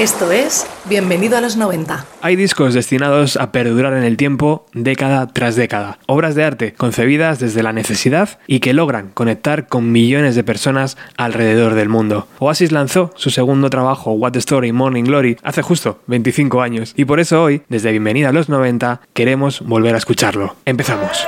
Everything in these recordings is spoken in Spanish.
Esto es Bienvenido a los 90. Hay discos destinados a perdurar en el tiempo década tras década. Obras de arte concebidas desde la necesidad y que logran conectar con millones de personas alrededor del mundo. Oasis lanzó su segundo trabajo, What the Story Morning Glory, hace justo 25 años. Y por eso hoy, desde Bienvenida a los 90, queremos volver a escucharlo. Empezamos.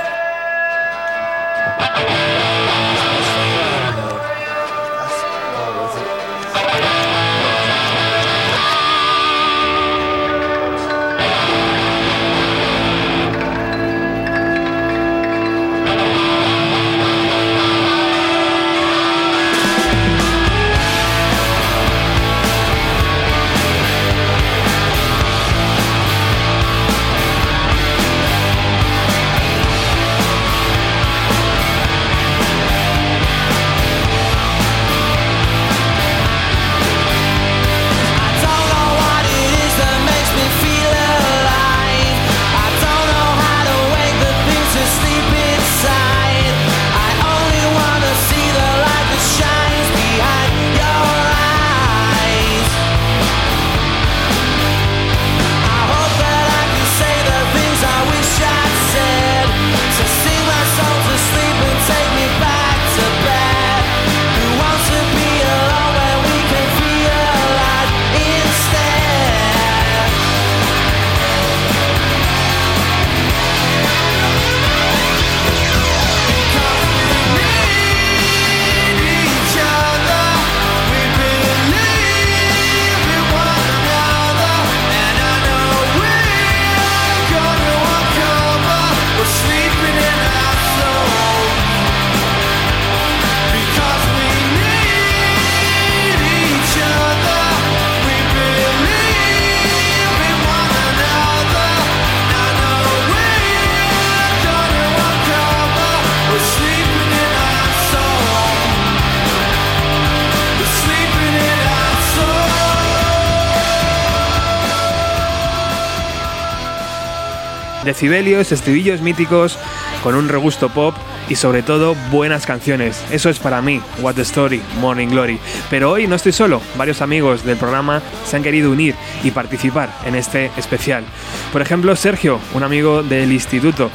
Decibelios, estribillos míticos, con un regusto pop y sobre todo buenas canciones. Eso es para mí, What the Story, Morning Glory. Pero hoy no estoy solo, varios amigos del programa se han querido unir y participar en este especial. Por ejemplo, Sergio, un amigo del instituto.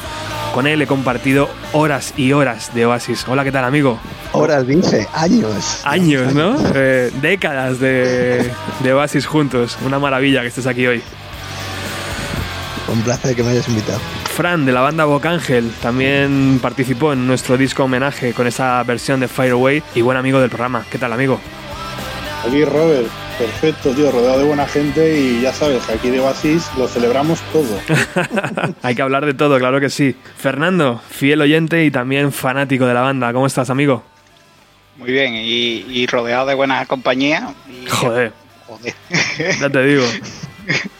Con él he compartido horas y horas de Oasis. Hola, ¿qué tal, amigo? Horas, dice, años. Años, ¿no? Eh, décadas de, de Oasis juntos. Una maravilla que estés aquí hoy. Un placer que me hayas invitado. Fran de la banda Bocángel también participó en nuestro disco homenaje con esa versión de Fire Away y buen amigo del programa. ¿Qué tal, amigo? Aquí Robert, perfecto, tío, rodeado de buena gente y ya sabes, aquí de Oasis lo celebramos todo. Hay que hablar de todo, claro que sí. Fernando, fiel oyente y también fanático de la banda. ¿Cómo estás, amigo? Muy bien, y, rodeado de buena compañía. Joder. Joder. Ya te digo.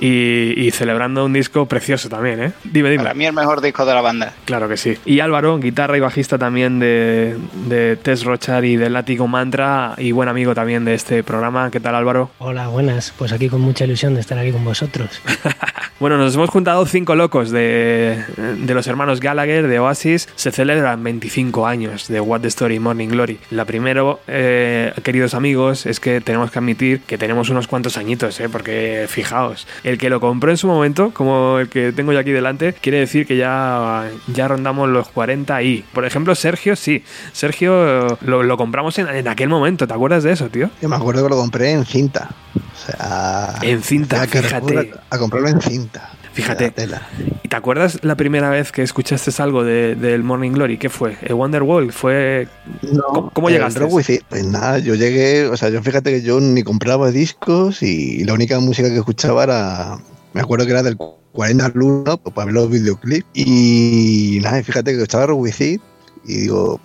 y, celebrando un disco precioso también, ¿eh? Dime, dime. Para mí el mejor disco de la banda. Claro que sí. Y Álvaro, guitarra y bajista también de, de Tess Rochar y del Látigo Mantra y buen amigo también de este programa. ¿Qué tal Álvaro? Hola, buenas. Pues aquí con mucha ilusión de estar aquí con vosotros. bueno, nos hemos juntado cinco locos de, de, los hermanos Gallagher, de Oasis. Se celebran 25 años de What the Story Morning Glory. La primero, eh, queridos amigos, es que tenemos que admitir que tenemos unos cuantos añitos, ¿eh? Porque fijaos, el que lo compró en su momento, como el que tengo yo aquí delante, quiere decir que ya, ya rondamos los 40 y, por ejemplo, Sergio, sí. Sergio lo, compramos en, aquel momento, ¿te acuerdas de eso, tío? Yo me acuerdo que lo compré en cinta. O sea, en cinta, fíjate. A comprarlo en cinta. Fíjate. ¿Y te acuerdas la primera vez que escuchaste algo del Morning Glory? ¿Qué fue? ¿El Wonderwall? ¿Fue... ¿Cómo, llegaste? Pues nada, yo llegué, o sea, yo fíjate que yo ni compraba discos y la única música que escuchaba era, me acuerdo que era del 40 Blue, ¿no? Pues para ver los videoclips. Y nada, fíjate que estaba Roguicid y digo,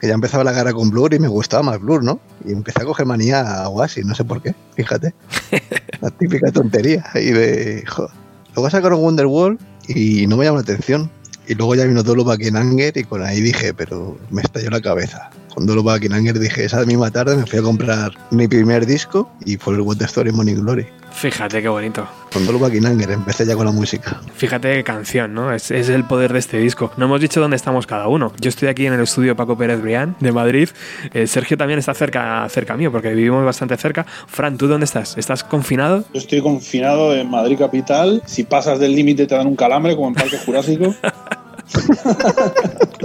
que ya empezaba la cara con Blur y me gustaba más Blur, ¿no? Y empecé a coger manía a Oasis, no sé por qué, fíjate. la típica tontería y de, joder. Luego sacaron Wonderwall y no me llamó la atención. Y luego ya vino Dolo Anger y con ahí dije, pero me estalló la cabeza. Con Dolo Anger dije, esa misma tarde me fui a comprar mi primer disco y fue el What Story Money Glory. Fíjate qué bonito. Con Dolo Bakinanger, empecé ya con la música. Fíjate qué canción, ¿no? Es, es el poder de este disco. No hemos dicho dónde estamos cada uno. Yo estoy aquí en el estudio Paco Pérez Brián de Madrid. Eh, Sergio también está cerca, cerca mío porque vivimos bastante cerca. Fran, ¿tú dónde estás? ¿Estás confinado? Yo estoy confinado en Madrid capital. Si pasas del límite te dan un calambre como en Parque Jurásico.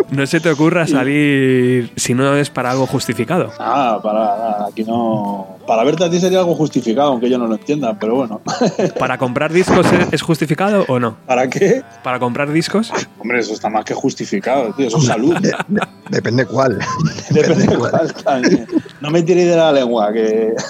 No se te ocurra salir si no es para algo justificado. Ah, para aquí no. Para verte a ti sería algo justificado, aunque yo no lo entienda, pero bueno. ¿Para comprar discos es- justificado o no? ¿Para qué? ¿Para comprar discos? Hombre, eso está más que justificado, tío. Eso es salud. De- de- depende cuál. Depende de cuál también. No me tiréis de la lengua, que.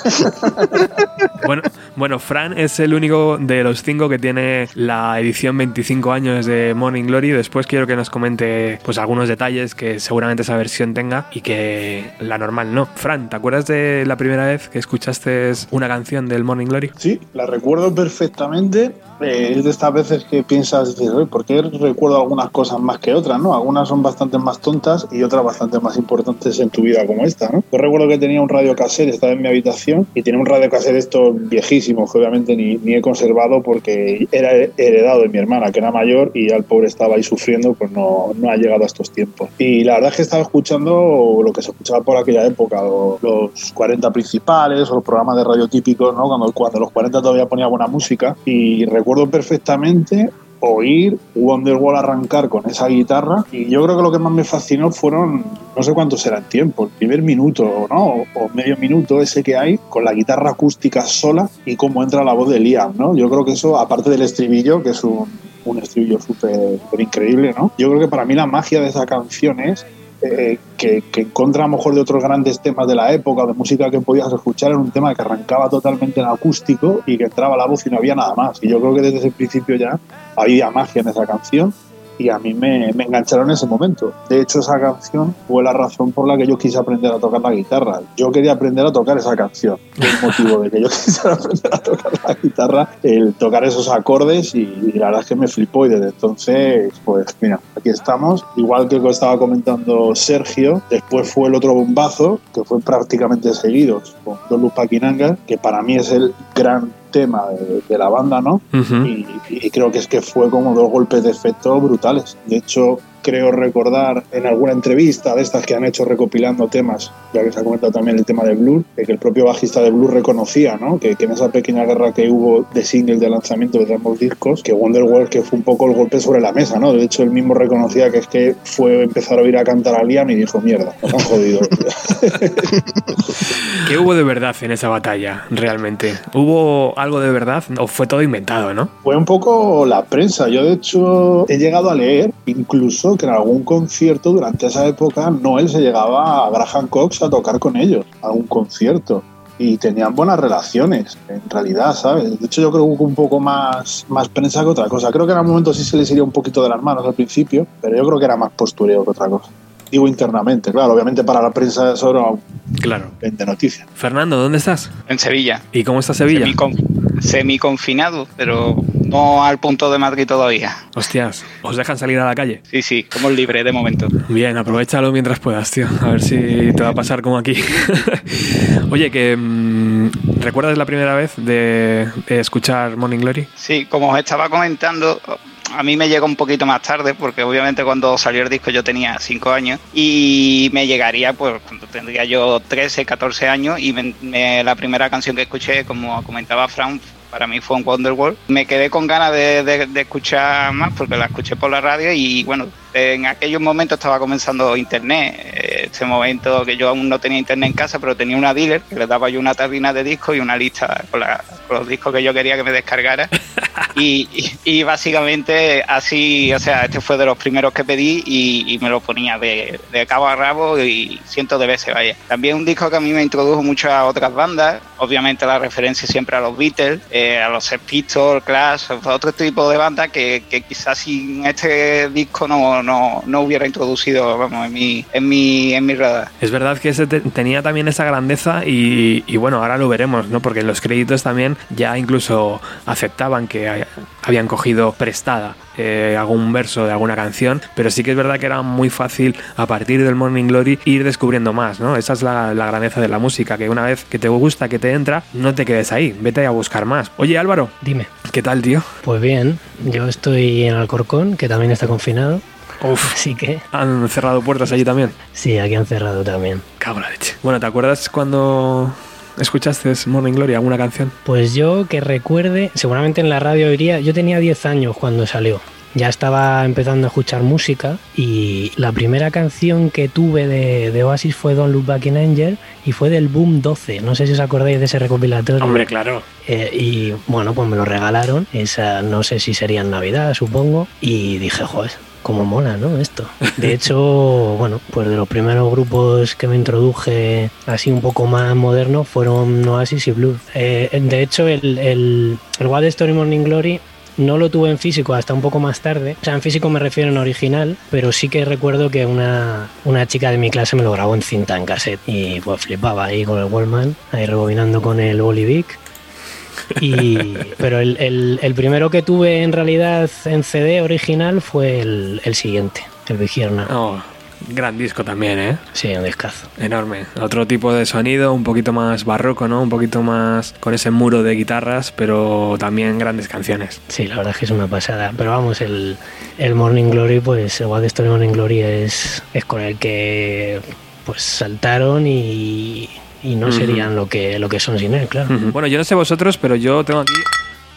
Bueno, bueno, Fran es el único de los cinco que tiene la edición 25 años de Morning Glory. Después quiero que nos comente pues algunos detalles que seguramente esa versión tenga y que la normal no. Fran, ¿te acuerdas de la primera vez que escuchaste una canción del Morning Glory? Sí, la recuerdo perfectamente. Eh, es de estas veces que piensas, dices, "Oye, ¿por qué recuerdo algunas cosas más que otras? ¿no? Algunas son bastante más tontas y otras bastante más importantes en tu vida como esta. ¿no? Yo recuerdo que tenía un radio cassette, estaba en mi habitación y tenía un radio cassette estos viejísimos que obviamente ni, ni he conservado porque era heredado de mi hermana, que era mayor y ya el pobre estaba ahí sufriendo, pues no, no ha llegado a estos tiempos. Y la verdad es que estaba escuchando lo que se escuchaba por aquella época, lo- los 40 principales o los programas de radio típicos, ¿no? cuando, cuando los 40 todavía ponía buena música. Y recuerdo perfectamente oír Wonderwall arrancar con esa guitarra y yo creo que lo que más me fascinó fueron no sé cuántos eran tiempo, el primer minuto ¿no? o, medio minuto ese que hay con la guitarra acústica sola y cómo entra la voz de Liam, ¿no? Yo creo que eso, aparte del estribillo, que es un, un estribillo súper increíble, ¿no? Yo creo que para mí la magia de esa canción es eh, que, que contra a lo mejor de otros grandes temas de la época, de música que podías escuchar, era un tema que arrancaba totalmente en acústico y que entraba la voz y no había nada más. Y yo creo que desde ese principio ya había magia en esa canción y a mí me, me engancharon en ese momento. De hecho, esa canción fue la razón por la que yo quise aprender a tocar la guitarra. Yo quería aprender a tocar esa canción. El motivo de que yo quisiera aprender a tocar la guitarra, el tocar esos acordes y, y la verdad es que me flipó y desde entonces, pues mira, aquí estamos. Igual que estaba comentando Sergio, después fue el otro bombazo, que fue prácticamente seguidos con Don Luz Paquinanga, que para mí es el gran tema de, de la banda, ¿no? Y creo que es que fue como dos golpes de efecto brutales. De hecho, creo recordar en alguna entrevista de estas que han hecho recopilando temas, ya que se ha comentado también el tema de Blur, de que el propio bajista de Blur reconocía, ¿no? Que, que en esa pequeña guerra que hubo de single de lanzamiento de ambos discos, que Wonderwall que fue un poco el golpe sobre la mesa, ¿no? De hecho, él mismo reconocía que es que fue empezar a oír a cantar a Liam y dijo, mierda, nos han jodido. ¿Qué hubo de verdad en esa batalla realmente? ¿Hubo algo de verdad o fue todo inventado, no? Fue un poco la prensa. Yo, de hecho, he llegado a leer incluso que en algún concierto durante esa época Noel se llegaba a Graham Cox a tocar con ellos, a un concierto. Y tenían buenas relaciones, en realidad, ¿sabes? De hecho, yo creo que hubo un poco más, más prensa que otra cosa. Creo que en algún momento sí se les iría un poquito de las manos al principio, pero yo creo que era más postureo que otra cosa. Digo internamente, claro, obviamente para la prensa eso era un Claro. de noticias. Fernando, ¿dónde estás? En Sevilla. ¿Y cómo está Sevilla? Semicon- Semi-confinado, pero no al punto de Madrid todavía. Hostias, ¿os dejan salir a la calle? Sí, sí, somos libres de momento. Bien, aprovechalo mientras puedas, tío. A ver si te va a pasar como aquí. Oye, que mm, ¿recuerdas la primera vez de, de escuchar Morning Glory? Sí, como os estaba comentando, a mí me llegó un poquito más tarde, porque obviamente cuando salió el disco yo tenía 5 años y me llegaría pues cuando tendría yo 13, 14 años y me- me- la primera canción que escuché, como comentaba Frank, para mí fue un Wonderwall. Me quedé con ganas de, de- de escuchar más porque la escuché por la radio y bueno, en aquellos momentos estaba comenzando internet. Eh, Este momento que yo aún no tenía internet en casa, pero tenía una dealer que le daba yo una tarrina de discos y una lista con, la- con los discos que yo quería que me descargara. Y, y- y básicamente así, o sea, este fue de los primeros que pedí y, y me lo ponía de, de cabo a rabo y cientos de veces, vaya. También un disco que a mí me introdujo mucho a otras bandas, obviamente la referencia siempre a los Beatles, eh, a los Sex Pistols, Clash, otro tipo de bandas que, que quizás sin este disco no, no, no hubiera introducido, vamos, en mi, en mi, en mi radar. Es verdad que ese te- tenía también esa grandeza y, y bueno, ahora lo veremos, ¿no? Porque en los créditos también ya incluso aceptaban que que habían cogido prestada eh, algún verso de alguna canción, pero sí que es verdad que era muy fácil a partir del Morning Glory ir descubriendo más, ¿no? Esa es la, la grandeza de la música, que una vez que te gusta, que te entra, no te quedes ahí, vete a buscar más. Oye Álvaro, Dime. ¿qué tal, tío? Pues bien, yo estoy en Alcorcón, que también está confinado. Uf, Así que han cerrado puertas allí también. sí, aquí han cerrado también. La leche. Bueno, ¿te acuerdas cuando escuchaste Morning Glory, alguna canción? Pues yo que recuerde, seguramente en la radio oiría, yo tenía 10 años cuando salió. Ya estaba empezando a escuchar música y la primera canción que tuve de, de Oasis fue Don't Look Back in Angel y fue del Boom 12. No sé si os acordáis de ese recopilatorio. Hombre, claro. Eh, y bueno, pues me lo regalaron. Esa no sé si sería en Navidad, supongo. Y dije, joder, cómo mola, ¿no? Esto. De hecho, bueno, pues de los primeros grupos que me introduje así un poco más modernos fueron Oasis y Blue. Eh, de hecho, el, el, el What Story Morning Glory no lo tuve en físico hasta un poco más tarde. O sea, en físico me refiero en original, pero sí que recuerdo que una, una chica de mi clase me lo grabó en cinta, en cassette. Y pues flipaba ahí con el Wallman, ahí rebobinando con el Bolivic. Y, pero el, el- el primero que tuve en realidad en CD original fue el, el siguiente, el Vigierna. Oh, gran disco también, ¿eh? Sí, un discazo. Enorme. Otro tipo de sonido, un poquito más barroco, ¿no? Un poquito más con ese muro de guitarras, pero también grandes canciones. Sí, la verdad es que es una pasada. Pero vamos, el, el Morning Glory, pues el What Story Morning Glory es, es con el que pues saltaron y, y no serían lo que, lo que son sin él, claro. Bueno, yo no sé vosotros, pero yo tengo aquí.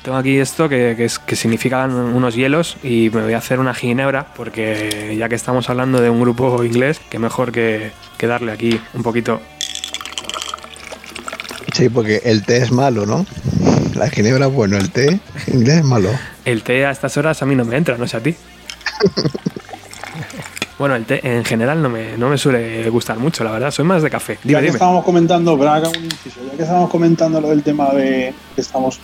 Tengo aquí esto que, que, es, que significan unos hielos y me voy a hacer una ginebra porque ya que estamos hablando de un grupo inglés, que mejor que, que darle aquí un poquito. Sí, porque el té es malo, ¿no? La ginebra, bueno, el té inglés es malo. El té a estas horas a mí no me entra, no sé a ti. Bueno, el té en general no me, no me suele gustar mucho, la verdad. Soy más de café. Ya que dime. estábamos comentando, pero haga un inciso, ya que estábamos comentando lo del tema de que estamos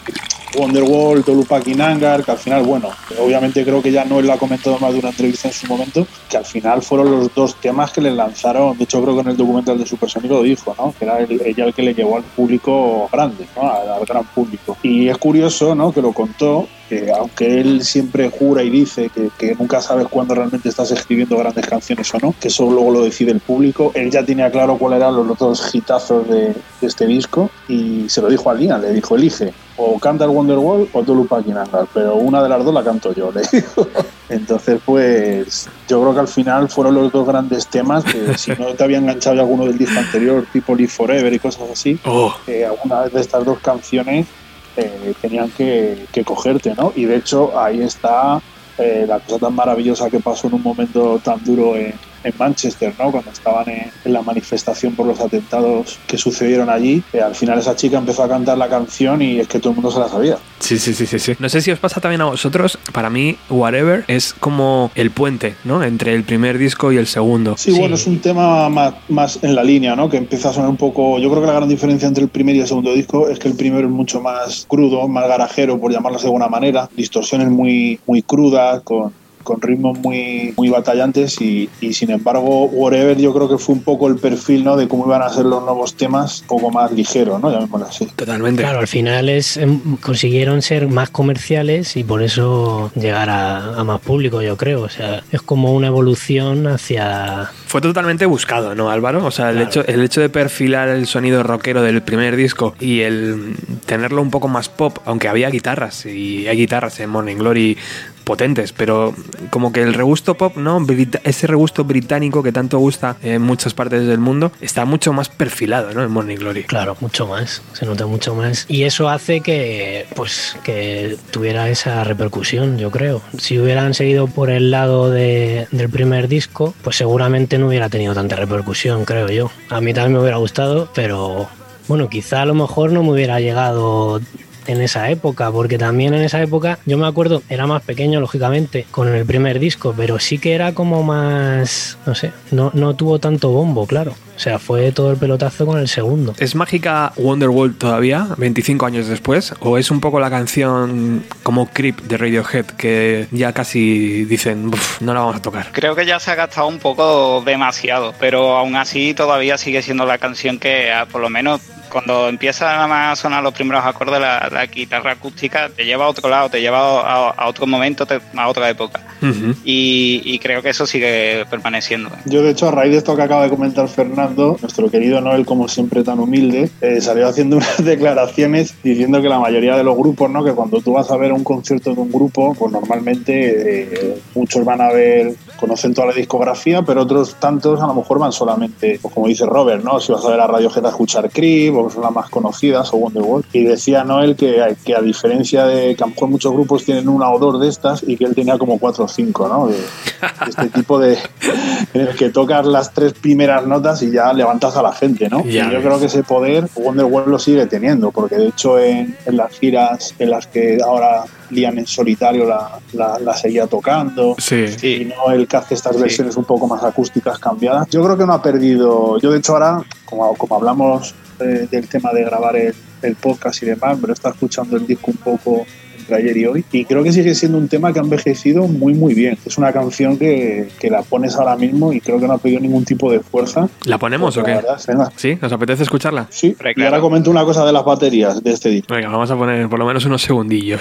Wonderwall, Tolupa Kinangar, que al final, bueno, obviamente creo que ya no él lo ha comentado más de una entrevista en su momento, que al final fueron los dos temas que le lanzaron, de hecho creo que en el documental de Supersónico lo dijo, ¿no? Que era el- ella el que le llevó al público grande, ¿no? Al, al gran público. Y es curioso, ¿no? Que lo contó, que aunque él siempre jura y dice que, que nunca sabes cuándo realmente estás escribiendo grandes canciones o no, que eso luego lo decide el público, él ya tenía claro cuáles eran los otros hitazos de, de este disco y se lo dijo a Liam, le dijo, elige, o canta el Wonderwall o tú Lupa Kinangar, pero una de las dos la canto yo, le dijo. Entonces, pues yo creo que al final fueron los dos grandes temas que si no te había enganchado ya alguno del disco anterior, tipo Live Forever y cosas así, Oh, eh, alguna de estas dos canciones eh, tenían que, que cogerte, ¿no? Y de hecho ahí está eh, la cosa tan maravillosa que pasó en un momento tan duro en, en Manchester, ¿no? Cuando estaban en, en la manifestación por los atentados que sucedieron allí, eh, al final esa chica empezó a cantar la canción y es que todo el mundo se la sabía. sí, sí, sí, sí, sí. No sé si os pasa también a vosotros. Para mí, Whatever es como el puente, ¿no? Entre el primer disco y el segundo. Sí, Sí. bueno, es un tema más, más en la línea, ¿no? Que empieza a sonar un poco. Yo creo que la gran diferencia entre el primer y el segundo disco es que el primero es mucho más crudo, más garajero, por llamarlo de alguna manera. Distorsiones muy, muy crudas, con, con ritmos muy, muy batallantes y, y, sin embargo Whatever yo creo que fue un poco el perfil ¿no? de cómo iban a ser los nuevos temas, un poco más ligero, ¿no? llamémoslo así. Totalmente. Claro, al final es em, consiguieron ser más comerciales y por eso llegar a, a más público, yo creo. O sea, es como una evolución hacia Fue totalmente buscado, ¿no, Álvaro? O sea, el, Claro. hecho, el hecho de perfilar el sonido rockero del primer disco y el tenerlo un poco más pop, aunque había guitarras, y hay guitarras en Morning Glory potentes, pero como que el regusto pop, ¿no? Ese regusto británico que tanto gusta en muchas partes del mundo, está mucho más perfilado, ¿no? En Morning Glory. Claro, mucho más, se nota mucho más. Y eso hace que, pues, que tuviera esa repercusión, yo creo. Si hubieran seguido por el lado de- del primer disco, pues seguramente no hubiera tenido tanta repercusión, creo yo. A mí también me hubiera gustado, pero bueno, quizá a lo mejor no me hubiera llegado en esa época, porque también en esa época, yo me acuerdo, era más pequeño, lógicamente, con el primer disco, pero sí que era como más, no sé, no, no tuvo tanto bombo, claro. O sea, fue todo el pelotazo con el segundo. ¿Es mágica Wonderwall todavía, 25 años después? ¿O es un poco la canción como Creep de Radiohead que ya casi dicen, "Uf, no la vamos a tocar? Creo que ya se ha gastado un poco demasiado, pero aún así todavía sigue siendo la canción que ah, por lo menos cuando empieza nada más a sonar los primeros acordes, la, la guitarra acústica te lleva a otro lado, te lleva a, a otro momento, te- a otra época. Y, y creo que eso sigue permaneciendo. Yo, de hecho, a raíz de esto que acaba de comentar Fernando, nuestro querido Noel, como siempre tan humilde, eh, salió haciendo unas declaraciones diciendo que la mayoría de los grupos, ¿no? que cuando tú vas a ver un concierto de un grupo, pues normalmente eh, muchos van a ver, conocen toda la discografía, pero otros tantos a lo mejor van solamente, pues como dice Robert, ¿no? si vas a ver a Radiohead a escuchar Creep, o son las más conocidas, o Wonderwall. Y decía Noel que, que a diferencia de que a lo mejor muchos grupos tienen una o dos de estas, y que él tenía como cuatro o cinco, ¿no? De- de este tipo de en el que tocas las tres primeras notas y ya levantas a la gente, ¿no? Ya y yo ves. creo que ese poder Wonderwall lo sigue teniendo, porque de hecho en, en las giras en las que ahora Liam en solitario la, la- la seguía tocando. Sí. Y no el que hace estas Sí. versiones un poco más acústicas cambiadas. Yo creo que no ha perdido. Yo, de hecho, ahora, como, como hablamos eh, del tema de grabar el, el podcast y demás, me lo está escuchando el disco un poco entre ayer y hoy. Y creo que sigue siendo un tema que ha envejecido muy, muy bien. Es una canción que, que la pones ahora mismo y creo que no ha pedido ningún tipo de fuerza. ¿La ponemos o qué? verdad. ¿Sí? ¿Nos apetece escucharla? Sí, Hombre, y ahora comento una cosa de las baterías de este disco. Venga, vamos a poner por lo menos unos segundillos.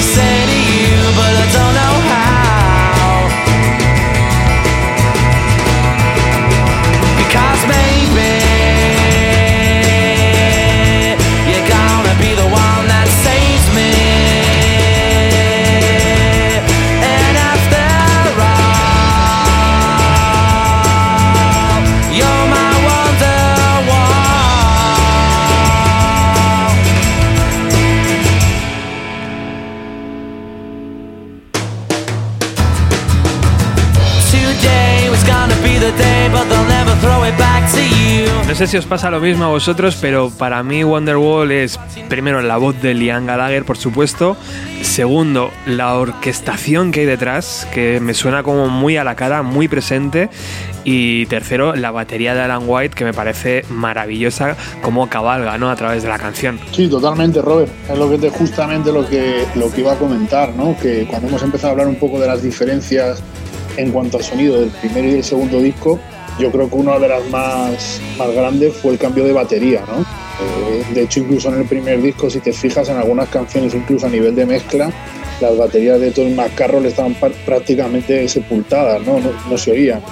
Say No sé si os pasa lo mismo a vosotros, pero para mí Wonderwall es primero la voz de Liam Gallagher, por supuesto. Segundo, la orquestación que hay detrás, que me suena como muy a la cara, muy presente. Y tercero, la batería de Alan White, que me parece maravillosa, como cabalga ¿no? a través de la canción. Sí, totalmente, Robert. Es lo que te, justamente lo que, lo que iba a comentar, ¿no? Que cuando hemos empezado a hablar un poco de las diferencias en cuanto al sonido del primer y del segundo disco, yo creo que una de las más, más grandes fue el cambio de batería, ¿no? Eh, de hecho, incluso en el primer disco, si te fijas en algunas canciones, incluso a nivel de mezcla, las baterías de Tony McCarroll estaban prácticamente sepultadas, ¿no? No, no se oían.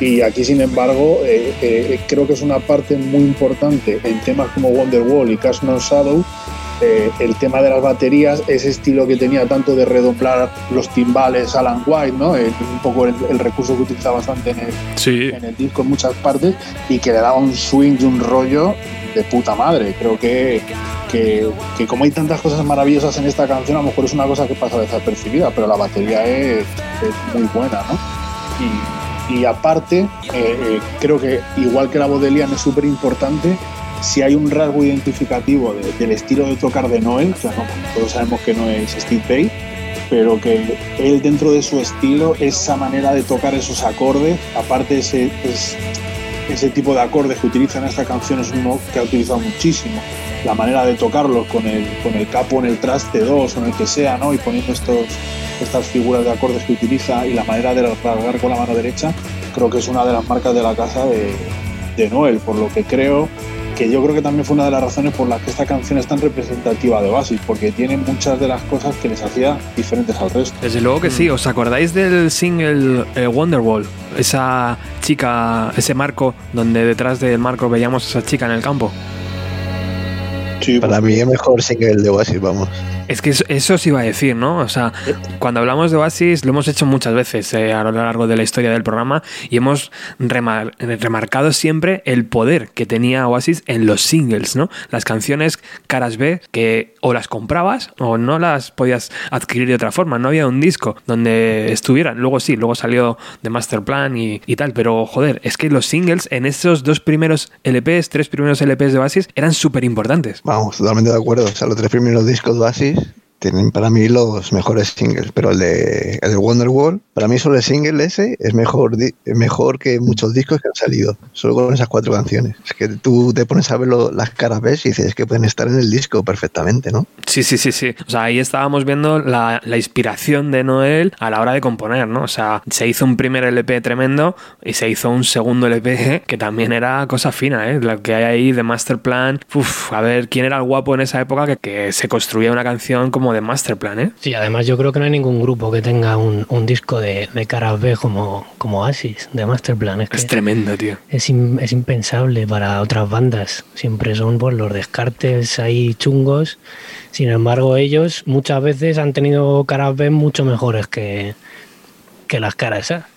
Y aquí, sin embargo, eh, eh, creo que es una parte muy importante en temas como Wonderwall y Cast No Shadow, eh, el tema de las baterías, ese estilo que tenía tanto de redoblar los timbales Alan White, ¿no? Eh, un poco el, el recurso que utiliza bastante en el, Sí. en el disco en muchas partes y que le daba un swing y un rollo de puta madre. Creo que, que, que como hay tantas cosas maravillosas en esta canción, a lo mejor es una cosa que pasa desapercibida, pero la batería es, es muy buena, ¿no? Y, y aparte, eh, eh, creo que igual que la voz de Liam es súper importante, si hay un rasgo identificativo de- del estilo de tocar de Noel, no, todos sabemos que no es Steve Vai, pero que él dentro de su estilo, esa manera de tocar esos acordes, aparte ese, es- ese tipo de acordes que utiliza en esta canción es uno que ha utilizado muchísimo. La manera de tocarlos con el, con el capo en el traste 2 o en el que sea, ¿no? y poniendo estos, estas figuras de acordes que utiliza y la manera de rasgar con la mano derecha, creo que es una de las marcas de la casa de, de Noel, por lo que creo que yo creo que también fue una de las razones por las que esta canción es tan representativa de Oasis, porque tiene muchas de las cosas que les hacía diferentes al resto. Desde luego que sí. ¿Os acordáis del single eh, Wonderwall? Esa chica, ese marco, donde detrás del marco veíamos a esa chica en el campo. Sí, Para mí es mejor single de Oasis, vamos. Es que eso, eso os iba a decir, ¿no? O sea, cuando hablamos de Oasis lo hemos hecho muchas veces eh, a lo largo de la historia del programa y hemos remar- remarcado siempre el poder que tenía Oasis en los singles, ¿no? Las canciones caras B que o las comprabas o no las podías adquirir de otra forma, no había un disco donde estuvieran. Luego sí, luego salió The Master Plan y, y tal, pero joder, es que los singles en esos dos primeros LPs, tres primeros LPs de Oasis eran súper importantes. Vamos, totalmente de acuerdo. O sea, los tres primeros discos de Oasis tienen para mí los mejores singles, pero el de, el de Wonderwall, para mí solo el single ese es mejor, mejor que muchos discos que han salido, solo con esas cuatro canciones. Es que tú te pones a ver lo- las caras, ves y dices que pueden estar en el disco perfectamente, ¿no? Sí, sí, sí, sí. O sea, ahí estábamos viendo la, la inspiración de Noel a la hora de componer, ¿no? O sea, se hizo un primer LP tremendo y se hizo un segundo LP que también era cosa fina, ¿eh? Lo que hay ahí de Master Plan. Uf, a ver quién era el guapo en esa época que, que se construía una canción como de Master Plan, ¿eh? Sí, además yo creo que no hay ningún grupo que tenga un, un disco de, de caras B como, como Oasis, de Masterplan. Es que Es tremendo, tío. es, es impensable para otras bandas. Siempre son pues, los descartes ahí chungos. Sin embargo, ellos muchas veces han tenido caras B mucho mejores que, que las caras A.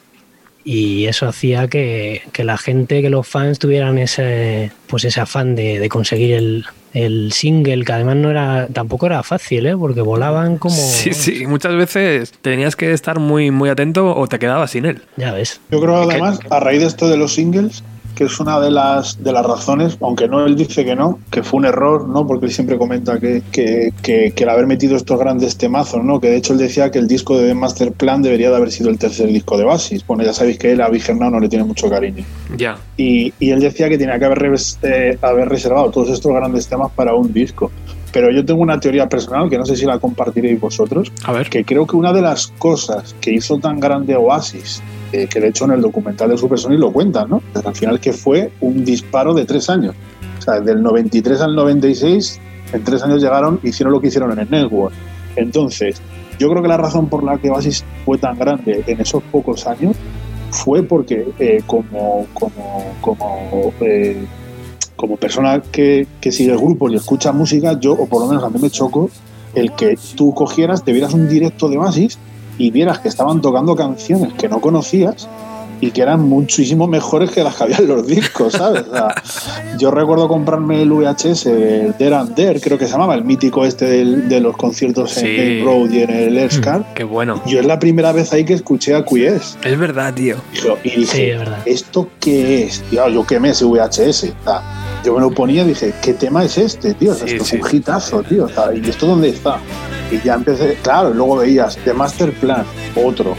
Y eso hacía que, que la gente, que los fans tuvieran ese, pues ese afán de, de conseguir el, el single, que además no era, tampoco era fácil, ¿eh? porque volaban como... Sí, sí, muchas veces tenías que estar muy, muy atento o te quedabas sin él. Ya ves. Yo creo además, a raíz de esto de los singles, que es una de las de las razones, aunque no él dice que no, que fue un error, ¿no? Porque él siempre comenta que, que, que- que el haber metido estos grandes temazos, ¿no? Que de hecho él decía que el disco de The Master Plan debería de haber sido el tercer disco de Basis. Bueno, ya sabéis que él a Big no le tiene mucho cariño. Ya. Y, y él decía que tenía que haber, eh, haber reservado todos estos grandes temas para un disco. Pero yo tengo una teoría personal que no sé si la compartiréis vosotros, A ver. que creo que una de las cosas que hizo tan grande Oasis, eh, que de hecho en el documental de Supersonic lo cuentan, ¿no? Pero al final que fue un disparo de tres años. O sea, del 93 al 96, en tres años llegaron, hicieron lo que hicieron en el Network. Entonces, yo creo que la razón por la que Oasis fue tan grande en esos pocos años fue porque eh, como, como, como, eh, como persona que, que sigue grupos y escucha música, yo, o por lo menos a mí me chocó el que tú cogieras, te vieras un directo de Oasis y vieras que estaban tocando canciones que no conocías y que eran muchísimo mejores que las que había en los discos, ¿sabes? O sea, yo recuerdo comprarme el VHS de There and There, creo que se llamaba, el mítico este del- de los conciertos en. Game Road y en el Airscar. Qué bueno. Yo es la primera vez ahí que escuché a Quies. Es verdad, tío. Y dije, Sí, es verdad. ¿esto qué es? Tío, yo quemé ese VHS. o sea, yo me lo ponía y dije, ¿qué tema es este, tío? O sea, Sí, esto sí. es un hitazo, tío. O sea, ¿Y esto dónde está? Y ya empecé, claro, y luego veías The Master Plan, otro,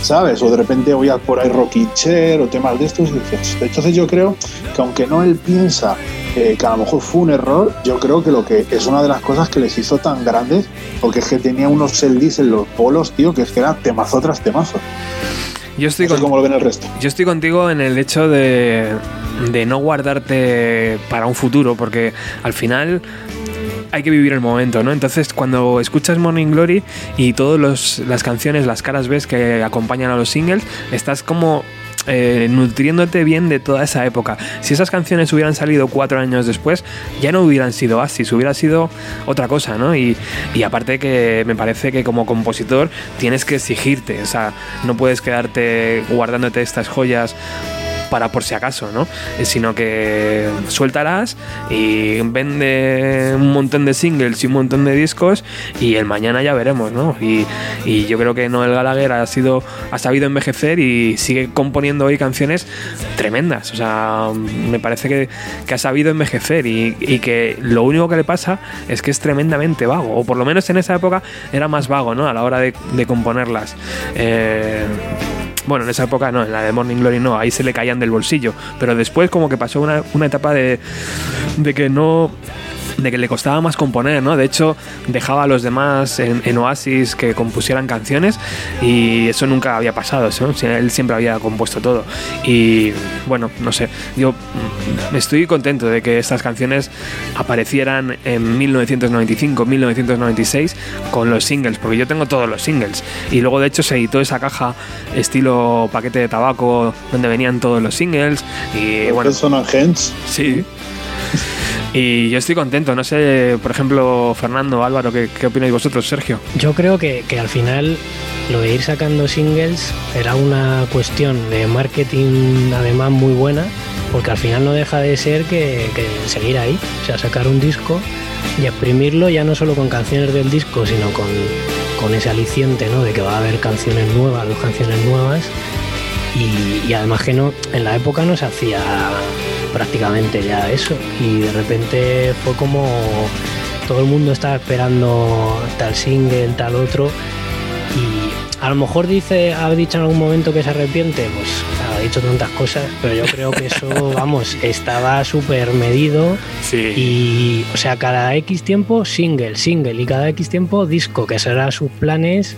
¿sabes? O de repente oías por ahí Rockin' Chair o temas de estos y dices, entonces yo creo que aunque no él piensa eh, que a lo mejor fue un error, yo creo que lo que es una de las cosas que les hizo tan grandes, porque es que tenía unos seldies en los polos, tío, que es que era temazo tras temazo. Yo estoy No sé con, cómo lo ven el resto. Yo estoy contigo en el hecho de, de no guardarte para un futuro, porque al final hay que vivir el momento, ¿no? Entonces, cuando escuchas Morning Glory y todas las canciones, las caras ves que acompañan a los singles, estás como eh, nutriéndote bien de toda esa época. Si esas canciones hubieran salido cuatro años después, ya no hubieran sido Oasis, hubiera sido otra cosa, ¿no? Y, y aparte que me parece que como compositor tienes que exigirte, o sea, no puedes quedarte guardándote estas joyas para por si acaso, ¿no? Eh, Sino que suéltalas y vende un montón de singles y un montón de discos y el mañana ya veremos, ¿no? Y, y yo creo que Noel Gallagher ha sido ha sabido envejecer y sigue componiendo hoy canciones tremendas. O sea, me parece que, que ha sabido envejecer y, y que lo único que le pasa es que es tremendamente vago, o por lo menos en esa época era más vago, ¿no? A la hora de, de componerlas. Eh, bueno, en esa época no, en la de Morning Glory no, ahí se le caían del bolsillo. Pero después como que pasó una, una etapa de, de que no de que le costaba más componer, ¿no? De hecho, dejaba a los demás en, en Oasis que compusieran canciones y eso nunca había pasado, Él siempre había compuesto todo. Y bueno, no sé, yo mm, estoy contento de que estas canciones aparecieran en 1995, 1996 con los singles, porque yo tengo todos los singles. Y luego, de hecho, se editó esa caja estilo paquete de tabaco donde venían todos los singles. Y bueno, Son Agents. Sí. Y yo estoy contento. No sé, por ejemplo, Fernando, Álvaro, ¿qué, qué opináis vosotros, Sergio? Yo creo que, que al final lo de ir sacando singles era una cuestión de marketing además muy buena, porque al final no deja de ser que, seguir ahí, o sea, sacar un disco y exprimirlo ya no solo con canciones del disco, sino con, con ese aliciente ¿no? de que va a haber canciones nuevas, dos canciones nuevas. Y, y además que no, en la época no se hacía prácticamente ya eso. Y de repente fue como todo el mundo estaba esperando tal single, tal otro. Y a lo mejor dice, ha dicho en algún momento que se arrepiente, pues ha dicho tantas cosas, pero yo creo que eso, vamos, estaba súper medido. Sí. Y, o sea, cada X tiempo single, single, y cada X tiempo disco, que serán sus planes.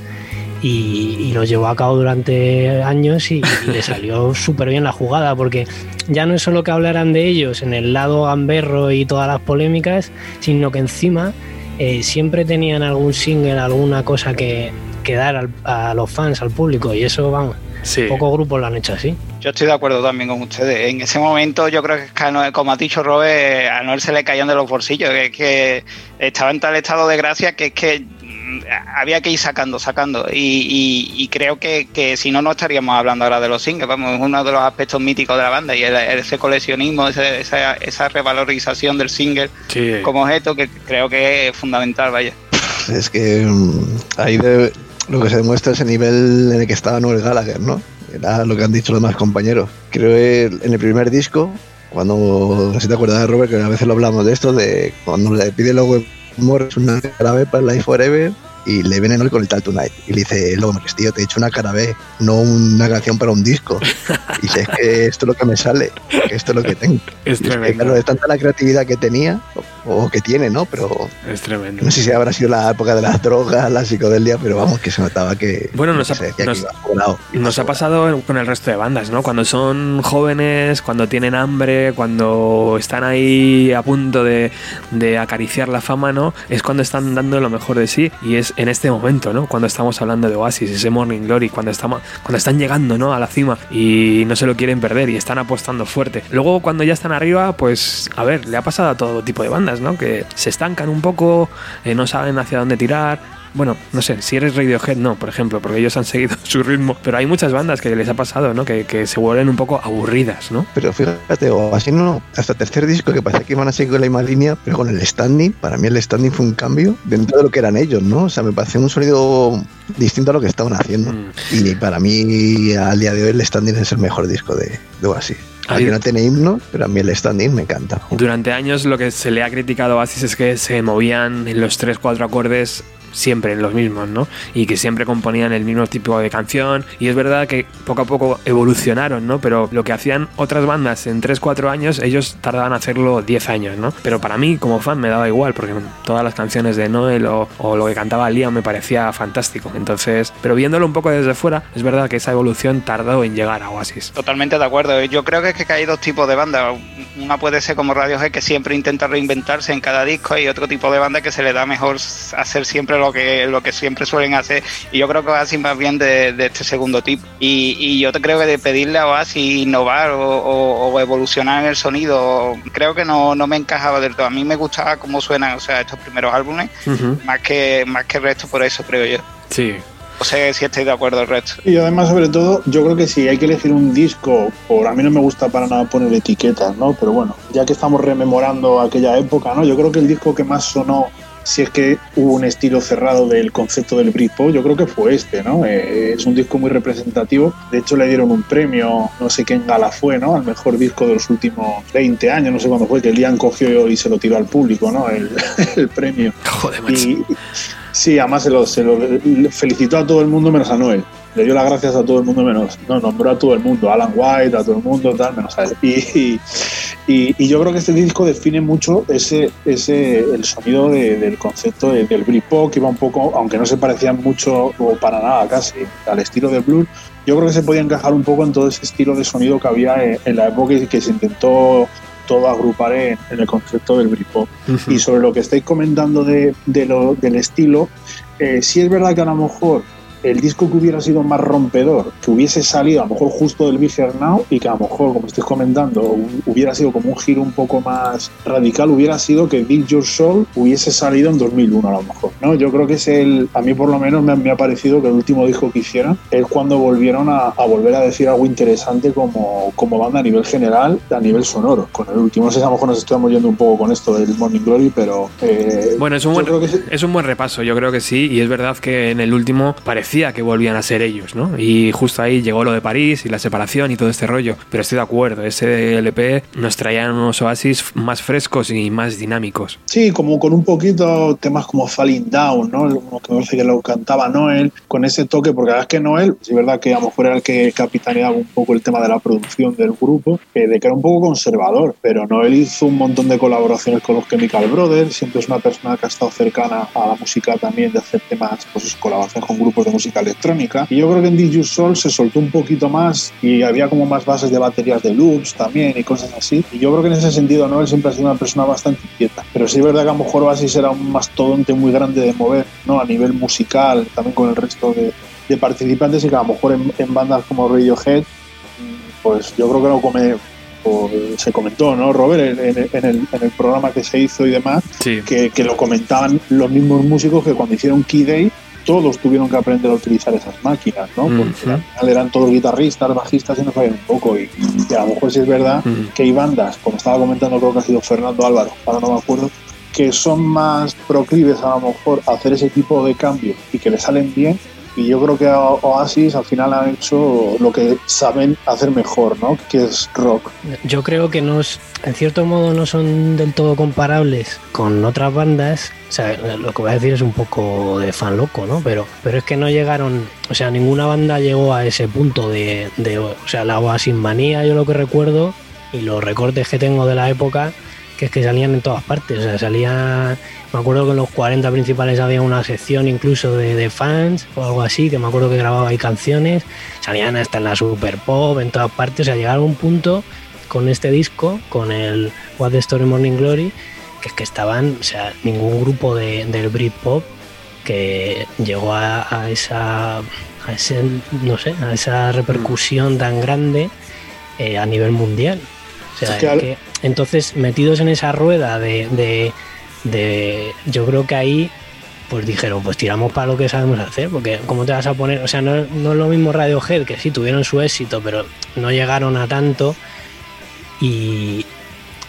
Y, y los llevó a cabo durante años y, y le salió súper bien la jugada, porque ya no es solo que hablaran de ellos en el lado gamberro y todas las polémicas, sino que encima eh, siempre tenían algún single, alguna cosa que, que dar al- a los fans, al público, y eso, vamos, Sí. pocos grupos lo han hecho así. Yo estoy de acuerdo también con ustedes. En ese momento yo creo que, es que a Noel- como ha dicho Robert, a Noel se le caían de los bolsillos, que es que estaba en tal estado de gracia que es que había que ir sacando, sacando. Y, y- y creo que, que si no, no estaríamos hablando ahora de los singles. Vamos, es uno de los aspectos míticos de la banda y el- ese coleccionismo, ese- esa, esa revalorización del single Sí. como objeto que creo que es fundamental, vaya. Es que mm, ahí de- lo que se demuestra es el nivel en el que estaba Noel Gallagher, ¿no? Era lo que han dicho los demás compañeros. Creo que en el primer disco, cuando, no sé si te acuerdas de Robert, que a veces lo hablamos de esto, de cuando le pide luego Morris una cara B para Life Forever y le viene Noel con el Tal Tonight y le dice, Morris, tío, te he hecho una cara B, no una canción para un disco. Y dice, es que esto es lo que me sale, que esto es lo que tengo. Es Y es que, tremendo. claro, es tanta la creatividad que tenía, o, que tiene, ¿no? Pero Es tremendo. no sé si habrá sido la época de las drogas, la psicodelia, pero vamos, que se notaba que, Bueno, nos que ha- nos-. Nos ha pasado con el resto de bandas, ¿no? Cuando son jóvenes, cuando tienen hambre, cuando están ahí a punto de, de acariciar la fama, ¿no? Es cuando están dando lo mejor de sí y es en este momento, ¿no? Cuando estamos hablando de Oasis, ese Morning Glory, cuando, estamos, cuando están llegando, ¿no? A la cima y no se lo quieren perder y están apostando fuerte. Luego cuando ya están arriba, pues, a ver, le ha pasado a todo tipo de bandas, ¿no? Que se estancan un poco, eh, no saben hacia dónde tirar, bueno, no sé, si eres Radiohead, no, por ejemplo, porque ellos han seguido su ritmo. Pero hay muchas bandas que les ha pasado, ¿no? Que, que se vuelven un poco aburridas, ¿no? Pero fíjate, o así no, hasta el tercer disco que parecía que iban a seguir con la misma línea, pero con el standing, para mí el standing fue un cambio dentro de lo que eran ellos, ¿no? O sea, me pareció un sonido distinto a lo que estaban haciendo. Mm. Y para mí, al día de hoy, el standing es el mejor disco de, de Oasis. Aunque no tiene himno, pero a mí el standing me encanta. Durante años lo que se le ha criticado a Oasis es que se movían en los 3-4 acordes siempre en los mismos, ¿no? Y que siempre componían el mismo tipo de canción. Y es verdad que poco a poco evolucionaron, ¿no? Pero lo que hacían otras bandas en 3-4 años, ellos tardaban en hacerlo 10 años, ¿no? Pero para mí, como fan, me daba igual, porque todas las canciones de Noel o, lo que cantaba Liam me parecía fantástico. Entonces, pero viéndolo un poco desde fuera, es verdad que esa evolución tardó en llegar a Oasis. Totalmente de acuerdo. Yo creo que es que hay dos tipos de bandas. Una puede ser como Radiohead que siempre intenta reinventarse en cada disco y otro tipo de banda que se le da mejor hacer siempre lo que lo que siempre suelen hacer. Y yo creo que Oasis más bien de, de este segundo tipo. Y, y yo te creo que de pedirle a Oasis innovar o, o- o evolucionar en el sonido, creo que no, no me encajaba del todo. A mí me gustaba cómo suenan, o sea, estos primeros álbumes, más que más que el resto por eso creo yo. Sí. O sea, si estoy de acuerdo resto. Y además, sobre todo, yo creo que si hay que elegir un disco, por a mí no me gusta para nada poner etiquetas, ¿no? Pero bueno, ya que estamos rememorando aquella época, ¿no? Yo creo que el disco que más sonó, si es que hubo un estilo cerrado del concepto del Britpop, yo creo que fue este, ¿no? Eh, es un disco muy representativo. De hecho, le dieron un premio, no sé qué en gala fue, ¿no? Al mejor disco de los últimos 20 años, no sé cuándo fue, que Liam cogió y se lo tiró al público, ¿no? El, el premio. Joder. Y sí, además se lo, se lo felicitó a todo el mundo menos a Noel. Le dio las gracias a todo el mundo menos, no, nombró a todo el mundo, Alan White, a todo el mundo, tal, menos a él. Y, y, y yo creo que este disco define mucho ese, ese el sonido de- del concepto de- del Britpop, que iba un poco, aunque no se parecían mucho o para nada casi al estilo de blues, yo creo que se podía encajar un poco en todo ese estilo de sonido que había en, en la época y que se intentó todo agrupar en, en el concepto del Britpop. Y sobre lo que estáis comentando de, de lo- del estilo, eh, sí es verdad que a lo mejor el disco que hubiera sido más rompedor, que hubiese salido a lo mejor justo del Here Now y que a lo mejor, como estáis comentando, hu- hubiera sido como un giro un poco más radical, hubiera sido que Big Your Soul hubiese salido en 2001 a lo mejor. ¿no? Yo creo que es el, a mí por lo menos me, me ha parecido que el último disco que hicieron es cuando volvieron a, a volver a decir algo interesante como, como banda a nivel general, a nivel sonoro. Con el último, no sé si a lo mejor nos estamos yendo un poco con esto del Morning Glory, pero... eh, Bueno, es un, buen, sí. es un buen repaso, yo creo que sí, y es verdad que en el último parecía que volvían a ser ellos, ¿no? Y justo ahí llegó lo de París y la separación y todo este rollo, pero estoy de acuerdo, ese LP nos traía unos oasis más frescos y más dinámicos. Sí, como con un poquito temas como Falling Down, ¿no? Como que me parece que lo cantaba Noel, con ese toque, porque la verdad es que Noel, es verdad que a lo mejor era el que capitaneaba un poco el tema de la producción del grupo, eh, de que era un poco conservador, pero Noel hizo un montón de colaboraciones con los Chemical Brothers, siempre es una persona que ha estado cercana a la música también, de hacer temas, pues colaboraciones con grupos de música electrónica. Y yo creo que en DJ Soul se soltó un poquito más y había como más bases de baterías de loops también y cosas así. Y yo creo que en ese sentido Noel siempre ha sido una persona bastante inquieta. Pero sí es verdad que a lo mejor Oasis era un mastodonte muy grande de mover, ¿no? A nivel musical, también con el resto de, de participantes y que a lo mejor en, en bandas como Radiohead, pues yo creo que lo come, o se comentó, ¿no, Robert? En, en- en el, en el programa que se hizo y demás, Sí. que, que lo comentaban los mismos músicos que cuando hicieron Key Day todos tuvieron que aprender a utilizar esas máquinas, ¿no? Porque al final eran todos guitarristas, bajistas y no sabían un poco. Y, y a lo mejor sí es verdad que hay bandas, como estaba comentando, creo que ha sido Fernando Álvaro, ahora no me acuerdo, que son más proclives a lo mejor a hacer ese tipo de cambios y que le salen bien. Y yo creo que Oasis al final han hecho lo que saben hacer mejor, ¿no? Que es rock. Yo creo que no es- en cierto modo no son del todo comparables con otras bandas. O sea, lo que voy a decir es un poco de fan loco, ¿no? Pero, pero es que no llegaron, o sea, ninguna banda llegó a ese punto de, de o sea, la Oasis manía, yo lo que recuerdo, y los recortes que tengo de la época, que es que salían en todas partes. O sea, salían, me acuerdo que en los 40 principales había una sección incluso de, de fans o algo así, que me acuerdo que grababa ahí canciones, salían hasta en la Super Pop, en todas partes. O sea, llegaron a un punto con este disco, con el What the Story Morning Glory, que es que estaban, o sea, ningún grupo de, del Britpop que llegó a, a esa, a ese, no sé, a esa repercusión tan grande eh, a nivel mundial. O sea, Es que es al- que, entonces, metidos en esa rueda de, de, de- yo creo que ahí pues dijeron, pues tiramos para lo que sabemos hacer, porque ¿cómo te vas a poner? O sea, no, no es lo mismo Radiohead, que sí tuvieron su éxito, pero no llegaron a tanto y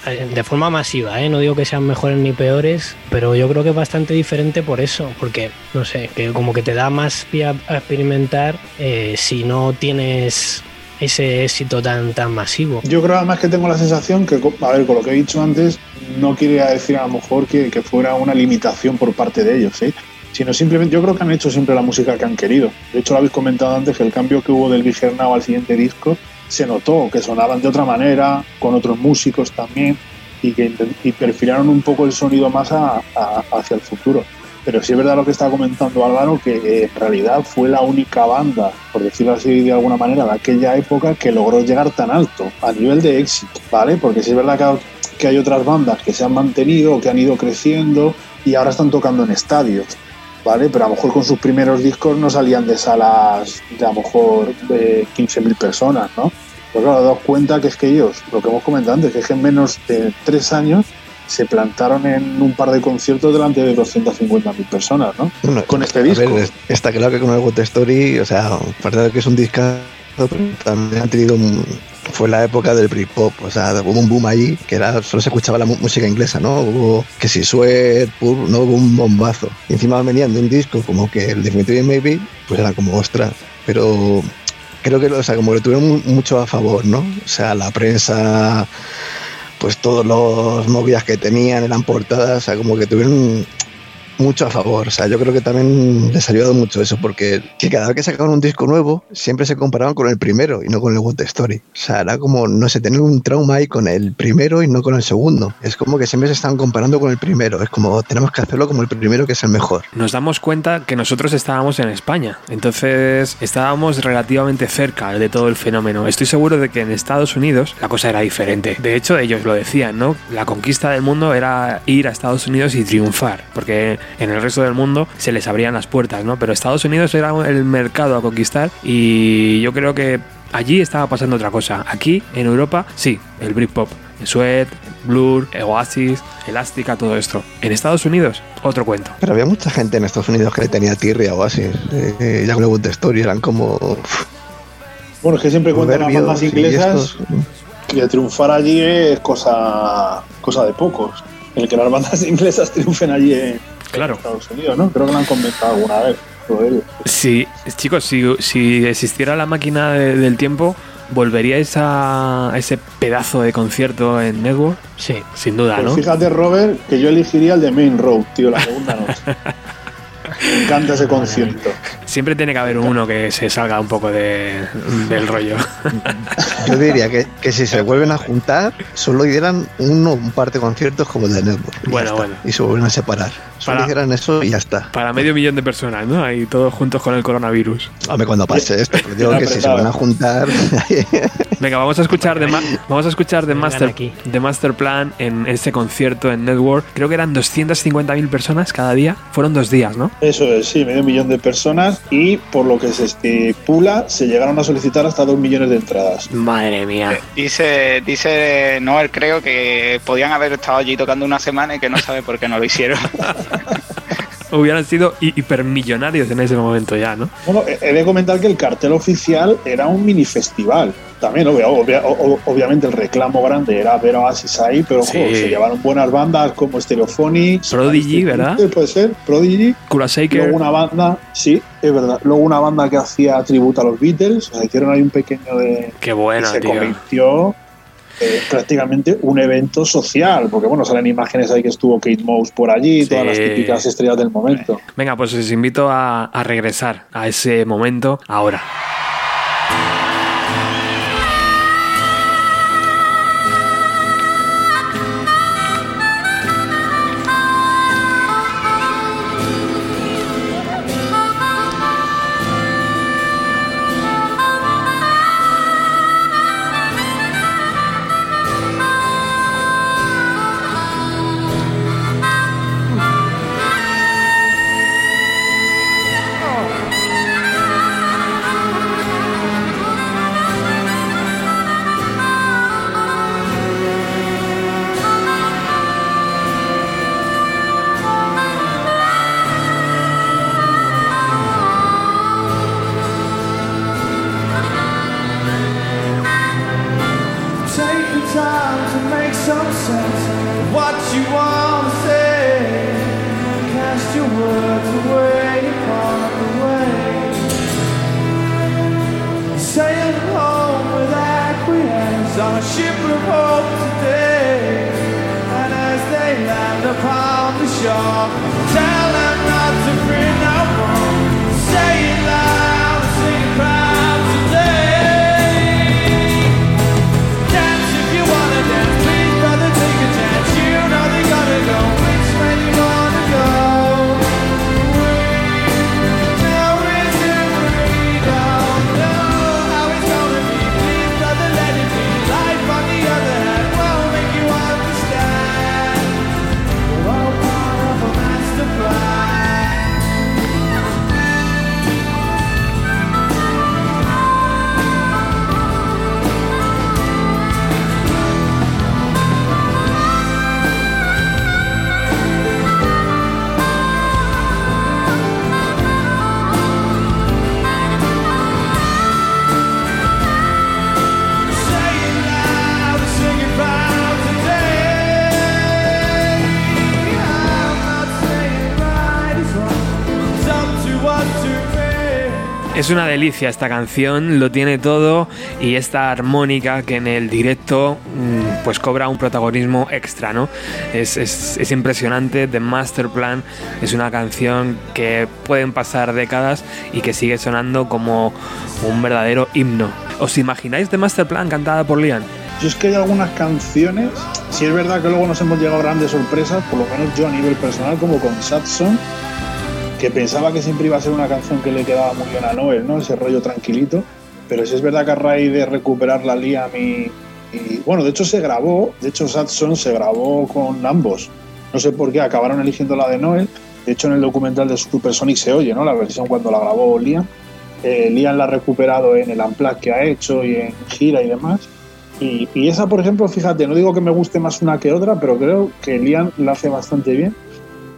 eh, de forma masiva, ¿eh? no digo que sean mejores ni peores, pero yo creo que es bastante diferente por eso, porque no sé, que como que te da más pie a, experimentar eh, si no tienes ese éxito tan tan masivo. Yo creo además que tengo la sensación que, a ver, con lo que he dicho antes, no quiere decir a lo mejor que, que fuera una limitación por parte de ellos, ¿eh? sino simplemente yo creo que han hecho siempre la música que han querido. De hecho, lo habéis comentado antes que el cambio que hubo del Big al siguiente disco se notó que sonaban de otra manera, con otros músicos también, y que y perfilaron un poco el sonido más a- a- hacia el futuro. Pero sí es verdad lo que está comentando Álvaro, que eh, en realidad fue la única banda, por decirlo así de alguna manera, de aquella época que logró llegar tan alto a nivel de éxito, ¿vale? Porque sí es verdad que, ha- que hay otras bandas que se han mantenido, que han ido creciendo y ahora están tocando en estadios, ¿vale? Pero a lo mejor con sus primeros discos no salían de salas de a lo mejor de 15.000 personas, ¿no? Pero claro, daos cuenta que es que ellos, lo que hemos comentado antes, que es que en menos de tres años se plantaron en un par de conciertos delante de 250.000 personas, ¿no? Bueno, Con este disco. ver, está claro que con el What Story, o sea, aparte de que es un discazo, también han tenido un- fue la época del Britpop, o sea, hubo un boom ahí que era solo se escuchaba la música inglesa, ¿no? Hubo que si Sweat, Pur, no hubo un bombazo. Y encima venían de un disco como que el Definitive Maybe, pues era como ostras, pero creo que o sea, como que tuvieron mu- mucho a favor, ¿no? O sea, la prensa pues todos los movidas que tenían eran portadas, o sea, como que tuvieron mucho a favor. O sea, yo creo que también les ha ayudado mucho eso, porque que cada vez que sacaban un disco nuevo, siempre se comparaban con el primero y no con el What Story. O sea, era como, no sé, tener un trauma ahí con el primero y no con el segundo. Es como que siempre se están comparando con el primero. Es como, tenemos que hacerlo como el primero que es el mejor. Nos damos cuenta que nosotros estábamos en España, entonces estábamos relativamente cerca de todo el fenómeno. Estoy seguro de que en Estados Unidos la cosa era diferente. De hecho, ellos lo decían, ¿no? La conquista del mundo era ir a Estados Unidos y triunfar, porque en el resto del mundo se les abrían las puertas, ¿no? Pero Estados Unidos era el mercado a conquistar y yo creo que allí estaba pasando otra cosa. Aquí, en Europa, sí, el Britpop, el Sweat, Blur, Oasis, Elástica, todo esto. En Estados Unidos, otro cuento. Pero había mucha gente en Estados Unidos que le tenía tirria o así. Eh, ya con el Good Story eran como. Bueno, es que siempre cuentan las bandas y inglesas que triunfar allí es cosa, cosa de pocos. El que las bandas inglesas triunfen allí en Claro. Estados Unidos, ¿no? Creo que lo han comentado alguna vez. Sí, chicos, si, si existiera la máquina de- del tiempo, ¿volveríais a ese pedazo de concierto en Network? Sí. Sin duda, Pues ¿no? fíjate, Robert, que yo elegiría el de Main Road, tío, la segunda noche. Me encanta ese concierto. Siempre tiene que haber uno que se salga un poco de, del rollo. Yo diría que, que si se vuelven a juntar, solo hicieran uno, un par de conciertos como el de Network. Bueno, está. bueno. Y se vuelven a separar. Para- hicieran eso y ya está. Para medio millón de personas, ¿no? Ahí todos juntos con el coronavirus. Hombre, cuando pase esto, pero digo Bien que si se van a juntar. Venga, vamos a escuchar de, vamos a escuchar de Master, de Master Plan en ese concierto en Network. Creo que eran 250.000 personas cada día. Fueron dos días, ¿no? Eso es, sí, medio millón de personas y por lo que se estipula, se llegaron a solicitar hasta dos millones de entradas. Madre mía. Dice, dice Noel, creo que podían haber estado allí tocando una semana y que no sabe por qué no lo hicieron. Hubieran sido hi- hipermillonarios en ese momento ya, ¿no? Bueno, he de comentar que el cartel oficial era un mini festival. También, obvia- obvia- obviamente, el reclamo grande era ver a Oasis ahí, pero se llevaron buenas bandas como Stereophonics, Prodigy, ¿verdad? Puede ser, Prodigy. Kula Shaker. Luego una banda, sí, es verdad. Luego una banda que hacía tributo a los Beatles. O sea, hicieron ahí un pequeño de. Qué bueno, y se tío. convirtió eh, prácticamente un evento social. Porque, bueno, salen imágenes ahí que estuvo Kate Moss por allí, Sí. todas las típicas estrellas del momento. Venga, pues os invito a, a regresar a ese momento ahora. Es una delicia esta canción, lo tiene todo y esta armónica que en el directo mm, pues cobra un protagonismo extra, ¿no? Es, es, es impresionante, The Master Plan es una canción que pueden pasar décadas y que sigue sonando como un verdadero himno. ¿Os imagináis The Master Plan cantada por Liam? Yo es que hay algunas canciones, si es verdad que luego nos hemos llegado a grandes sorpresas, por lo menos yo a nivel personal, como con Satson, que pensaba que siempre iba a ser una canción que le quedaba muy bien a Noel, ¿no? Ese rollo tranquilito. Pero si es verdad que a raíz de recuperar la Liam y, y, bueno, de hecho se grabó, de hecho Satson se grabó con ambos. No sé por qué acabaron eligiendo la de Noel. De hecho en el documental de Supersonic se oye, ¿no? La versión cuando la grabó Liam. Eh, Liam la ha recuperado en el unplug que ha hecho y en gira y demás. Y, y, esa, por ejemplo, fíjate, no digo que me guste más una que otra, pero creo que Liam la hace bastante bien.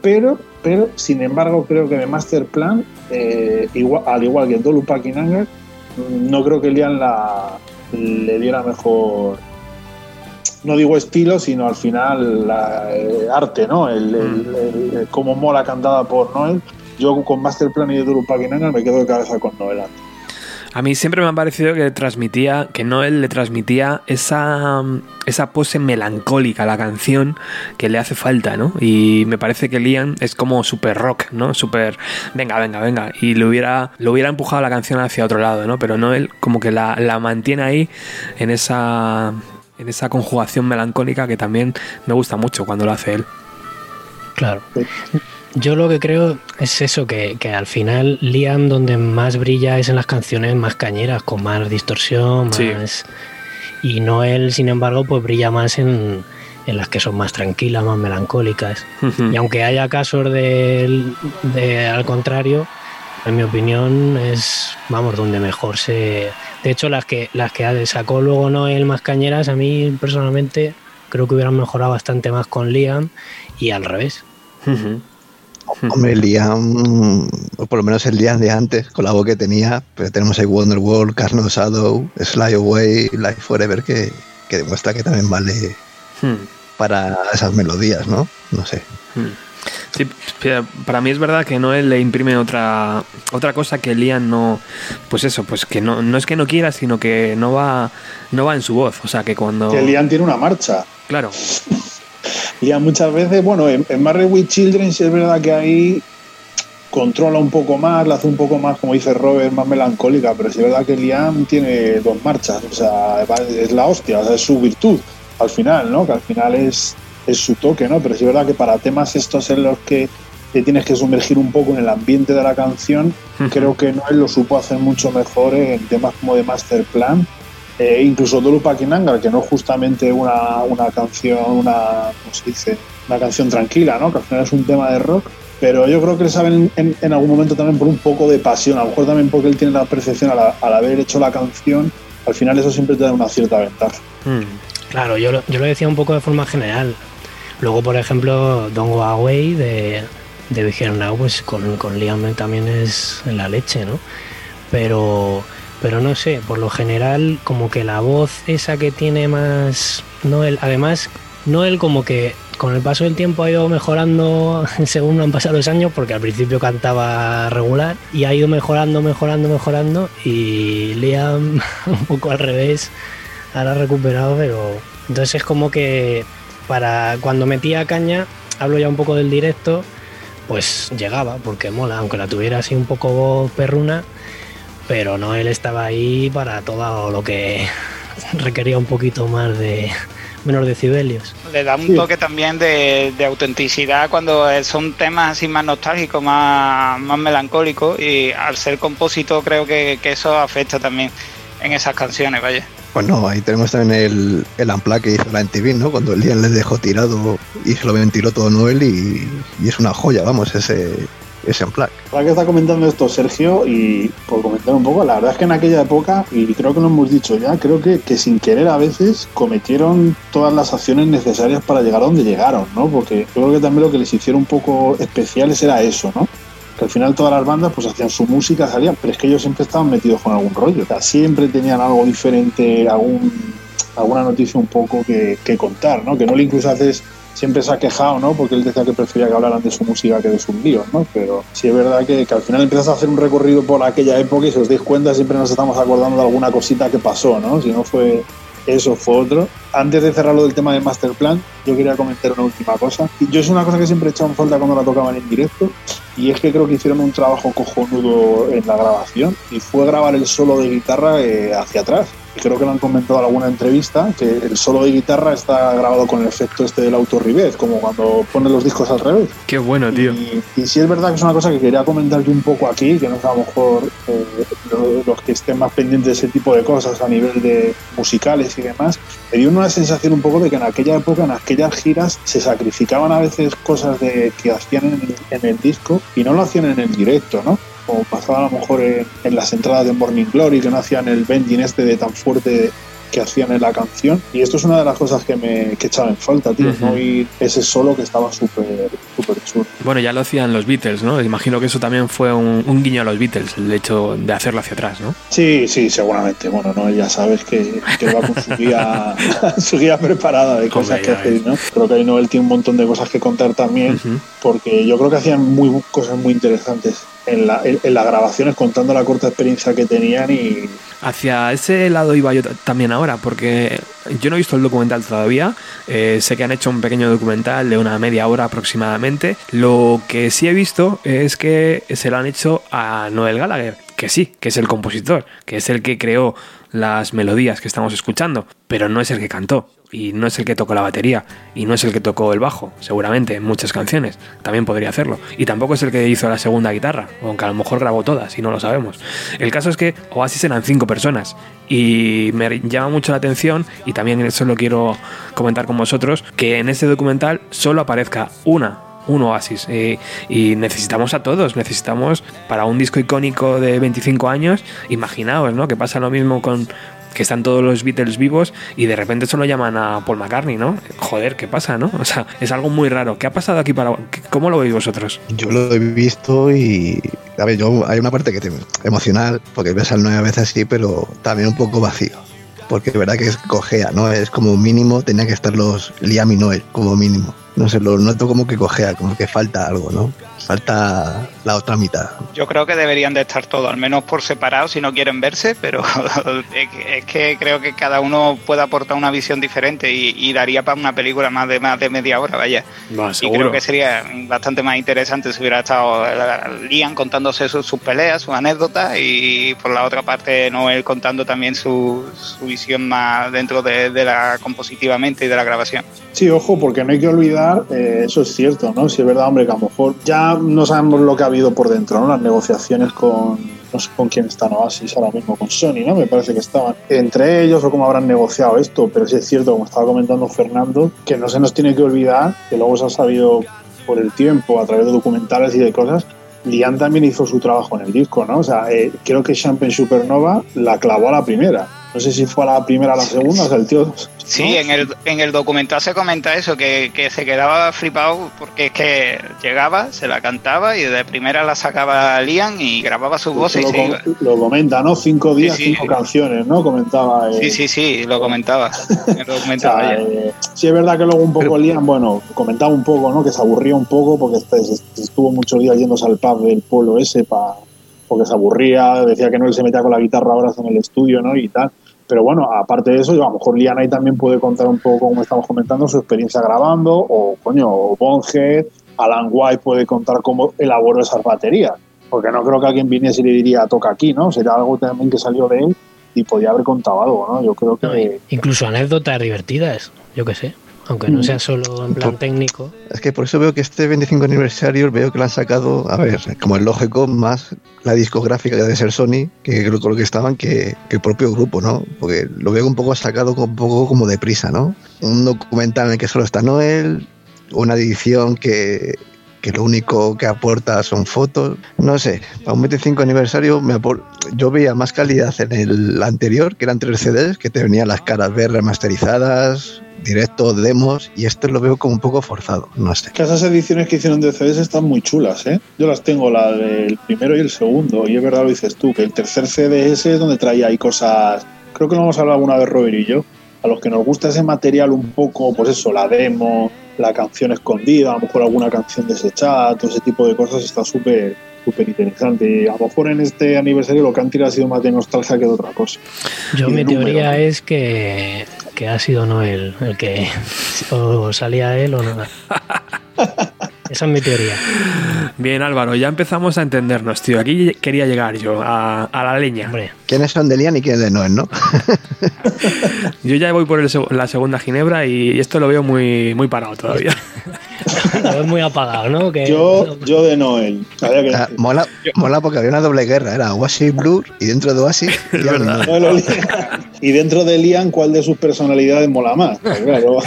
Pero, pero sin embargo, creo que de Master Plan, eh, igual, al igual que Dolu Pakinanga, no creo que Liam la, le diera mejor, no digo estilo, sino al final la, eh, arte, ¿no? El, el, el, como mola cantada por Noel. Yo con Master Plan y de Dolu Pakinanga me quedo de cabeza con Noel antes. A mí siempre me ha parecido que transmitía, que Noel le transmitía esa, esa pose melancólica a la canción que le hace falta, ¿no? Y me parece que Liam es como super rock, ¿no? Super, venga, venga, venga. Y le hubiera, le hubiera empujado la canción hacia otro lado, ¿no? Pero Noel como que la, la mantiene ahí en esa, en esa conjugación melancólica que también me gusta mucho cuando lo hace él. Claro. Yo lo que creo es eso, que, que, al final Liam donde más brilla es en las canciones más cañeras, con más distorsión, más... Sí. Y Noel, sin embargo, pues brilla más en, en las que son más tranquilas, más melancólicas. Uh -huh. Y aunque haya casos de, de, al contrario, en mi opinión es, vamos, donde mejor se... De hecho, las que, las que sacó luego Noel más cañeras, a mí personalmente creo que hubieran mejorado bastante más con Liam y al revés. Uh -huh. Hombre, Liam, o por lo menos el Liam de antes, con la voz que tenía, pero tenemos ahí Wonderworld, Carno Shadow, Sly Away, Life Forever, que, que demuestra que también vale hmm. para esas melodías, ¿no? No sé. Hmm. Sí, para mí es verdad que Noel le imprime otra otra cosa que Liam no pues eso, pues que no, no es que no quiera, sino que no va no va en su voz, o sea, que cuando que Liam tiene una marcha. Claro. Y a muchas veces, bueno, en, en Married with Children sí es verdad que ahí controla un poco más, la hace un poco más, como dice Robert, más melancólica, pero sí es verdad que Liam tiene dos marchas, o sea, es la hostia, o sea, es su virtud al final, ¿no? Que al final es, es su toque, ¿no? Pero sí es verdad que para temas estos en los que te tienes que sumergir un poco en el ambiente de la canción, creo que Noel lo supo hacer mucho mejor en temas como de Master Plan eh, incluso Dolu Pakinanga, que no es justamente una, una canción, una, ¿cómo dice? una canción tranquila, ¿no? que al final es un tema de rock, pero yo creo que le saben en, algún momento también por un poco de pasión, a lo mejor también porque él tiene la percepción al, al haber hecho la canción, al final eso siempre te da una cierta ventaja. Mm. Claro, yo lo, yo lo decía un poco de forma general. Luego, por ejemplo, Don't Go Away de, de Now, pues con, con Liam también es la leche, ¿no? Pero pero no sé, por lo general como que la voz esa que tiene más Noel, además Noel como que con el paso del tiempo ha ido mejorando según han pasado los años, porque al principio cantaba regular y ha ido mejorando, mejorando, mejorando y Liam un poco al revés, ahora ha recuperado, pero entonces es como que para cuando metía caña, hablo ya un poco del directo, pues llegaba, porque mola, aunque la tuviera así un poco perruna, pero no él estaba ahí para todo lo que requería un poquito más de menos decibelios. Le da un toque también de, de, autenticidad cuando son temas así más nostálgicos, más, más melancólicos y al ser compositor creo que, que eso afecta también en esas canciones, vaya. Bueno, ahí tenemos también el, el ampla que hizo la MTV, ¿no? Cuando el día le dejó tirado y se lo ventiló todo Noel y, y es una joya, vamos, ese, ese unplug. Ahora que está comentando esto Sergio y por comentar un poco, la verdad es que en aquella época, y creo que lo hemos dicho ya, creo que, que sin querer a veces cometieron todas las acciones necesarias para llegar a donde llegaron, ¿no? Porque yo creo que también lo que les hicieron un poco especiales era eso, ¿no? que al final todas las bandas pues hacían su música, salían, pero es que ellos siempre estaban metidos con algún rollo, o sea, siempre tenían algo diferente, algún, alguna noticia un poco que, que, contar, ¿no? Que no le incluso haces siempre se ha quejado, ¿no? Porque él decía que prefería que hablaran de su música que de sus líos, ¿no? Pero sí es verdad que, que al final empiezas a hacer un recorrido por aquella época y si os dais cuenta siempre nos estamos acordando de alguna cosita que pasó, ¿no? Si no fue eso fue otro. Antes de cerrar lo del tema de Masterplan, yo quería comentar una última cosa. Yo es una cosa que siempre he echado en falta cuando la tocaban en directo, y es que creo que hicieron un trabajo cojonudo en la grabación, y fue grabar el solo de guitarra eh, hacia atrás. Y creo que lo han comentado en alguna entrevista, que el solo de guitarra está grabado con el efecto este del autorrivez, como cuando pones los discos al revés. Qué bueno, tío. Y, y sí es verdad que es una cosa que quería comentar yo un poco aquí, que no sé a lo mejor eh, lo- los que estén más pendientes de ese tipo de cosas a nivel de musicales y demás, me dio una sensación un poco de que en aquella época, en aquellas giras, se sacrificaban a veces cosas de, que hacían en el, en el disco y no lo hacían en el directo, ¿no? Como pasaba a lo mejor en, en las entradas de Morning Glory, que no hacían el bending este de tan fuerte que hacían en la canción. Y esto es una de las cosas que me que echaba en falta, tío, no oír ese solo que estaba súper, súper chulo. Bueno, ya lo hacían los Beatles, ¿no? Imagino que eso también fue un, un guiño a los Beatles, el hecho de hacerlo hacia atrás, ¿no? Sí, sí, seguramente. Bueno, no, ya sabes que, que va con su guía, su guía preparada de cosas Hombre, que hacer, ¿no? Creo que ahí Noel tiene un montón de cosas que contar también, porque yo creo que hacían muy cosas muy interesantes en, la, en, en las grabaciones, contando la corta experiencia que tenían y Hacia ese lado iba yo también ahora, porque yo no he visto el documental todavía. eh, sé que han hecho un pequeño documental de una media hora aproximadamente. Lo que sí he visto es que se lo han hecho a Noel Gallagher, que sí, que es el compositor, que es el que creó las melodías que estamos escuchando, pero no es el que cantó. Y no es el que tocó la batería, y no es el que tocó el bajo, seguramente en muchas canciones, también podría hacerlo. Y tampoco es el que hizo la segunda guitarra, aunque a lo mejor grabó todas y no lo sabemos. El caso es que Oasis eran cinco personas, y me llama mucho la atención, y también eso lo quiero comentar con vosotros, que en este documental solo aparezca una un oasis eh, y necesitamos a todos necesitamos para un disco icónico de 25 años imaginaos no que pasa lo mismo con que están todos los Beatles vivos y de repente solo llaman a Paul McCartney, ¿no? Joder, ¿qué pasa, no? O sea, es algo muy raro. ¿Qué ha pasado aquí para... ¿Cómo lo veis vosotros? Yo lo he visto y. A ver, yo, hay una parte que te emocional, porque ves al nueve veces así, pero también un poco vacío. Porque es verdad que es cojea, ¿no? Es como mínimo, tenía que estar los Liam y Noel, como mínimo. No sé, lo noto como que cojea, como que falta algo, ¿no? Falta la otra mitad. Yo creo que deberían de estar todos, al menos por separado si no quieren verse, pero es que- creo que cada uno puede aportar una visión diferente y, y daría para una película más de más de media hora, vaya. y creo que sería bastante más interesante si hubiera estado Liam contándose sus, sus peleas, sus anécdotas y por la otra parte Noel contando también su, su visión más dentro de, de la compositivamente y de la grabación. Sí, ojo, porque no hay que olvidar, eh, eso es cierto, ¿no? Si es verdad, hombre, que a lo mejor ya no sabemos lo que ha habido por dentro, ¿no? Las negociaciones con, no sé con quién están Oasis ahora mismo, con Sony, ¿no? Me parece que estaban entre ellos o cómo habrán negociado esto, pero sí es cierto, como estaba comentando Fernando, que no se nos tiene que olvidar, que luego se ha sabido por el tiempo, a través de documentales y de cosas, Liam también hizo su trabajo en el disco, ¿no? O sea, eh, creo que Champagne Supernova la clavó a la primera. No sé si fue a la primera o la segunda, o sea, el tío... Sí, en el, en el documental se comenta eso, que, que se quedaba flipado porque es que llegaba, se la cantaba y de primera la sacaba Liam y grababa su voz y lo, se com- iba. lo comenta, ¿no? Cinco días, Sí, sí. cinco canciones, ¿no? Comentaba. eh, Sí, sí, sí, lo comentaba. o sea, eh, sí es verdad que luego un poco Liam, bueno, comentaba un poco, ¿no? Que se aburría un poco porque estuvo muchos días yéndose al pub del pueblo ese pa- porque se aburría, decía que no él se metía con la guitarra horas en el estudio, ¿no? Y tal. Pero bueno, aparte de eso, yo, a lo mejor Liam ahí también puede contar un poco, como estamos comentando, su experiencia grabando, o coño, o Bonhead, Alan White puede contar cómo elaboró esas baterías. Porque no creo que alguien viniese y le diría toca aquí, ¿no? Sería algo también que salió de él y podía haber contado algo, ¿no? Yo creo que. Incluso anécdotas divertidas, yo qué sé. Aunque no Mm. sea solo en plan técnico. Es que por eso veo que este 25 aniversario veo que lo han sacado, a ver, como es lógico, más la discográfica de ser Sony, que creo con lo que estaban, que, que el propio grupo, ¿no? Porque lo veo un poco sacado un poco como deprisa, ¿no? Un documental en el que solo está Noel, una edición que, que lo único que aporta son fotos. No sé, para un 25 aniversario me yo veía más calidad en el anterior, que eran tres CDs, que te venían las caras ver remasterizadas, directos, demos, y este lo veo como un poco forzado, no sé. Que esas ediciones que hicieron de CDs están muy chulas, ¿eh? Yo las tengo, la del primero y el segundo, y es verdad lo dices tú, que el tercer CD ese es donde traía ahí cosas. Creo que lo hemos hablado alguna vez Robert y yo, a los que nos gusta ese material un poco, pues eso, la demo, la canción escondida, a lo mejor alguna canción desechada, todo ese tipo de cosas está súper súper interesante. Y a lo mejor en este aniversario lo que han tirado ha sido más de nostalgia que de otra cosa. Yo mi número. teoría es que, que ha sido Noel el que o salía él o nada. Esa es mi teoría. Bien, Álvaro, ya empezamos a entendernos, tío. Aquí quería llegar yo, a, a la leña. Hombre, ¿Quiénes son de Lian y quiénes de Noel, no? Yo ya voy por el la segunda ginebra y esto lo veo muy, muy parado todavía. lo ves muy apagado, ¿no? Que, Yo, yo de Noel. Que Ah, mola, mola porque había una doble guerra, era Oasis Blur y dentro de Oasis y. Y dentro de Liam, ¿cuál de sus personalidades mola más? Pues claro.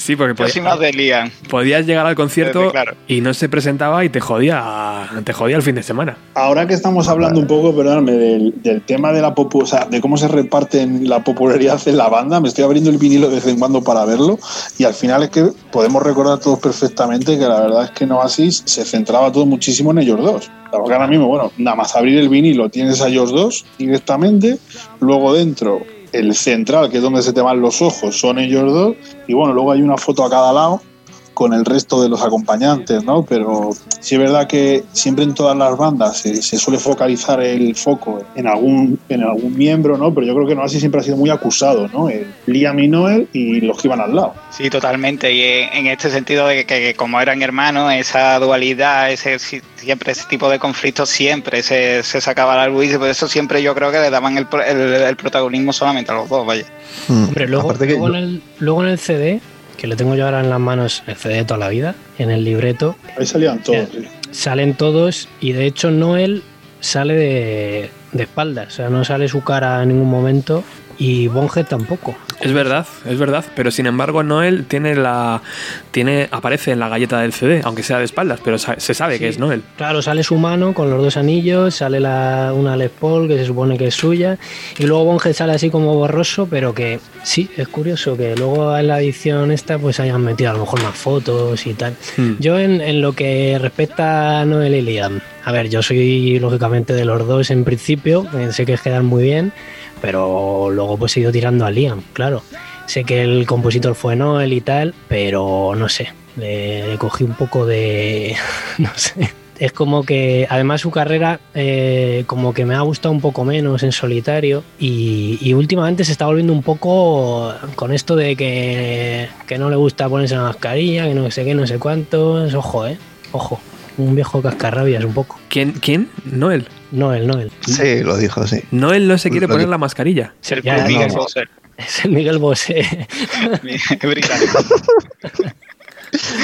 Sí, porque Yo podía- soy más de Liam. podías llegar al concierto Sí, claro. y no se presentaba y te jodía, te jodía el fin de semana. Ahora que estamos hablando un poco, perdóname, del, del tema de la popu, o sea, de cómo se reparten la popularidad en la banda, me estoy abriendo el vinilo de vez en cuando para verlo y al final es que podemos recordar todos perfectamente que la verdad es que en Oasis se centraba todo muchísimo en ellos dos. Ahora mismo, bueno, nada más abrir el vinilo tienes a ellos dos directamente, luego dentro el central, que es donde se te van los ojos, son ellos dos. Y bueno, luego hay una foto a cada lado con el resto de los acompañantes, ¿no? Pero sí es verdad que siempre en todas las bandas se, se suele focalizar el foco en algún, en algún miembro, ¿no? Pero yo creo que no así siempre ha sido muy acusado, ¿no? El Liam y Noel y los que iban al lado. Sí, totalmente. Y en este sentido de que como eran hermanos, esa dualidad, ese si- siempre ese tipo de conflictos siempre se, se sacaba a la luz y por eso siempre yo creo que le daban el, pro- el- el protagonismo solamente a los dos, vaya. Mm, Hombre, luego, aparte que en el, luego en el CD, que lo tengo yo ahora en las manos, el CD de toda la vida, en el libreto, Ahí salían todos. sí. salen todos y de hecho Noel sale de, de espaldas, o sea, no sale su cara en ningún momento y Bonge tampoco. Es verdad, es verdad, pero sin embargo Noel tiene la tiene aparece en la galleta del CD, aunque sea de espaldas, pero se sabe que es Noel. Claro, sale su mano con los dos anillos, sale la, una Les Paul que se supone que es suya, y luego Bonge sale así como borroso, pero que sí, es curioso que luego en la edición esta pues hayan metido a lo mejor más fotos y tal. Hmm. Yo en, en lo que respecta a Noel y Liam, a ver, yo soy lógicamente de los dos en principio, eh, sé que quedan muy bien, pero luego pues he ido tirando a Liam, claro. Sé que el compositor fue Noel y tal, pero no sé, le, cogí un poco de... no sé. Es como que además su carrera eh, como que me ha gustado un poco menos en solitario y, y últimamente se está volviendo un poco con esto de que, que no le gusta ponerse la mascarilla, que no sé qué, no sé cuántos. Ojo, eh. Ojo. Un viejo cascarrabias un poco. ¿Quién? ¿Quién? Noel. Noel, Noel. Sí, lo dijo, sí. Noel no se quiere Lo poner que- la mascarilla. El Ya, Club no. Miguel Bosé, Es el Miguel Bosé. británico.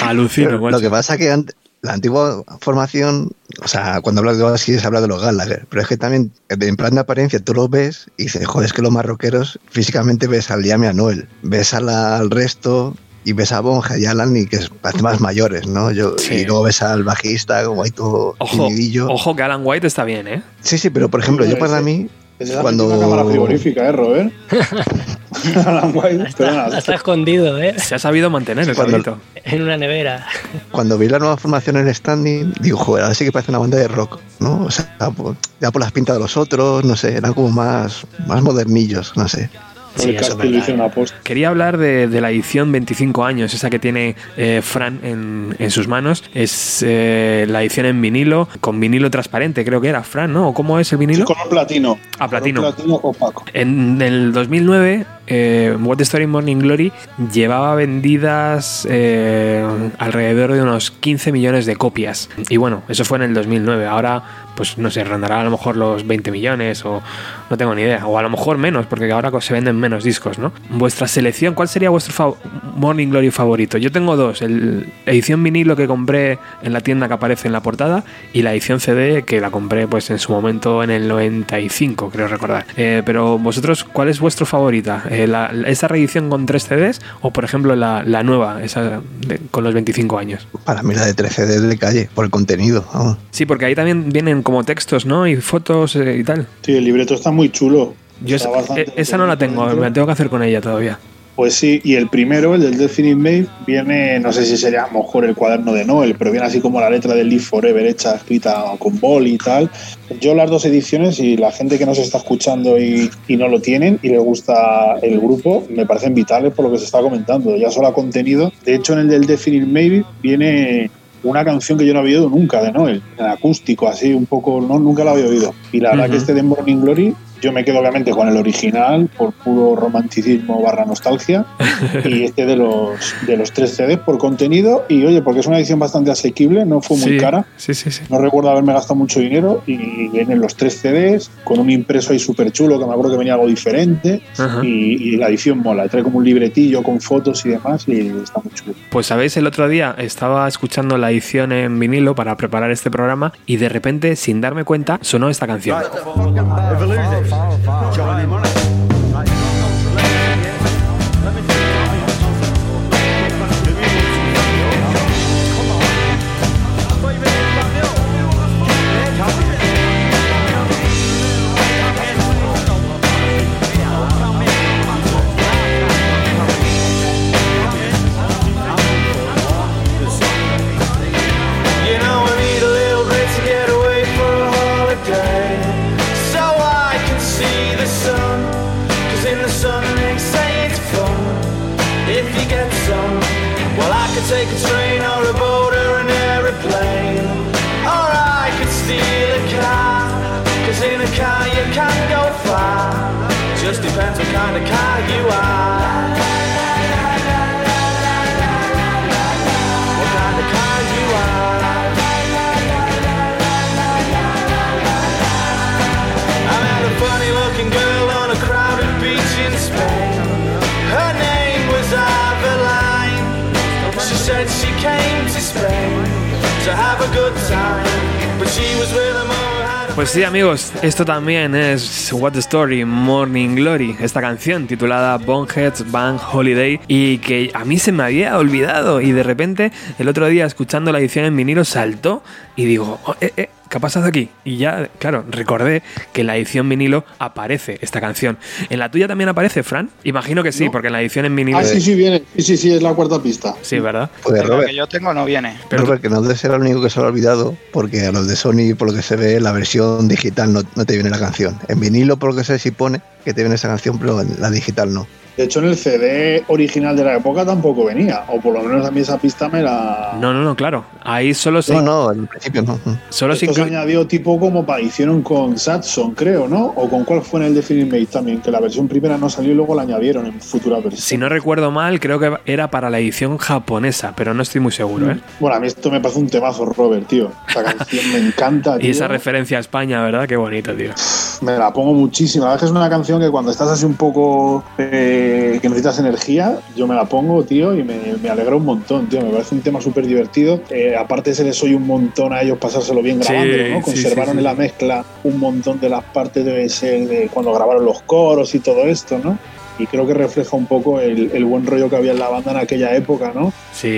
Alucino, Pero macho. lo que pasa es que la antigua formación, o sea, cuando hablas de Oasis se habla de los Gallagher, pero es que también en plan de apariencia tú los ves y dices, joder, es que los más rockeros físicamente ves al Liam y a Noel, ves a la- al resto y ves a Bonja y a Alan y que es parece más mayores, ¿no? Yo, Sí. Y luego ves al bajista como ahí todo Ojo, timidillo. ojo que Alan White está bien, ¿eh? Sí, sí, pero por ejemplo, yo para mí, Cuando- una cámara frigorífica, ¿eh, Robert? Alan White. Está, está escondido, ¿eh? Se ha sabido mantener el Cuando-. En una nevera. cuando vi la nueva formación en standing, digo, joder, ahora sí que parece una banda de rock, ¿no? O sea, por- ya por las pintas de los otros, no sé, eran como más, más modernillos, no sé. Sí, eso es posta. Quería hablar de, de la edición 25 años, esa que tiene eh, Fran en, en sus manos. Es eh, la edición en vinilo, con vinilo transparente, creo que era Fran, ¿no? ¿O ¿Cómo es el vinilo? Color platino. Ah, platino. Color platino opaco. En el 2009, eh, What the Story Morning Glory llevaba vendidas eh, alrededor de unos 15 millones de copias. Y bueno, eso fue en el 2009. Ahora, pues no sé, rondará a lo mejor los 20 millones o no tengo ni idea. O a lo mejor menos, porque ahora se venden menos discos, ¿no? Vuestra selección, ¿cuál sería vuestro Morning Glory favorito? Yo tengo dos. El edición vinilo que compré en la tienda que aparece en la portada y la edición CD que la compré pues en su momento en el 95, creo recordar. Eh, pero vosotros, ¿cuál es vuestro favorita? Eh, la- ¿Esa reedición con tres CDs o por ejemplo la, la nueva, esa de- con los 25 años? Para mí la de 13 de de calle, por el contenido, vamos. Sí, porque ahí también vienen como textos, ¿no? Y fotos eh, y tal. Sí, el libreto está muy chulo. Yo esa, eh, esa no la tengo, me la tengo que hacer con ella todavía. Pues sí, y el primero, el del Definite Made, viene, no sé si sería a lo mejor el cuaderno de Noel, pero viene así como la letra del Live Forever hecha, escrita con bol y tal. Yo las dos ediciones y la gente que nos está escuchando y, y no lo tienen y le gusta el grupo, me parecen vitales por lo que se está comentando, ya solo contenido. De hecho, en el del Definite Maybe viene una canción que yo no había oído nunca de Noel, en acústico, así un poco, no, nunca la había oído. Y la verdad que este de Morning Glory, yo me quedo obviamente con el original por puro romanticismo barra nostalgia y este de los de los tres CDs por contenido y oye porque es una edición bastante asequible no fue muy sí, cara Sí, sí, sí. no recuerdo haberme gastado mucho dinero y vienen los tres CDs con un impreso ahí súper chulo que me acuerdo que venía algo diferente y, y la edición mola, trae como un libretillo con fotos y demás y está muy chulo. Pues sabéis, el otro día estaba escuchando la edición en vinilo para preparar este programa y de repente, sin darme cuenta, sonó esta canción. You Pues sí, amigos, esto también es What the Story, Morning Glory, esta canción titulada Boneheads Bang Holiday y que a mí se me había olvidado y de repente el otro día escuchando la edición en vinilo saltó y digo, oh, eh, eh, ¿qué ha pasado aquí? Y ya, claro, recordé que en la edición vinilo aparece esta canción. ¿En la tuya también aparece, Fran? Imagino que sí, No. porque en la edición en vinilo... Ah, sí, sí, viene. Sí, sí, sí, es la cuarta pista. Sí, ¿verdad? Pues la que yo tengo no viene. Pero- Robert, que no debe ser el único que se lo ha olvidado, porque a los de Sony, por lo que se ve, la versión digital no, no te viene la canción. En vinilo, por lo que sé, sí pone que te viene esa canción, pero en la digital no. De hecho, en el CD original de la época tampoco venía, o por lo menos a mí esa pista me la. No, no, no, claro. Ahí solo se, No, no, en principio no. solo se Esto se añadió tipo como para hicieron con Satson, creo, ¿no? O con cuál fue en el Definite Mate también, que la versión primera no salió y luego la añadieron en futura versión. Si no recuerdo mal, creo que era para la edición japonesa, pero no estoy muy seguro, ¿eh? Bueno, a mí esto me parece un temazo, Robert, tío. Esta canción me encanta, Y esa referencia a España, ¿verdad? Qué bonito, tío. Me la pongo muchísimo. La verdad es que es una canción que cuando estás así un poco eh, que necesitas energía, yo me la pongo, tío, y me, me alegra un montón, tío. Me parece un tema súper divertido. Eh, aparte se les oye un montón a ellos pasárselo bien Sí, grabándolo, ¿no? sí, Conservaron sí, sí. en la mezcla un montón de las partes ser de cuando grabaron los coros y todo esto, ¿no? Y creo que refleja un poco el, el buen rollo que había en la banda en aquella época, ¿no? Sí.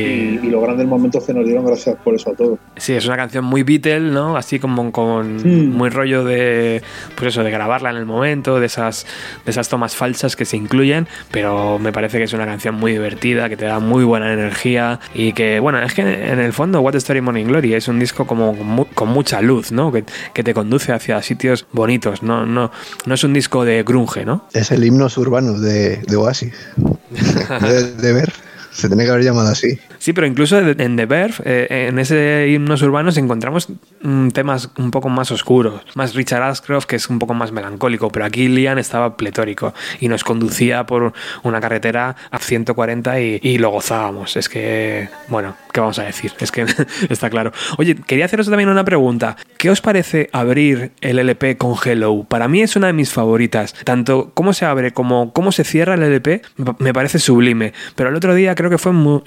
Y, y los grandes momentos que nos dieron gracias por eso a todos. Sí, es una canción muy Beatle, ¿no? Así como con Mm. muy rollo de, pues eso, de grabarla en el momento, de esas, de esas tomas falsas que se incluyen, pero me parece que es una canción muy divertida, que te da muy buena energía y que, bueno, es que en el fondo What the Story Morning Glory es un disco como con, mu- con mucha luz, ¿no? Que, que te conduce hacia sitios bonitos, no, no, no es un disco de grunge, ¿no? Es el himno urbano de, de Oasis. de, de ver. Se tiene que haber llamado así. Sí, pero incluso en The Verve, eh, en ese himnos urbanos encontramos mm, temas un poco más oscuros, más Richard Ashcroft, que es un poco más melancólico, pero aquí Liam estaba pletórico y nos conducía por una carretera a 140 y, lo gozábamos. Es que, bueno, ¿qué vamos a decir? Es que está claro. Oye, quería haceros también una pregunta. ¿Qué os parece abrir el LP con Hello? Para mí es una de mis favoritas. Tanto cómo se abre como cómo se cierra el LP me parece sublime. Pero el otro día creo que fue en, Mu-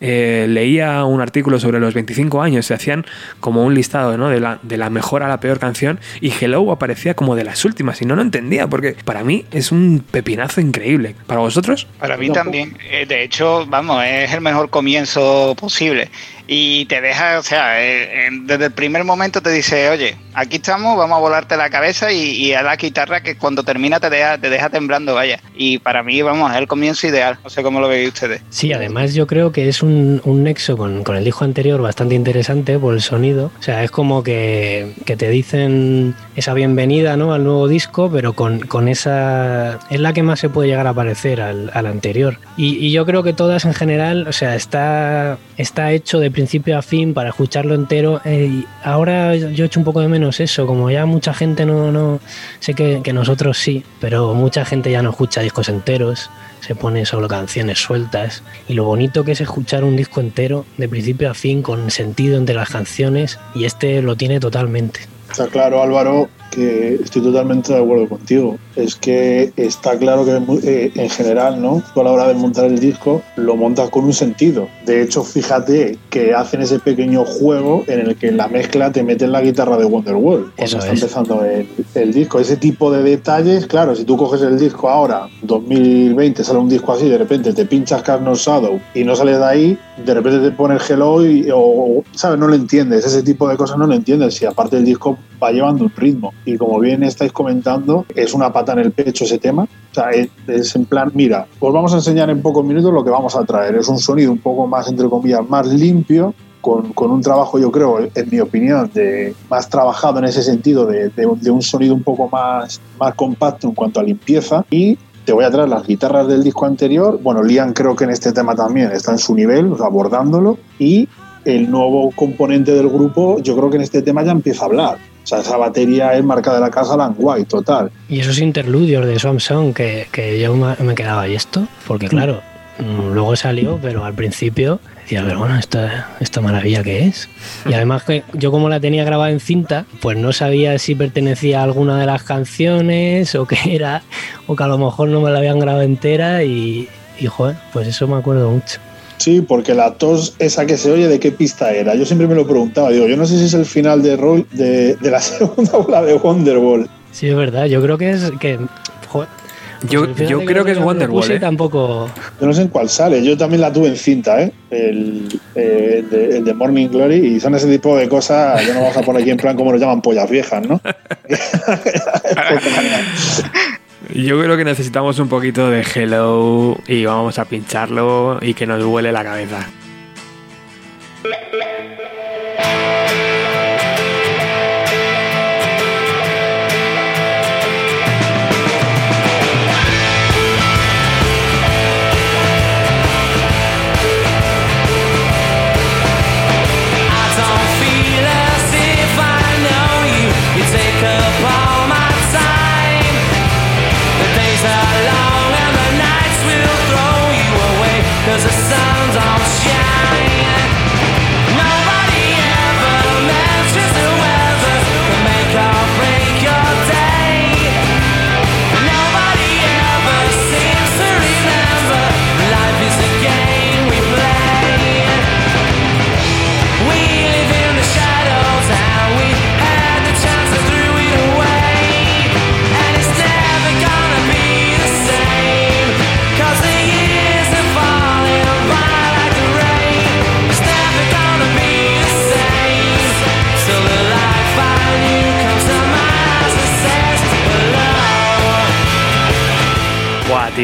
eh, leía un artículo sobre los 25 años, se hacían como un listado ¿no? de, la, de la mejor a la peor canción y Hello aparecía como de las últimas y no lo entendía porque para mí es un pepinazo increíble. ¿Para vosotros? Para mí también. Eh, De hecho, vamos, es el mejor comienzo posible. Y te deja, o sea, eh, desde el primer momento te dice, oye, aquí estamos, vamos a volarte la cabeza y, a la guitarra que cuando termina te deja, te deja temblando, vaya. Y para mí, vamos, es el comienzo ideal. No sé cómo lo veis ustedes. Sí, además yo creo que es un, un nexo con, con el disco anterior bastante interesante por el sonido. O sea, es como que, que te dicen esa bienvenida ¿no? al nuevo disco, pero con, con esa... Es la que más se puede llegar a parecer al, anterior. Y, y yo creo que todas en general, o sea, está, está hecho de principio a fin para escucharlo entero. Eh, ahora yo echo un poco de menos eso, como ya mucha gente no... no sé que, que nosotros sí, pero mucha gente ya no escucha discos enteros se pone solo canciones sueltas y lo bonito que es escuchar un disco entero de principio a fin con sentido entre las canciones y este lo tiene totalmente. Está claro, Álvaro, que estoy totalmente de acuerdo contigo. Es que está claro que eh, en general, ¿no? Tú a la hora de montar el disco lo montas con un sentido. De hecho, fíjate que hacen ese pequeño juego en el que en la mezcla te meten la guitarra de Wonderwall cuando Eso está es. empezando el, el disco. Ese tipo de detalles, claro, si tú coges el disco ahora, 2020, sale un disco así, de repente te pinchas Carnot Shadow y no sales de ahí, de repente te pone el Hello y, o, ¿sabes? No lo entiendes. Ese tipo de cosas no lo entiendes. Y aparte el disco va llevando un ritmo. Y como bien estáis comentando, es una pata en el pecho ese tema. O sea, es, es en plan, mira, os vamos a enseñar en pocos minutos lo que vamos a traer. Es un sonido un poco más, entre comillas, más limpio, con, con, un trabajo, yo creo, en mi opinión, de más trabajado en ese sentido, de, de, de, un sonido un poco más, más compacto en cuanto a limpieza. Y te voy a traer las guitarras del disco anterior. Bueno, Liam creo que en este tema también está en su nivel, abordándolo. Y el nuevo componente del grupo, yo creo que en este tema ya empieza a hablar. Sea, esa batería es marca de la casa Langway, total. Y esos interludios de Samsung que, que yo me quedaba, ¿y esto? Porque claro, luego salió, pero al principio decía, pero bueno, esta, esta maravilla que es. Y además que yo como la tenía grabada en cinta, pues no sabía si pertenecía a alguna de las canciones o qué era, o que a lo mejor no me la habían grabado entera y, y joder, pues eso me acuerdo mucho. Sí, porque la tos esa que se oye, ¿de qué pista era? Yo siempre me lo preguntaba. Digo, yo no sé si es el final de, Roll, de, de la segunda bola de Wonderwall. Sí, es verdad. Yo creo que es que... Joder, pues yo, yo creo que es Wonderwall. ¿eh? tampoco... Yo no sé en cuál sale. Yo también la tuve en cinta, ¿eh? El, eh, el, de, el, de, Morning Glory. Y son ese tipo de cosas. Yo no vamos a poner aquí en plan como lo llaman pollas viejas, ¿no? Yo creo que necesitamos un poquito de Hello y vamos a pincharlo y que nos duele la cabeza.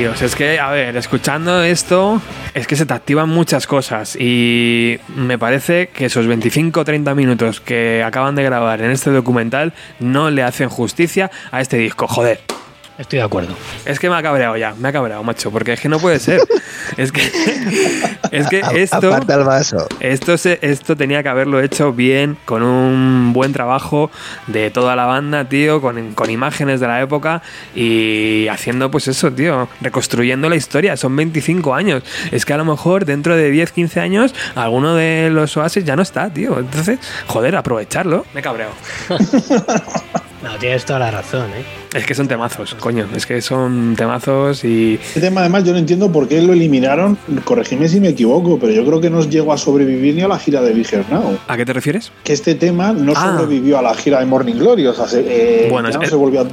Es que, a ver, escuchando esto, es que se te activan muchas cosas y me parece que esos 25 o 30 minutos que acaban de grabar en este documental no le hacen justicia a este disco, joder. Estoy de acuerdo. Es que me ha cabreado ya, me ha cabreado, macho, porque es que no puede ser. es que es que esto Aparta el vaso. esto se, esto tenía que haberlo hecho bien con un buen trabajo de toda la banda, tío, con, con imágenes de la época y haciendo pues eso, tío, reconstruyendo la historia, son 25 años. Es que a lo mejor dentro de 10, 15 años alguno de los Oasis ya no está, tío. Entonces, joder, aprovecharlo. Me cabreo. No, tienes toda la razón, ¿eh? Es que son temazos, coño. Es que son temazos y. Este tema, además, yo no entiendo por qué lo eliminaron. Corregime si me equivoco, pero yo creo que no llegó a sobrevivir ni a la gira de Bigger Now. ¿A qué te refieres? Que este tema no Ah. sobrevivió a la gira de Morning Glory. O sea, se, eh, Bueno, ya es- no se volvió a-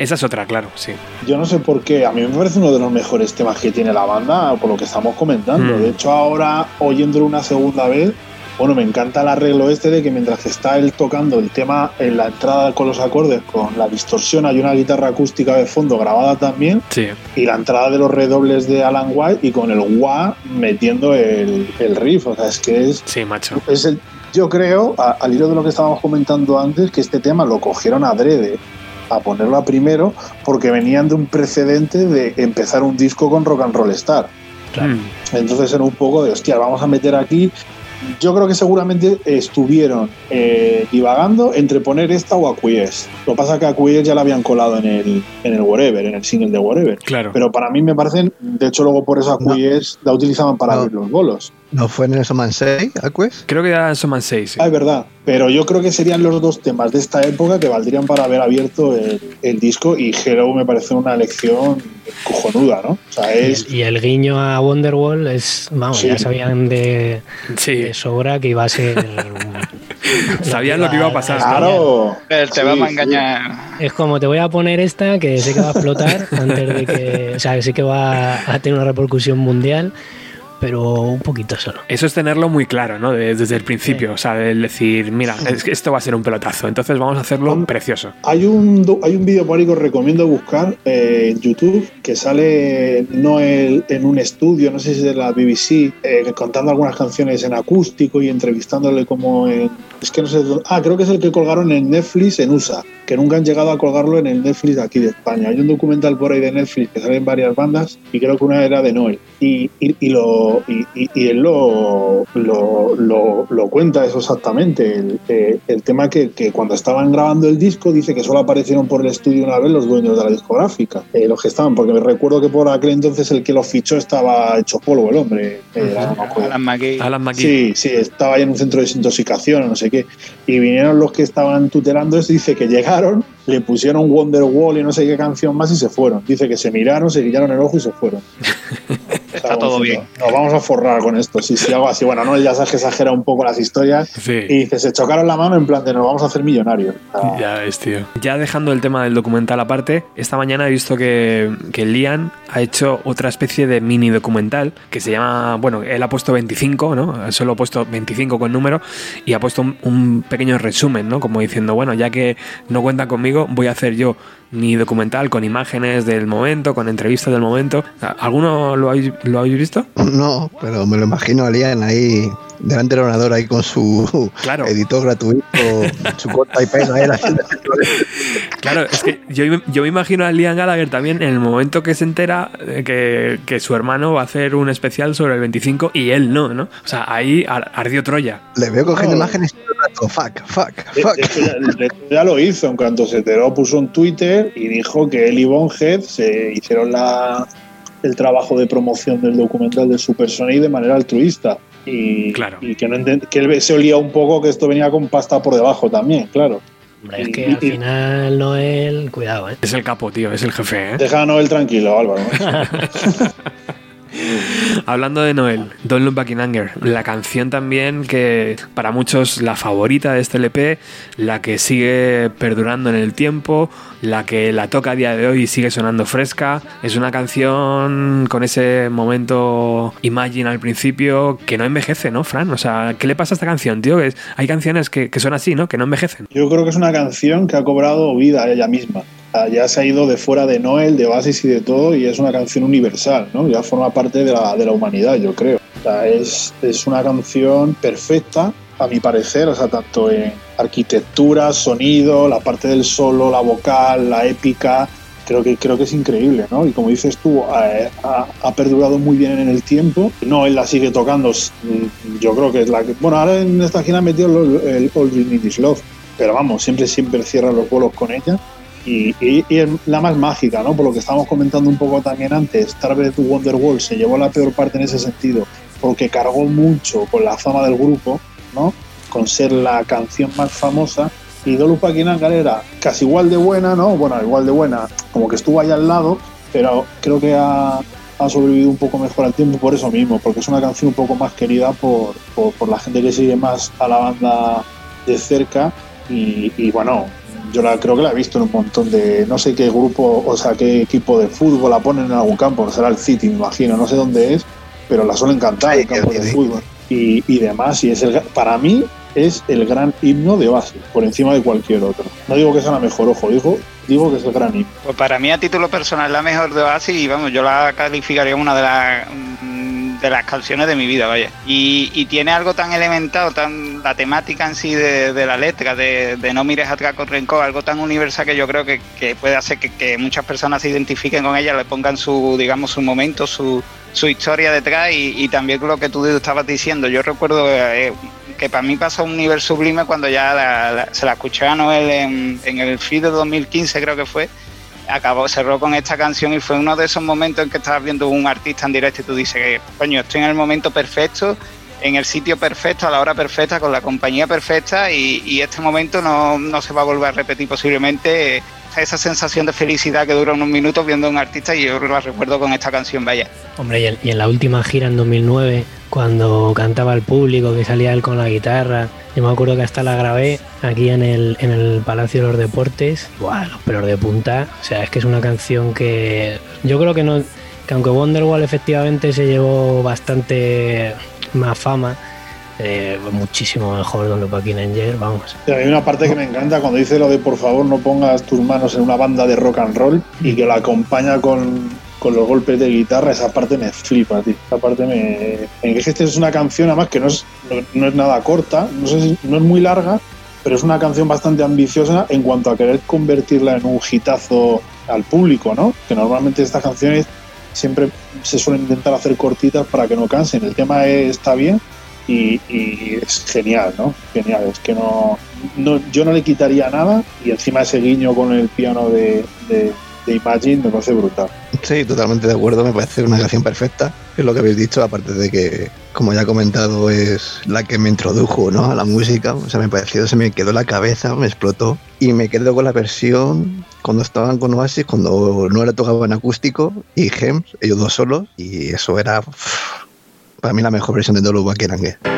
Esa es otra, claro, sí. Yo no sé por qué. A mí me parece uno de los mejores temas que tiene la banda, por lo que estamos comentando. Mm. De hecho, ahora, oyéndolo una segunda vez, Bueno, me encanta el arreglo este de que mientras está él tocando el tema en la entrada con los acordes, con la distorsión, hay una guitarra acústica de fondo grabada también, Sí. y la entrada de los redobles de Alan White y con el wah metiendo el, el riff. O sea, es que es, Sí, macho. es el, yo creo, a- al hilo de lo que estábamos comentando antes, que este tema lo cogieron adrede a ponerlo a primero porque venían de un precedente de empezar un disco con Rock and Roll Star. Claro. Entonces era un poco de, hostia, vamos a meter aquí. Yo creo que seguramente estuvieron eh, divagando entre poner esta o Acquiesce. Lo que pasa es que Acquiesce ya la habían colado en el, en el Whatever, en el single de Whatever. Claro. Pero para mí me parecen, de hecho luego por eso Acquiesce la utilizaban para No. abrir los bolos. ¿No fue en el Soman 6, Aques? Creo que ya son más seis. sí. Ah, es verdad. Pero yo creo que serían los dos temas de esta época que valdrían para haber abierto el, el disco y Hello me parece una elección cojonuda, ¿no? O sea, Y es... el, y el guiño a Wonderwall es, vamos, Sí. ya sabían de, Sí. de sobra que iba a ser. Sabían lo que iba a pasar. Claro. Eh, Te Sí, vamos a sí. engañar. Es como te voy a poner esta que sé que va a explotar antes de que. O sea, que sé que va a tener una repercusión mundial, pero un poquito solo. Eso es tenerlo muy claro, ¿no? De- desde el principio. O sea, el decir, mira, es que esto va a ser un pelotazo. Entonces vamos a hacerlo precioso. Hay un, hay un vídeo por ahí que os recomiendo buscar eh, en YouTube que sale Noel en un estudio, no sé si es de la BBC, eh, contando algunas canciones en acústico y entrevistándole como en... Es que no sé... dónde- Ah, creo que es el que colgaron en Netflix en USA, que nunca han llegado a colgarlo en el Netflix de aquí de España. Hay un documental por ahí de Netflix que sale en varias bandas y creo que una era de Noel. Y, y, y lo, y, y- y él lo, lo, lo, lo cuenta eso exactamente. El, eh, el tema que, que cuando estaban grabando el disco dice que solo aparecieron por el estudio una vez los dueños de la discográfica, eh, los que estaban, porque me recuerdo que por aquel entonces el que lo fichó estaba hecho polvo el hombre. eh. Alan McGee. Alan McGee. Sí, sí, estaba ahí en un centro de desintoxicación no sé qué. Y vinieron los que estaban tutelando esto. Dice que le pusieron Wonderwall y no sé qué canción más y se fueron. Dice que se miraron, se guillaron el ojo y se fueron. Está todo bien. Nos vamos a forrar con esto. Sí, sí, algo así. Bueno, no, ya sabes que exagera un poco las historias. Sí. Y dice, se chocaron la mano en plan de nos vamos a hacer millonarios. Ya ves, tío. Ya dejando el tema del documental aparte, esta mañana he visto que, que Liam ha hecho otra especie de mini documental que se llama, bueno, él ha puesto 25, ¿no? Solo ha puesto 25 con número y ha puesto un, un pequeño resumen, ¿no? Como diciendo, bueno, ya que no cuenta conmigo, voy a hacer yo mi documental con imágenes del momento, con entrevistas del momento. ¿Alguno lo habéis, visto? No, pero me lo imagino a ahí delante del ordenador ahí con su Claro. editor gratuito, su corta y pega él haciendo Claro, es que yo, yo me imagino a Liam Gallagher también en el momento que se entera de que, que su hermano va a hacer un especial sobre el 25 y él no, ¿no? O sea, ahí ar- ardió Troya. Le veo cogiendo No. imágenes todo. Fuck, fuck, fuck. ya, ya lo hizo. En cuanto se enteró, puso un Twitter y dijo que él y Bonhead se hicieron la, el trabajo de promoción del documental de Super Sonic de manera altruista. Y, Claro. y que, no que él se olía un poco que esto venía con pasta por debajo también, claro. Hombre, es que al final Noel, cuidado, ¿eh? Es el capo, tío, es el jefe, ¿eh? Deja a Noel tranquilo, Álvaro. Hablando de Noel, Don't Look Back in Anger, la canción también que para muchos la favorita de este LP, la que sigue perdurando en el tiempo, la que la toca a día de hoy y sigue sonando fresca, es una canción con ese momento Imagine al principio que no envejece, ¿no, Fran? O sea, ¿qué le pasa a esta canción, tío? Hay canciones que, que son así, ¿no? Que no envejecen. Yo creo que es una canción que ha cobrado vida ella misma. Ya se ha ido de fuera de Noel, de Oasis y de todo, y es una canción universal, ¿no? Ya forma parte de la, de la humanidad, yo creo. O sea, es, es una canción perfecta, a mi parecer, o sea, tanto en arquitectura, sonido, la parte del solo, la vocal, la épica, creo que, creo que es increíble, ¿no? Y como dices tú, ha, ha perdurado muy bien en el tiempo. No, él la sigue tocando, s- yo creo que es la que... Bueno, ahora en esta gira ha metido el, el All You Need Is Love, pero vamos, siempre, siempre cierra los bolos con ella. Y, y- y es la más mágica, ¿no? Por lo que estábamos comentando un poco también antes, Starbury Wonderwall se llevó la peor parte en ese sentido, porque cargó mucho con la fama del grupo, ¿no? Con ser la canción más famosa. Y Dolu Paquinangar era casi igual de buena, ¿no? Bueno, igual de buena, como que estuvo ahí al lado, pero creo que ha, ha sobrevivido un poco mejor al tiempo por eso mismo, porque es una canción un poco más querida por, por, por la gente que sigue más a la banda de cerca. Y, y bueno, yo la, creo que la he visto en un montón de, no sé qué grupo, o sea, qué equipo de fútbol la ponen en algún campo, será el City, me imagino, no sé dónde es, pero la suelen cantar en campos de fútbol. Y, y demás. Y es el, para mí es el gran himno de Oasis, por encima de cualquier otro. No digo que sea la mejor, ojo, digo, digo que es el gran himno. Pues para mí a título personal la mejor de Oasis y vamos, yo la calificaría una de las mm, de las canciones de mi vida, vaya. Y, y tiene algo tan elemental, tan la temática en sí de, de la letra, de, de, no mires atrás con rencor, algo tan universal que yo creo que, puede hacer que, muchas personas se identifiquen con ella, le pongan su, digamos, su momento, su, su historia detrás y, y también lo que tú estabas diciendo. Yo recuerdo eh, que para mí pasó un nivel sublime cuando ya la, se la escuché a Noel en, en el feed de 2015 creo que fue acabó, cerró con esta canción y fue uno de esos momentos en que estabas viendo un artista en directo y tú dices, coño, estoy en el momento perfecto, en el sitio perfecto, a la hora perfecta, con la compañía perfecta y, y este momento no, no, se va a volver a repetir posiblemente. Esa sensación de felicidad que dura unos minutos viendo a un artista y yo la recuerdo con esta canción, vaya. Hombre, y en, la última gira en 2009, cuando cantaba al público, que salía él con la guitarra, yo me acuerdo que hasta la grabé aquí en el, en el Palacio de los Deportes. Buah, los pelos de punta. O sea, es que es una canción que yo creo que no. Que aunque Wonderwall efectivamente se llevó bastante más fama, eh, muchísimo mejor Don Lupaquín Anger, vamos. Sí, hay una parte que me encanta cuando dice lo de por favor no pongas tus manos en una banda de rock and roll y que la acompaña con, con los golpes de guitarra, esa parte me flipa, tío. Esa parte me. Es que esta es una canción, además, que no es, no, no es nada corta, no, sé si, no es muy larga, pero es una canción bastante ambiciosa en cuanto a querer convertirla en un hitazo al público, ¿no? Que normalmente estas canciones siempre se suelen intentar hacer cortitas para que no cansen. El tema está bien y, y es genial, ¿no? Genial, es que no, no, yo no le quitaría nada y encima ese guiño con el piano de, de de Imagine me parece brutal. Sí, totalmente de acuerdo, me parece una canción perfecta, es lo que habéis dicho, aparte de que, como ya he comentado, es la que me introdujo ¿no? a la música, o sea, me pareció, se me quedó la cabeza, me explotó, y me quedo con la versión cuando estaban con Oasis, cuando no era en acústico, y Gems, ellos dos solos, y eso era, para mí, la mejor versión de Dolo Bakerangue.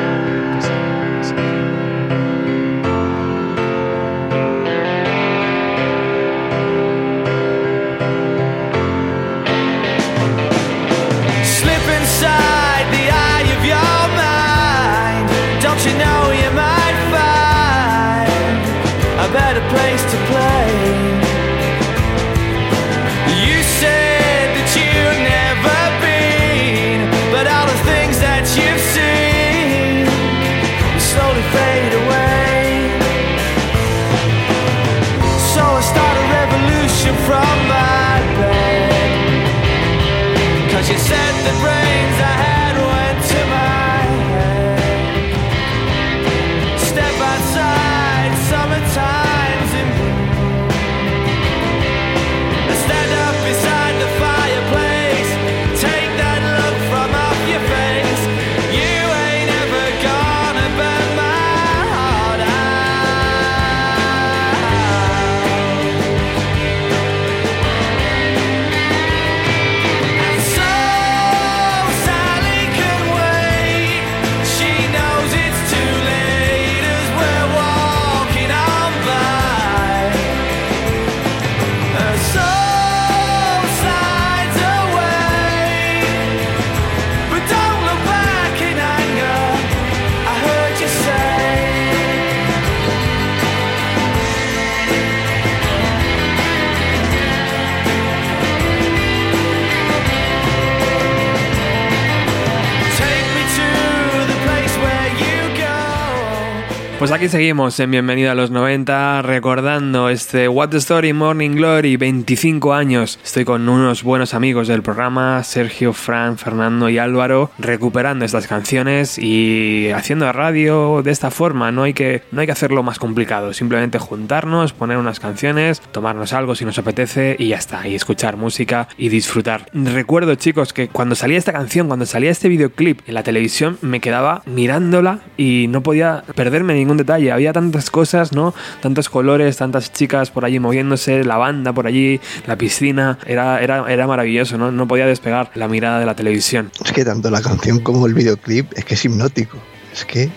Aquí seguimos en Bienvenida a los 90, recordando este What the Story Morning Glory, 25 años. Estoy con unos buenos amigos del programa, Sergio, Fran, Fernando y Álvaro, recuperando estas canciones y haciendo radio de esta forma. No hay que, no hay que hacerlo más complicado, simplemente juntarnos, poner unas canciones, tomarnos algo si nos apetece y ya está, y escuchar música y disfrutar. Recuerdo, chicos, que cuando salía esta canción, cuando salía este videoclip en la televisión, me quedaba mirándola y no podía perderme ningún detalle. Había tantas cosas, ¿no? Tantos colores, tantas chicas por allí moviéndose, la banda por allí, la piscina. Era, era, era maravilloso, ¿no? No podía despegar la mirada de la televisión. Es que tanto la canción como el videoclip es que es hipnótico. Es que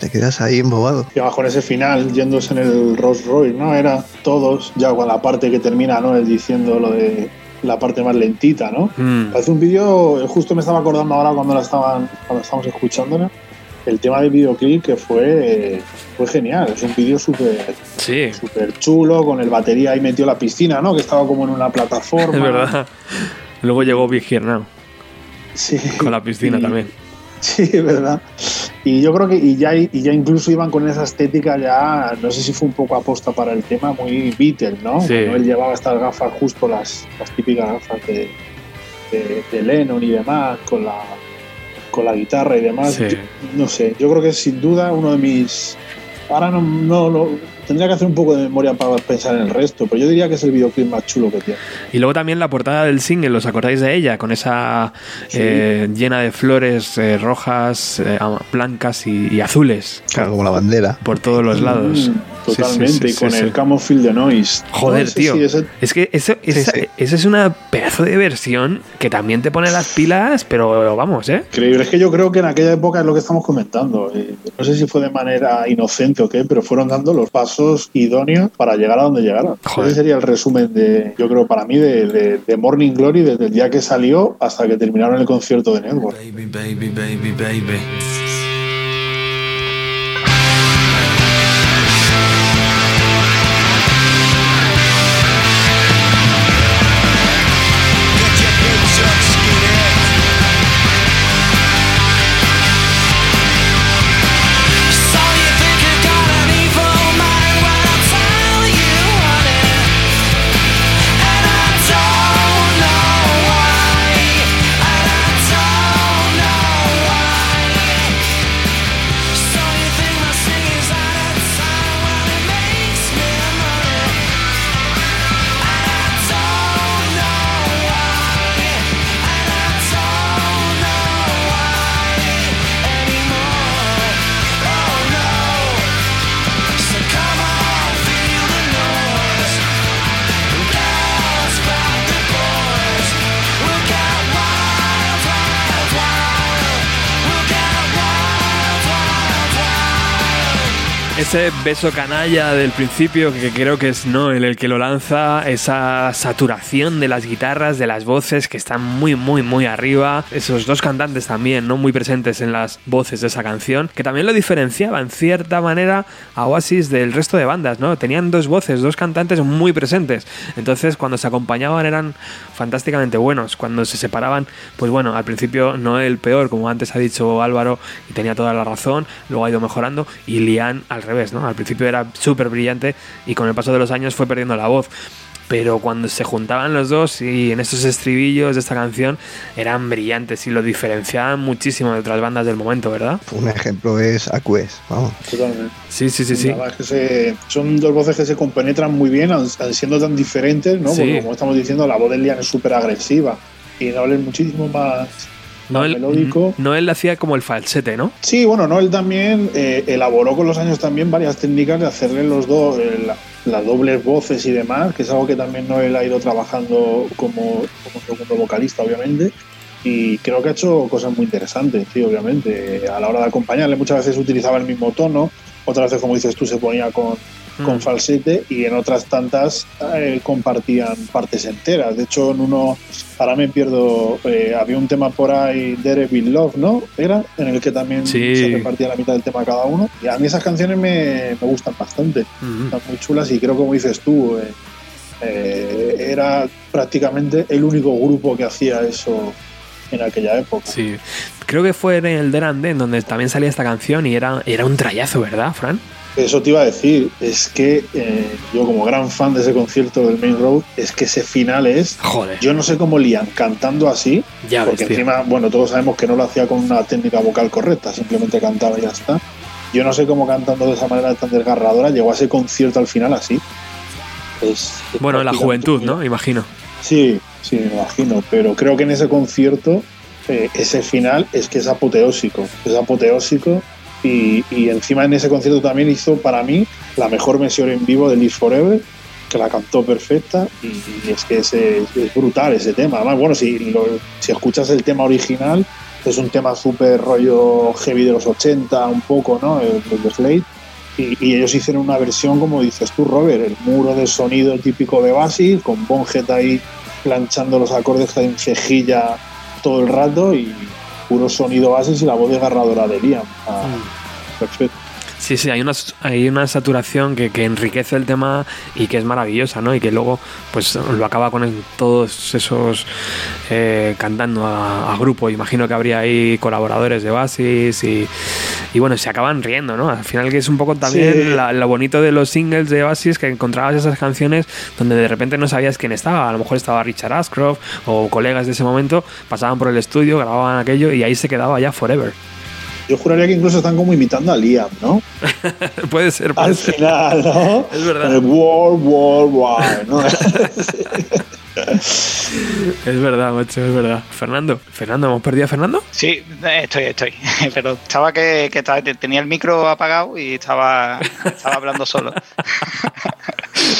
te quedas ahí embobado. Y abajo en ese final, yéndose en el Rolls Royce, ¿no? Era todos, ya con la parte que termina, ¿no? Él diciendo lo de la parte más lentita, ¿no? Mm. Parece un vídeo, justo me estaba acordando ahora cuando la estaban, cuando estábamos escuchándola, el tema del videoclip que fue, fue genial. Es un vídeo súper Sí, súper chulo, con el batería ahí metió la piscina, ¿no? Que estaba como en una plataforma. es verdad. Luego llegó Now, Sí. con la piscina Y- también. Sí, es verdad. Y yo creo que y ya, y ya incluso iban con esa estética ya, no sé si fue un poco aposta para el tema, muy Beatle, ¿no? Sí. Cuando él llevaba estas gafas justo las, las típicas gafas de, de, de Lennon y demás, con la, con la guitarra y demás. Sí. Yo- no sé, yo creo que es sin duda uno de mis... Ahora no, no, no- tendría que hacer un poco de memoria para pensar en el resto, pero yo diría que es el videoclip más chulo que tiene. Y luego también la portada del single, ¿os acordáis de ella? Con esa Sí. eh, llena de flores eh, rojas, eh, blancas y, y azules Claro, como la bandera. por todos los lados. Mm, Sí, sí, totalmente, sí, y con sí, el sí. Camouflage de Noise. Joder, No, tío. sí, ese- Es que eso, esa, sí. esa es una pedazo de versión que también te pone las pilas, pero vamos, ¿eh? Increíble, es que yo creo que en aquella época es lo que estamos comentando. eh, no sé si fue de manera inocente o qué, pero fueron dando los pasos idóneos para llegar a donde llegaron. Joder. Ese sería el resumen de, yo creo, para mí, de, de- de Morning Glory desde el día que salió hasta que terminaron el concierto de Network. Baby, baby, baby, baby. Beso canalla del principio, que creo que es Noel el que lo lanza, esa saturación de las guitarras, de las voces que están muy, muy, muy arriba. Esos dos cantantes también, ¿no? Muy presentes en las voces de esa canción, que también lo diferenciaba en cierta manera a Oasis del resto de bandas, ¿no? Tenían dos voces, dos cantantes muy presentes. Entonces, cuando se acompañaban eran fantásticamente buenos. Cuando se separaban, pues bueno, al principio Noel peor, como antes ha dicho Álvaro, y tenía toda la razón, luego ha ido mejorando, y Lian al revés, ¿no? Al principio era súper brillante y con el paso de los años fue perdiendo la voz. Pero cuando se juntaban los dos y en estos estribillos de esta canción eran brillantes y lo diferenciaban muchísimo de otras bandas del momento, ¿verdad? Un ejemplo es Aquest, vamos. Totalmente. Sí, sí, sí, sí. Es que se- son dos voces que se compenetran muy bien, siendo tan diferentes, ¿no? Sí. Porque como estamos diciendo, la voz de Liam es súper agresiva y es muchísimo más, Noel, melódico. Noel hacía como el falsete, ¿no? Sí, bueno, Noel también eh, elaboró con los años también varias técnicas de hacerle los dos, eh, la- las dobles voces y demás, que es algo que también Noel ha ido trabajando como, como segundo vocalista, obviamente. Y creo que ha hecho cosas muy interesantes, sí, obviamente. A la hora de acompañarle, muchas veces utilizaba el mismo tono, otras veces, como dices tú, se ponía con, con Mm. falsete y en otras tantas eh, compartían partes enteras. De hecho, en uno, ahora me pierdo, eh, había un tema por ahí, Devil Love, ¿no? Era, en el que también Sí. se repartía la mitad del tema cada uno. Y a mí esas canciones me, me gustan bastante, Ujú. están muy chulas y creo, como dices tú, eh, era prácticamente el único grupo que hacía eso en aquella época. Sí. Creo que fue en el Deran Den donde también salía esta canción y era, era un trayazo, ¿verdad, Fran? Eso te iba a decir, es que eh, yo como gran fan de ese concierto del Main Road, es que ese final es Joder. Yo no sé cómo Liam cantando así, ya porque encima, bueno, todos sabemos que no lo hacía con una técnica vocal correcta, simplemente cantaba y ya está. Yo no sé cómo cantando de esa manera tan desgarradora llegó a ese concierto al final así. Es- es Bueno, la juventud, ¿no? Imagino. Sí, sí, me imagino, pero creo que en ese concierto eh, ese final es que es apoteósico, es apoteósico y, y encima en ese concierto también hizo para mí la mejor versión en vivo de Live Forever, que la cantó perfecta y, y es que es, brutal ese tema. Además, bueno, si, lo- si escuchas el tema original, es un tema súper rollo heavy de los 80, un poco, ¿no? El, el de Slade. Y, y ellos hicieron una versión, como dices tú, Robert, el muro de sonido típico de Basis, con Bonjet ahí planchando los acordes en cejilla todo el rato y, puro sonido bases y la voz desgarradora de Liam. Ah, Mm. Perfecto. Sí, sí, hay una, hay una saturación que, que enriquece el tema y que es maravillosa, ¿no? Y que luego, pues, lo acaba con el- todos esos eh, cantando a, a grupo. Imagino que habría ahí colaboradores de Basis y, y bueno, se acaban riendo, ¿no? Al final que es un poco también Sí. la- lo bonito de los singles de Basis que encontrabas esas canciones donde de repente no sabías quién estaba. A lo mejor estaba Richard Ashcroft o colegas de ese momento, pasaban por el estudio, grababan aquello y ahí se quedaba ya forever. Yo juraría que incluso están como imitando a Liam, ¿no? puede ser, puede Al ser. final, ¿no? Es verdad. El World War War, ¿no? Es verdad, macho, es verdad. Fernando, Fernando, ¿hemos perdido a Fernando? Sí, estoy, estoy. Pero estaba que, que estaba- tenía el micro apagado y estaba, estaba hablando solo.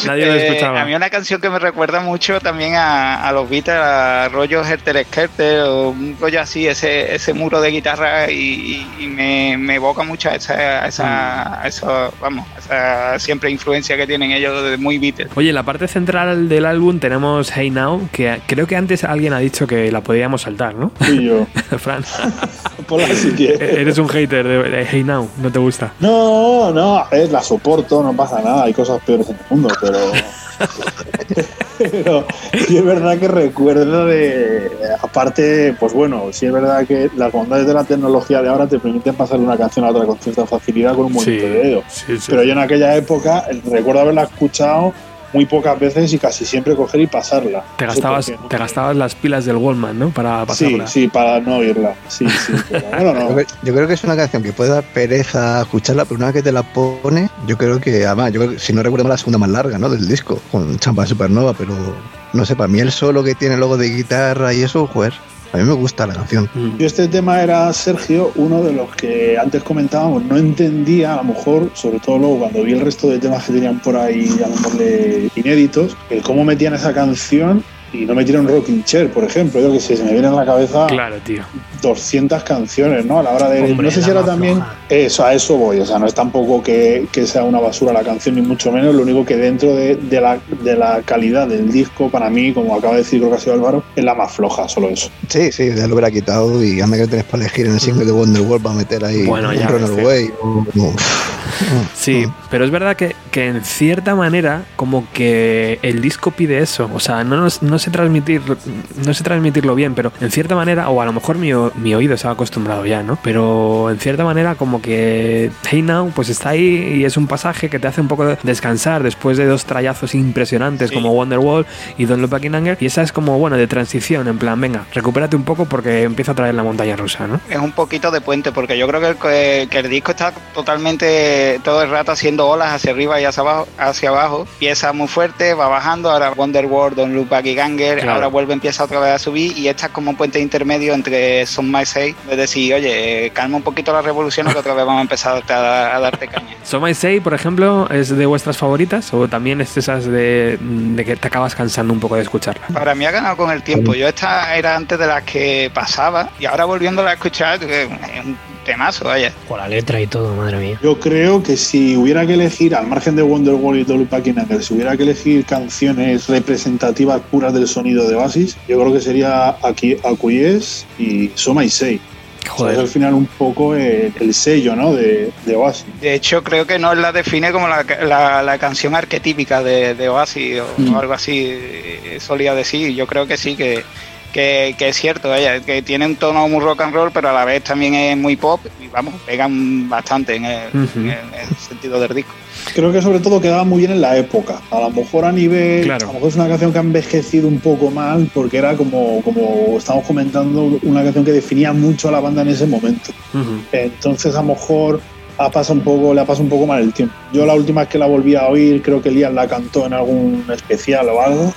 Nadie lo Eh, escuchaba. a mí una canción que me recuerda mucho también a, a los Beatles, a rollo Herter Skelter o un rollo así, ese, ese muro de guitarra y, y me, me evoca mucho a esa, a esa, a eso, vamos, a esa siempre influencia que tienen ellos de muy Beatles. Oye, en la parte central del álbum tenemos Hey Now, que creo que antes alguien ha dicho que la podíamos saltar, ¿no? Y yo, Fran, ponla si quieres. eres un hater de, Hey Now, no te gusta. No, no, ver, la soporto, no pasa nada, hay cosas peores en el mundo, pero. pero sí es verdad que recuerdo de. Aparte, pues bueno, sí es verdad que las bondades de la tecnología de ahora te permiten pasar una canción a otra con cierta facilidad con un movimiento de dedo. sí, sí. Pero yo en aquella época recuerdo haberla escuchado muy pocas veces y casi siempre coger y pasarla. te No sé gastabas, te gastabas las pilas del Wallman, ¿no? Para Sí, pasarla. sí, para no oírla. Sí, sí. pero bueno, no. Yo, creo- yo creo que es una canción que puede dar pereza escucharla, pero una vez que te la pone, yo creo que, además, yo creo que, si no recuerdo mal, la segunda más larga, ¿no? Del disco, con Champa Supernova, pero no sé, para mí el solo que tiene luego de guitarra y eso, joder, a mí me gusta la canción. Yo este tema era, Sergio, uno de los que antes comentábamos, no entendía, a lo mejor, sobre todo luego cuando vi el resto de temas que tenían por ahí, llamémosle inéditos, el cómo metían esa canción y no metieron Rocking Chair, por ejemplo. Yo que sé, se me viene a la cabeza Claro, tío. 200 canciones, ¿no? A la hora de... Hombre, no sé si era también... floja. Eso, a eso voy. O sea, no es tampoco que, que sea una basura la canción, ni mucho menos. Lo único que dentro de, de la, de la calidad del disco, para mí, como acaba de decir creo que ha sido Álvaro, es la más floja, solo eso. Sí, sí, ya lo hubiera quitado y anda que lo tenés para elegir en el single de Wonderwall para meter ahí Bueno, un ya Runner ves, Away o- o- Sí, pero es verdad que, que en cierta manera como que el disco pide eso. O sea, no, nos- no sé transmitir, no sé transmitirlo bien, pero en cierta manera, o a lo mejor mi, o- mi oído se ha acostumbrado ya, ¿no? Pero en cierta manera como que Hey Now pues está ahí y es un pasaje que te hace un poco de- descansar después de dos trayazos impresionantes como Wonderwall y Don't Look Back in Anger. Y esa es como, bueno, de transición, en plan, venga, recupérate un poco porque empieza a traer la montaña rusa, ¿no? Es un poquito de puente, porque yo creo que el, que el disco está totalmente todo el rato haciendo olas hacia arriba y hacia abajo, hacia abajo. Empieza muy fuerte, va bajando, ahora Wonderworld, Don't Look Back y Ganger, Claro. ahora vuelve, empieza otra vez a subir y esta es como un puente intermedio entre Son My Say, es decir, oye, calma un poquito la revolución que otra vez vamos a empezar a, a darte caña. So My Say, por ejemplo, es de vuestras favoritas o también es esas de, de que te acabas cansando un poco de escucharla. Para mí ha ganado con el tiempo. Yo esta era antes de las que pasaba y ahora volviéndola a escuchar eh, es un temazo, vaya. Con la letra y todo, madre mía. Yo creo que si hubiera que elegir, al margen de Wonderwall y Dolly Packing Anger, si hubiera que elegir canciones representativas puras del sonido de Oasis, yo creo que sería aquí Acquiesce y So My Say. O sea, es al final un poco el, el sello ¿no? de, de Oasis. De hecho, creo que no la define como la, la- la canción arquetípica de, de Oasis o, Mm. o algo así, solía decir. Yo creo que sí, que, que, que es cierto, vaya, que tiene un tono muy rock and roll, pero a la vez también es muy pop y vamos, pegan bastante en el, Ujú. en el sentido del disco. Creo que sobre todo quedaba muy bien en la época. A lo mejor a nivel. Claro. A lo mejor es una canción que ha envejecido un poco mal porque era como, como estamos comentando, una canción que definía mucho a la banda en ese momento. Entonces a lo mejor ha pasado un poco, le ha pasado un poco mal el tiempo. Yo la última vez que la volví a oír, creo que Liam la cantó en algún especial o algo.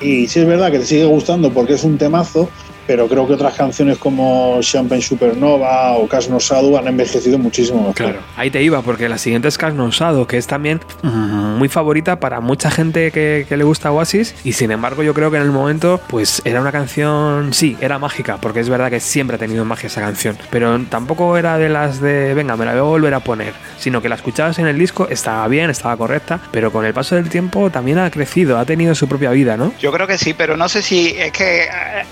Y sí es verdad que te sigue gustando porque es un temazo, pero creo que otras canciones como Champagne Supernova o Cash No Sadu han envejecido muchísimo mejor. Claro, ahí te iba, porque la siguiente es Carno Usado, que es también muy favorita para mucha gente que, que le gusta Oasis, y sin embargo yo creo que en el momento, pues era una canción, sí, era mágica, porque es verdad que siempre ha tenido magia esa canción, pero tampoco era de las de, venga, me la voy a volver a poner, sino que la escuchabas en el disco, estaba bien, estaba correcta, pero con el paso del tiempo también ha crecido, ha tenido su propia vida, ¿no? Yo creo que sí, pero no sé si es que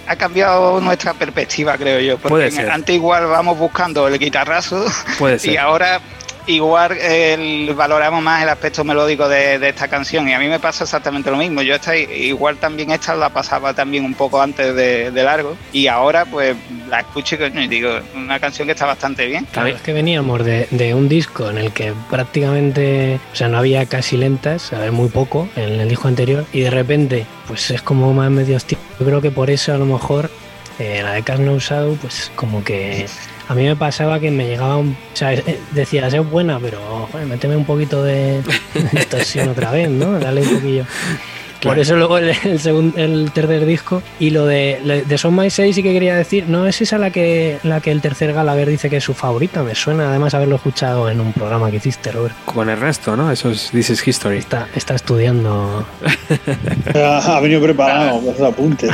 ha cambiado cambiado nuestra perspectiva, creo yo. Porque Puede en- ser. antes igual vamos buscando el guitarrazo Puede y ahora igual el- valoramos más el aspecto melódico de, de esta canción. Y a mí me pasa exactamente lo mismo. Yo esta, igual también esta la pasaba también un poco antes de, de largo. Y ahora pues la escucho y coño, y digo, una canción que está bastante bien. Claro, es que veníamos de, de un disco en el que prácticamente, o sea, no había casi lentas, a ver, muy poco en el disco anterior, y de repente, pues es como más medio hostil. Yo creo que por eso a lo mejor eh, la de Cast No Shadow, pues como que a mí me pasaba que me llegaba un. O sea, decías, es buena, pero joder, méteme un poquito de distorsión otra vez, ¿no? Dale un poquillo. Por eso luego el, el, segun- el tercer disco y lo de, de Son My 6 sí que quería decir, no es esa la que la que el tercer Gallagher dice que es su favorita, me suena además haberlo escuchado en un programa que hiciste, Robert. Con Ernesto, ¿no? Eso es This is History. Está, está estudiando. Ha venido preparado con apuntes.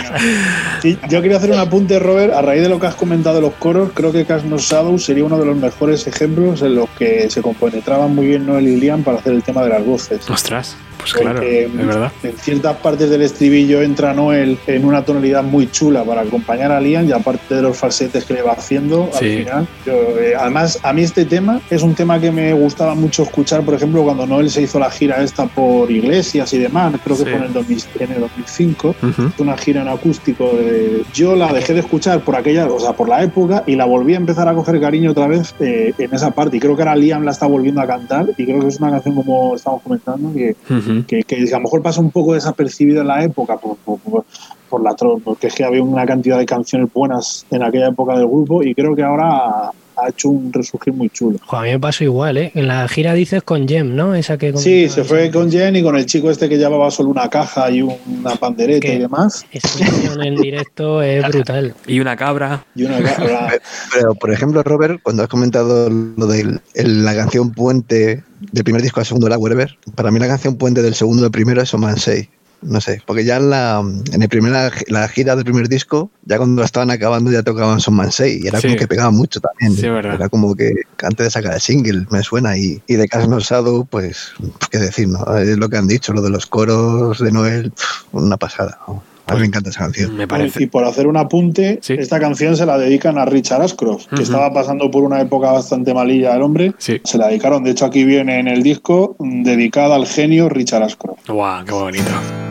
Y yo quería hacer un apunte, Robert, a raíz de lo que has comentado de los coros, creo que Cast No Shadow sería uno de los mejores ejemplos en los que se compenetraban muy bien Noel y Liam para hacer el tema de las voces. Ostras, pues claro, Porque es verdad. Ciertas partes del estribillo entra Noel en una tonalidad muy chula para acompañar a Liam y aparte de los falsetes que le va haciendo al Sí. final. yo, eh, además, a mí este tema es un tema que me gustaba mucho escuchar, por ejemplo, cuando Noel se hizo la gira esta por iglesias y demás, creo que Sí. fue en el, 2000 en el 2005 Ujú. una gira en acústico. de- yo la dejé de escuchar por aquella, o sea, por la época y la volví a empezar a coger cariño otra vez eh, en esa parte. Y creo que ahora Liam la está volviendo a cantar y creo que es una canción como estamos comentando que, Ujú. que, que a lo mejor pasa un poco desapercibida en la época por, por, por- por la porque es que había una cantidad de canciones buenas en aquella época del grupo y creo que ahora ha, hecho un resurgir muy chulo. Jo, a mí me pasó igual, ¿eh? En la gira dices con Jem, ¿no? Esa que Sí, se fue con Jen y con el chico este que llevaba solo una caja y una pandereta Que- y demás. Esa canción en directo es brutal. Y una cabra. Y una caja. Pero, por ejemplo, Robert, cuando has comentado lo de la canción puente del primer disco al segundo, la Wherever, para mí la canción puente del segundo al primero es Oman 6. No sé, porque ya en la, en el primera, la gira del primer disco, ya cuando la estaban acabando ya tocaban Son Man 6 y era Sí. como que pegaba mucho también. Sí, es verdad. Era como que antes de sacar el single, me suena. Y, y de Cash No Shadow, pues, pues, qué decir, ¿no? Es lo que han dicho, lo de los coros de Noel, una pasada. ¿no? A mí me encanta esa canción. Me Y parece. por hacer un apunte, Sí. esta canción se la dedican a Richard Ashcroft, que estaba pasando por una época bastante malilla el hombre. Sí. Se la dedicaron, de hecho aquí viene en el disco, dedicada al genio Richard Ashcroft. Guau, qué bonito.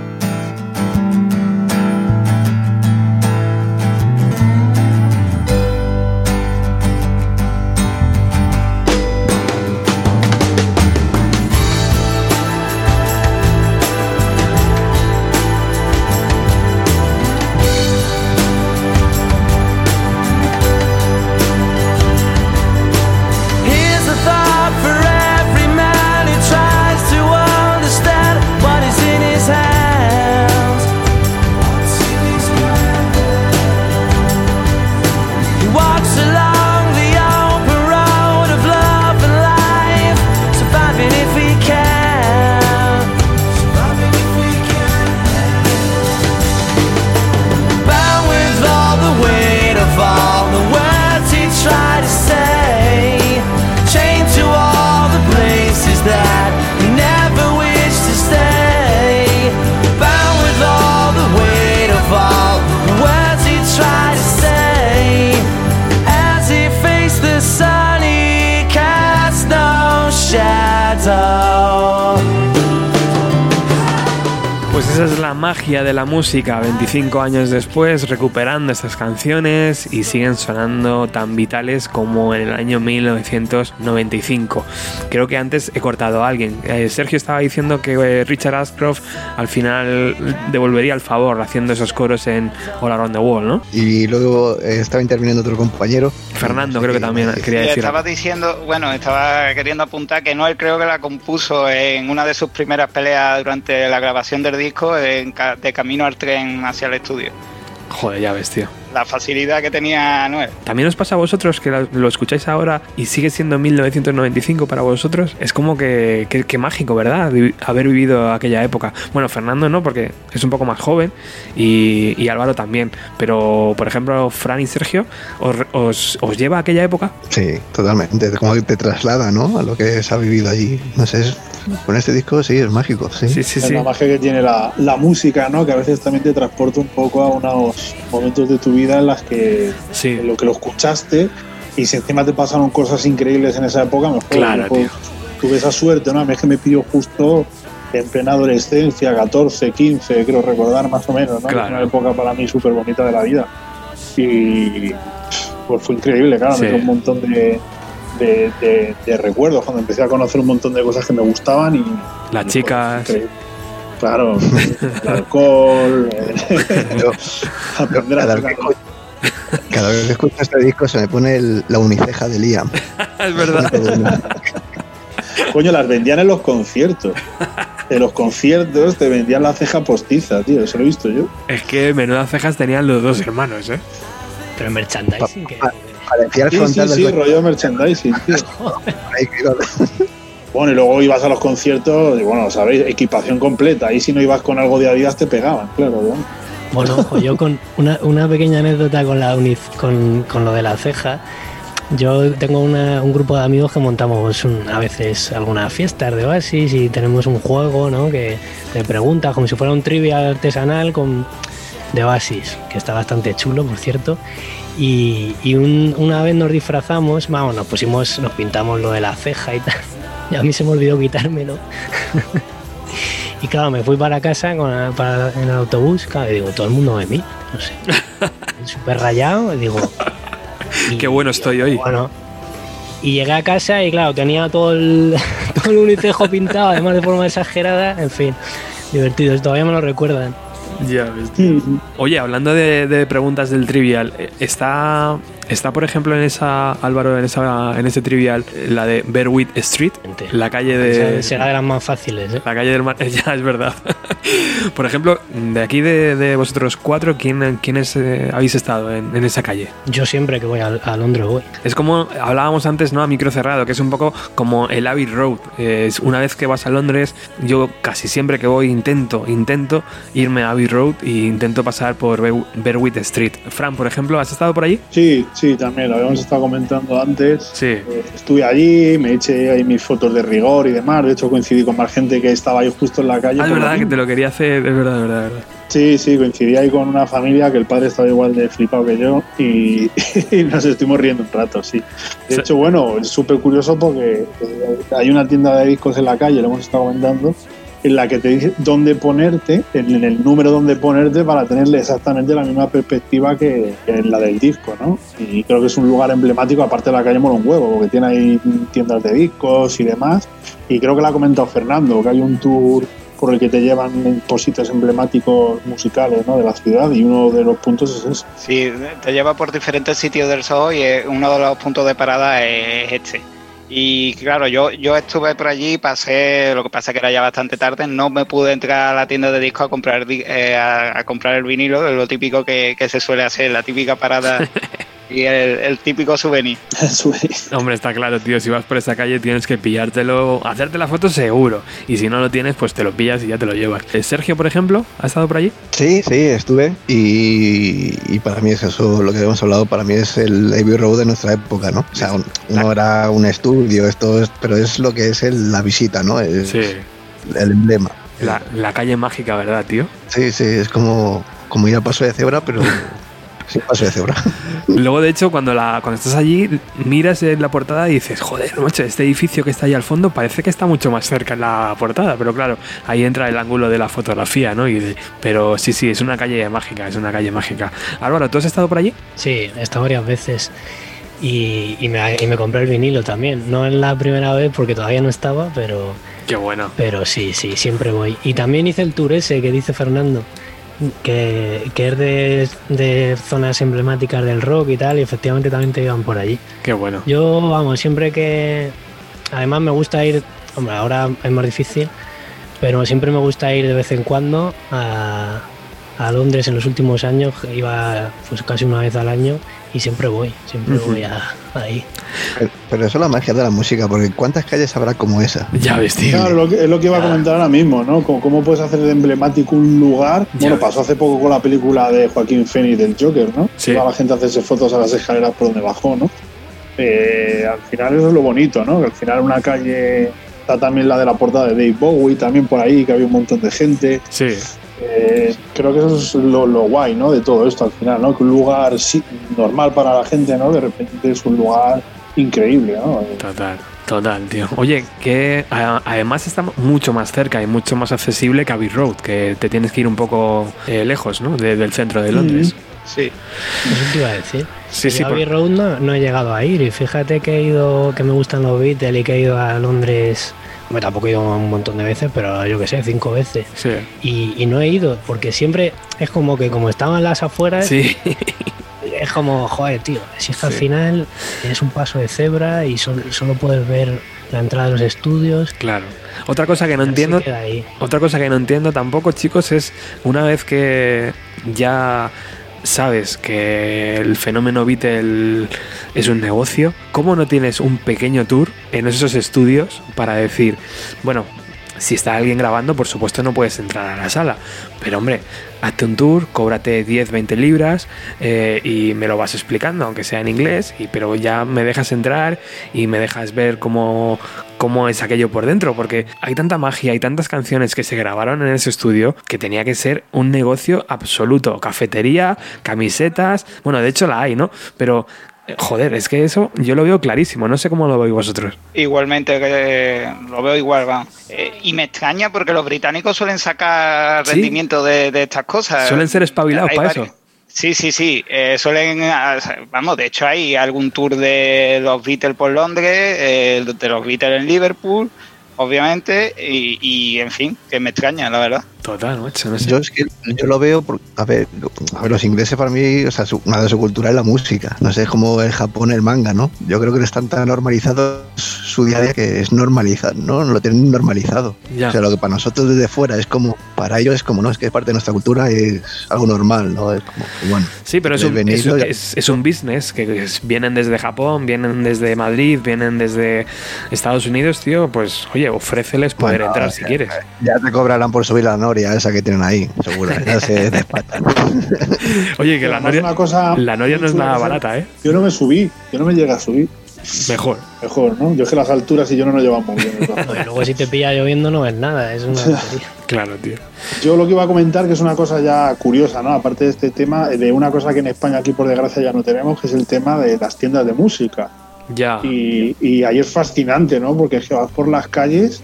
Magia de la música, 25 años después, recuperando estas canciones y siguen sonando tan vitales como en el año 1995. Creo que antes he cortado a alguien. Eh, Sergio estaba diciendo que eh, Richard Ashcroft al final devolvería el favor haciendo esos coros en All Around the World, ¿no? Y luego eh, estaba interviniendo otro compañero. Fernando creo que también quería decir. estaba diciendo, bueno, estaba queriendo apuntar que Noel creo que la compuso en una de sus primeras peleas durante la grabación del disco en de camino al tren hacia el estudio. Joder, ya ves, tío. La facilidad que tenía Noel. ¿También os pasa a vosotros que lo escucháis ahora y sigue siendo 1995 para vosotros? Es como que, que- que mágico, ¿verdad? Haber vivido aquella época. Bueno, Fernando no, porque es un poco más joven y, y Álvaro también. Pero, por ejemplo, Fran y Sergio, ¿os, os, os lleva a aquella época? Sí, totalmente. Como que te traslada, ¿no? A lo que se ha vivido allí. No sé, es- con este disco sí, es mágico, sí. Sí, sí, Es sí. la magia que tiene la, la música, ¿no? Que a veces también te transporta un poco a unos momentos de tu vida vida en las que Sí. en lo que lo escuchaste y si encima te pasaron cosas increíbles en esa época, mejor. Claro, Mejor. Tuve esa suerte, ¿no? A mí es que me pidió justo en plena adolescencia, 14, 15, creo recordar más o menos, ¿no? Claro. Una época para mí súper bonita de la vida. Y pues fue increíble, claro, Sí. me dio un montón de, de, de- de recuerdos cuando empecé a conocer un montón de cosas que me gustaban y... Las y, chicas. pues, increíble. Claro, el alcohol, aprender a cada, hacer vez que escucho, cada vez que escucho este disco se me pone el- la uniceja de Liam. es verdad. Coño, las vendían en los conciertos. En los conciertos te vendían la ceja postiza, tío. Eso lo he visto yo. Es que menudas cejas tenían los dos hermanos, ¿eh? Pero merchandising, que Parecía el Sí, sí, frontal sí, del coche rollo merchandising, tío. Bueno, y luego ibas a los conciertos y, bueno, sabéis, equipación completa. Ahí si no ibas con algo de Adidas te pegaban, claro. ¿no? Bueno, yo con una, una pequeña anécdota con, la uniz- con, con lo de la ceja. Yo tengo una- un grupo de amigos que montamos un- a veces algunas fiestas de Oasis y tenemos un juego ¿no? que te pregunta como si fuera un trivia artesanal con, de Oasis, que está bastante chulo, por cierto. Y, y un- una vez nos disfrazamos, vamos, nos pusimos, nos pintamos lo de la ceja y tal. Y a mí se me olvidó quitármelo. Y claro, me fui para casa con, para- en el autobús, claro, y digo, todo el mundo me mira, no sé. Súper rayado, y digo... y- Qué bueno estoy hoy. Bueno, y llegué a casa y claro, tenía todo el, todo el unicejo pintado, además de forma exagerada, en fin, divertido, todavía me lo recuerdan. Ya ves, tío. Oye, hablando de, de preguntas del trivial, eh, está, está por ejemplo en esa, Álvaro, en esa, en ese trivial, la de Berwick Street, la calle de. Será de las más fáciles, ¿eh? La calle del mar, ya es verdad. Por ejemplo, de aquí de, de vosotros cuatro, ¿quién, ¿quiénes eh, habéis estado en, en esa calle? Yo siempre que voy a, a Londres voy. Es como hablábamos antes, ¿no? A micro cerrado, que es un poco como el Abbey Road. Es una vez que vas a Londres, yo casi siempre que voy intento, intento irme a Abbey Road e intento pasar por Ber- Berwick Street. Fran, por ejemplo, ¿has estado por allí? Sí, sí, también lo habíamos estado comentando antes. Sí. Eh, Estuve allí, me eché ahí mis fotos de rigor y demás. De hecho, coincidí con más gente que estaba ahí justo en la calle. Ah, es verdad que te lo quería hacer, es verdad, es verdad, es verdad. Sí, sí, coincidí ahí con una familia que el padre estaba igual de flipado que yo y, y nos estuvimos riendo un rato, sí. De Sí. hecho, bueno, es súper curioso porque eh, hay una tienda de discos en la calle, lo hemos estado comentando, en la que te dice dónde ponerte, en el número donde ponerte para tenerle exactamente la misma perspectiva que, en la del disco, ¿no? Y creo que es un lugar emblemático, aparte de la calle un huevo, porque tiene ahí tiendas de discos y demás. Y creo que la ha comentado Fernando, que hay un tour por el que te llevan por sitios emblemáticos musicales ¿no? de la ciudad y uno de los puntos es ese. Sí, te lleva por diferentes sitios del zoo y uno de los puntos de parada es este. Y claro, yo, yo estuve por allí, pasé, lo que pasa que era ya bastante tarde, no me pude entrar a la tienda de discos a comprar eh, a comprar el vinilo, lo típico que, que se suele hacer, la típica parada y el, el típico souvenir. Hombre, está claro, tío. Si vas por esa calle tienes que pillártelo, hacerte la foto seguro. Y si no lo tienes, pues te lo pillas y ya te lo llevas. Eh, Sergio, por ejemplo, ¿ha estado por allí? Sí, sí, estuve y, y para mí es eso, lo que hemos hablado, para mí es el Abbey Road de nuestra época, ¿no? O sea, un- no era un estudio, esto es, pero es lo que es el- la visita, ¿no? Es Sí. el emblema. La, la calle mágica, ¿verdad, tío? Sí, sí, es como, como ir a paso de cebra, pero sin paso de cebra. Luego, de hecho, cuando, la, cuando estás allí, miras en la portada y dices, joder, macho, este edificio que está ahí al fondo parece que está mucho más cerca en la portada. Pero claro, ahí entra el ángulo de la fotografía, ¿no? Y de- pero sí, sí, es una calle mágica, es una calle mágica. Álvaro, ¿tú has estado por allí? Sí, he estado varias veces. Y, y me, y me compré el vinilo también. No en la primera vez porque todavía no estaba, pero, Qué bueno. pero sí, sí, siempre voy. Y también hice el tour ese que dice Fernando, que, que es de, de zonas emblemáticas del rock y tal, y efectivamente también te iban por allí. Qué bueno. Yo, vamos, siempre que... Además me gusta ir, hombre, ahora es más difícil, pero siempre me gusta ir de vez en cuando a, a Londres en los últimos años, iba pues casi una vez al año y siempre voy, siempre voy a, ahí. Pero, pero eso es la magia de la música, porque ¿cuántas calles habrá como esa? Ya ves, tío. Claro, lo que, es lo que iba a comentar ahora mismo, ¿no? Cómo, cómo puedes hacer de emblemático un lugar. Ya Bueno, ves. pasó hace poco con la película de Joaquín Phoenix del Joker, ¿no? Sí. La gente a hacerse fotos a las escaleras por donde bajó, ¿no? Eh, al final eso es lo bonito, ¿no? Que al final una calle está también la de la portada de Dave Bowie, también por ahí, que había un montón de gente. Sí. Eh, creo que eso es lo, lo guay, ¿no? De todo esto al final, ¿no? Que un lugar sí, normal para la gente, ¿no? De repente es un lugar increíble, ¿no? Total. Total, tío. Oye, que además está mucho más cerca y mucho más accesible que Abbey Road, que te tienes que ir un poco eh, lejos, ¿no? De- del centro de Londres. Sí. Eso te iba a decir. Sí, sí, Abbey por- Road no, no he llegado a ir y fíjate que he ido, que me gustan los Beatles y que he ido a Londres, bueno, tampoco he ido un montón de veces, pero yo que sé, cinco veces. Sí. Y, y no he ido porque siempre es como que como estaban las afueras, Sí. es como, joder, tío, si es que al final es un paso de cebra y sol- solo puedes ver la entrada de los estudios. claro. Otra cosa que no entiendo, otra cosa que no entiendo tampoco, chicos, es una vez que ya sabes que el fenómeno Beatle es un negocio, ¿cómo no tienes un pequeño tour en esos estudios para decir, bueno, si está alguien grabando, por supuesto no puedes entrar a la sala, pero hombre, hazte un tour, cóbrate 10, 20 libras eh, y me lo vas explicando, aunque sea en inglés, y, pero ya me dejas entrar y me dejas ver cómo, cómo es aquello por dentro, porque hay tanta magia, hay tantas canciones que se grabaron en ese estudio que tenía que ser un negocio absoluto. Cafetería, camisetas, bueno, de hecho la hay, ¿no? Pero, joder, es que eso yo lo veo clarísimo, no sé cómo lo veis vosotros. Igualmente, que lo veo igual, vamos. Eh, y me extraña porque los británicos suelen sacar Sí. rendimiento de, de estas cosas. Suelen ser espabilados para eso. Sí, sí, sí. eh, suelen, ah, vamos, de hecho hay algún tour de los Beatles por Londres, eh, de los Beatles en Liverpool, obviamente, y, y, en fin, que me extraña, la verdad. Total, macho, no sé. Yo es que yo lo veo, por- a ver, a ver, los ingleses para mí, o sea, su- una de su cultura es la música. No sé, es como el Japón el manga, ¿no? Yo creo que están tan normalizados su día a día que es normalizar, ¿no? Lo tienen normalizado. Ya. O sea, lo que para nosotros desde fuera es como, para ellos es como, no, es que es parte de nuestra cultura, es algo normal, ¿no? Es como, bueno. Sí, pero es un, es, es- es un business que es- vienen desde Japón, vienen desde Madrid, vienen desde Estados Unidos, tío. Pues oye, ofréceles poder Bueno, entrar si quieres. Ya te cobrarán por subir la noria esa que tienen ahí, seguro. Ya se despatan. Oye, que la noria, una cosa la noria no es nada barata, ¿eh? Yo no me subí, yo no me llegué a subir. Mejor. Mejor, ¿no? Yo es que las alturas y yo no nos llevamos bien. No, y luego si te pilla lloviendo no ves nada, es una. Claro, tío. Yo lo que iba a comentar, que es una cosa ya curiosa, ¿no? Aparte de este tema, de una cosa que en España aquí por desgracia ya no tenemos, que es el tema de las tiendas de música. Ya. Y, y ahí es fascinante, ¿no? Porque es que vas por las calles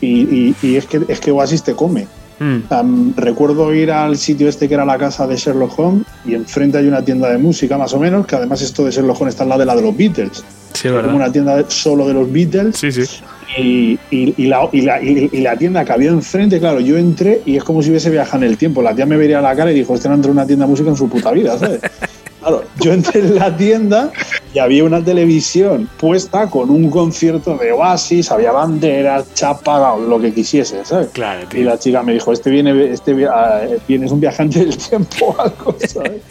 y, y- y es, que, es que Oasis te come. Mm, recuerdo ir al sitio este que era la casa de Sherlock Holmes y enfrente hay una tienda de música más o menos, que además esto de Sherlock Holmes está al lado de la de los Beatles. sí, es como verdad. una tienda solo de los Beatles Sí, sí. y, y- y la, y, la, y- y la tienda que había enfrente, claro, yo entré y es como si hubiese viajado en el tiempo. La tía me vería la cara y dijo, este no entró en una tienda de música en su puta vida, ¿sabes? Claro, yo entré en la tienda y había una televisión puesta con un concierto de Oasis, había banderas, chapa, lo que quisiese, ¿sabes? Claro, Y tío. la chica me dijo, este viene, este ah, viene es un viajante del tiempo o algo, ¿sabes?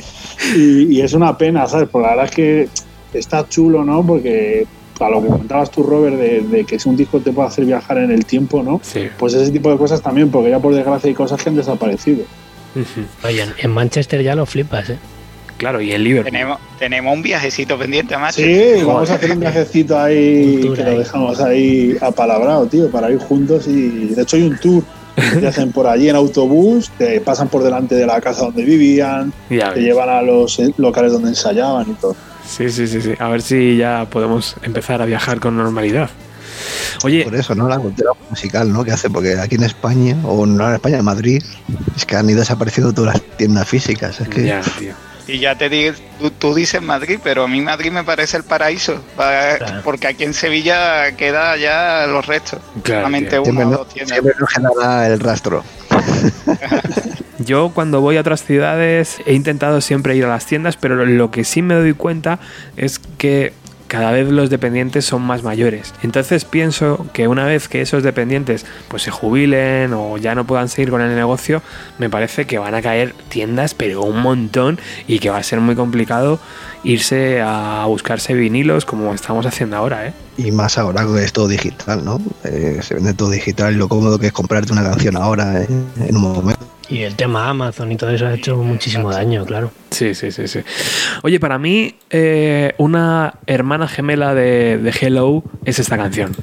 Y, y es una pena, ¿sabes? Porque la verdad es que está chulo, ¿no? Porque a lo que comentabas tú, Robert, de, de que si un disco te puede hacer viajar en el tiempo, ¿no? Sí. Pues ese tipo de cosas también, porque ya por desgracia hay cosas que han desaparecido. Oye, en Manchester ya lo flipas, ¿eh? Claro, y en Liverpool. Tenemos, tenemos un viajecito pendiente, macho. Sí, vamos a hacer un viajecito ahí Un que lo dejamos ahí apalabrado, tío, para ir juntos y de hecho hay un tour que te hacen por allí en autobús, te pasan por delante de la casa donde vivían, Ya te ves. llevan a los eh, locales donde ensayaban y todo. Sí, sí, sí, sí. A ver si ya podemos empezar a viajar con normalidad. Oye, Por eso, ¿no? La cultura musical, ¿no? Que hace, porque aquí en España, o no en España, en Madrid, es que han ido desapareciendo todas las tiendas físicas. Es que ya, tío. Y ya te digo, tú, tú dices Madrid, pero a mí Madrid me parece el paraíso, para- Claro. porque aquí en Sevilla queda ya los restos. Claro, Solamente tío. una siempre o no, dos tiendas. siempre no genera el rastro. Yo cuando voy a otras ciudades he intentado siempre ir a las tiendas, pero lo que sí me doy cuenta es que cada vez los dependientes son más mayores. Entonces pienso que una vez que esos dependientes pues se jubilen o ya no puedan seguir con el negocio, me parece que van a caer tiendas pero un montón y que va a ser muy complicado irse a buscarse vinilos como estamos haciendo ahora, ¿eh? Y más ahora que es todo digital, ¿no? Eh, se vende todo digital y lo cómodo que es comprarte una canción ahora eh, en un momento. Y el tema Amazon y todo eso ha hecho muchísimo daño, claro. Sí, sí, sí, sí. Oye, para mí, eh, una hermana gemela de, de Hello es esta canción.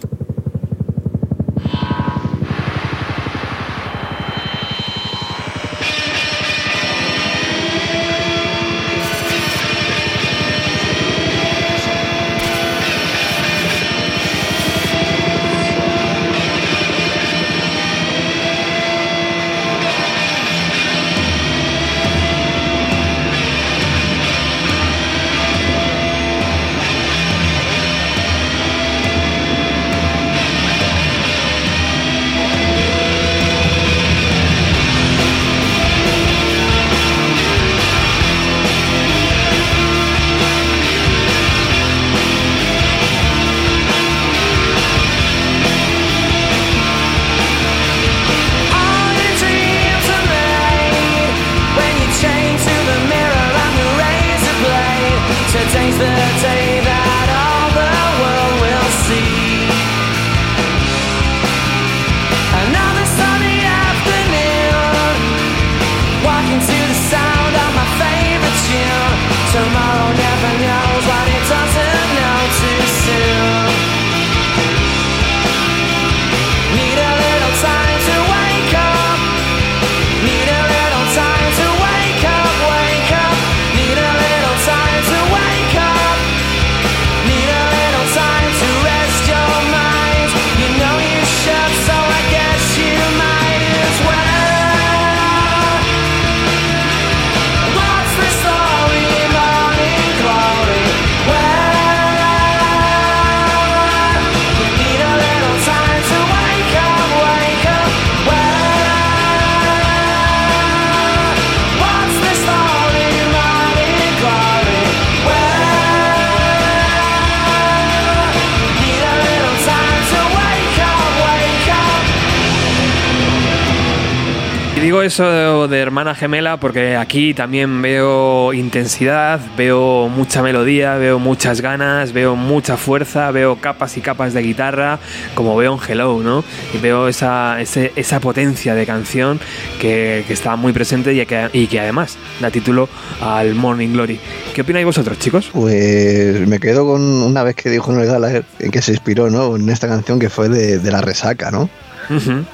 De hermana gemela porque aquí también veo intensidad, veo mucha melodía, veo muchas ganas, veo mucha fuerza, veo capas y capas de guitarra, como veo en Hello, ¿no? Y veo esa, ese- esa potencia de canción que, que está muy presente y que, y que además da título al Morning Glory. ¿Qué opináis vosotros, chicos? Pues me quedo con una vez que dijo Noel Gallagher en que se inspiró, ¿no? En esta canción que fue de, de la resaca, ¿no?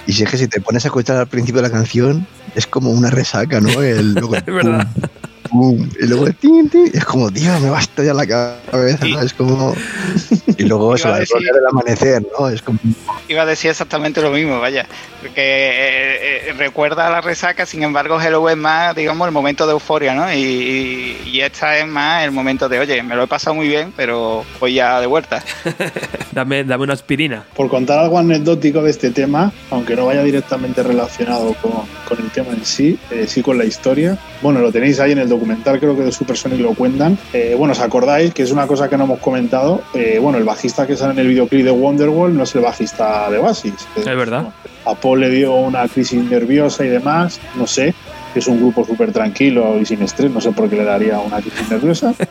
Y si es que si te pones a escuchar al principio de la canción, es como una resaca, ¿no? El, luego el Es verdad. pum, pum, y luego el tin, tin, y es como, Dios, me va a estallar la cabeza, ¿no? Es como... Y luego eso, la decir- del amanecer, ¿no? Es como... Iba a decir exactamente lo mismo, vaya. Porque eh, recuerda a la resaca, sin embargo, Hello es más, digamos, el momento de euforia, ¿no? Y, y- y esta es más el momento de, oye, me lo he pasado muy bien, pero voy ya de vuelta. Dame, dame una aspirina. Por contar algo anecdótico de este tema, aunque no vaya directamente relacionado con, con el tema en sí, eh, sí con la historia. Bueno, lo tenéis ahí en el documental, creo que de Super Sonic lo cuentan. Eh, bueno, ¿os acordáis? Que es una cosa que no hemos comentado. Eh, bueno, el bajista que sale en el videoclip de Wonderwall no es el bajista de Oasis. Es verdad. A Paul le dio una crisis nerviosa y demás, no sé, que es un grupo súper tranquilo y sin estrés, no sé por qué le daría una crisis nerviosa.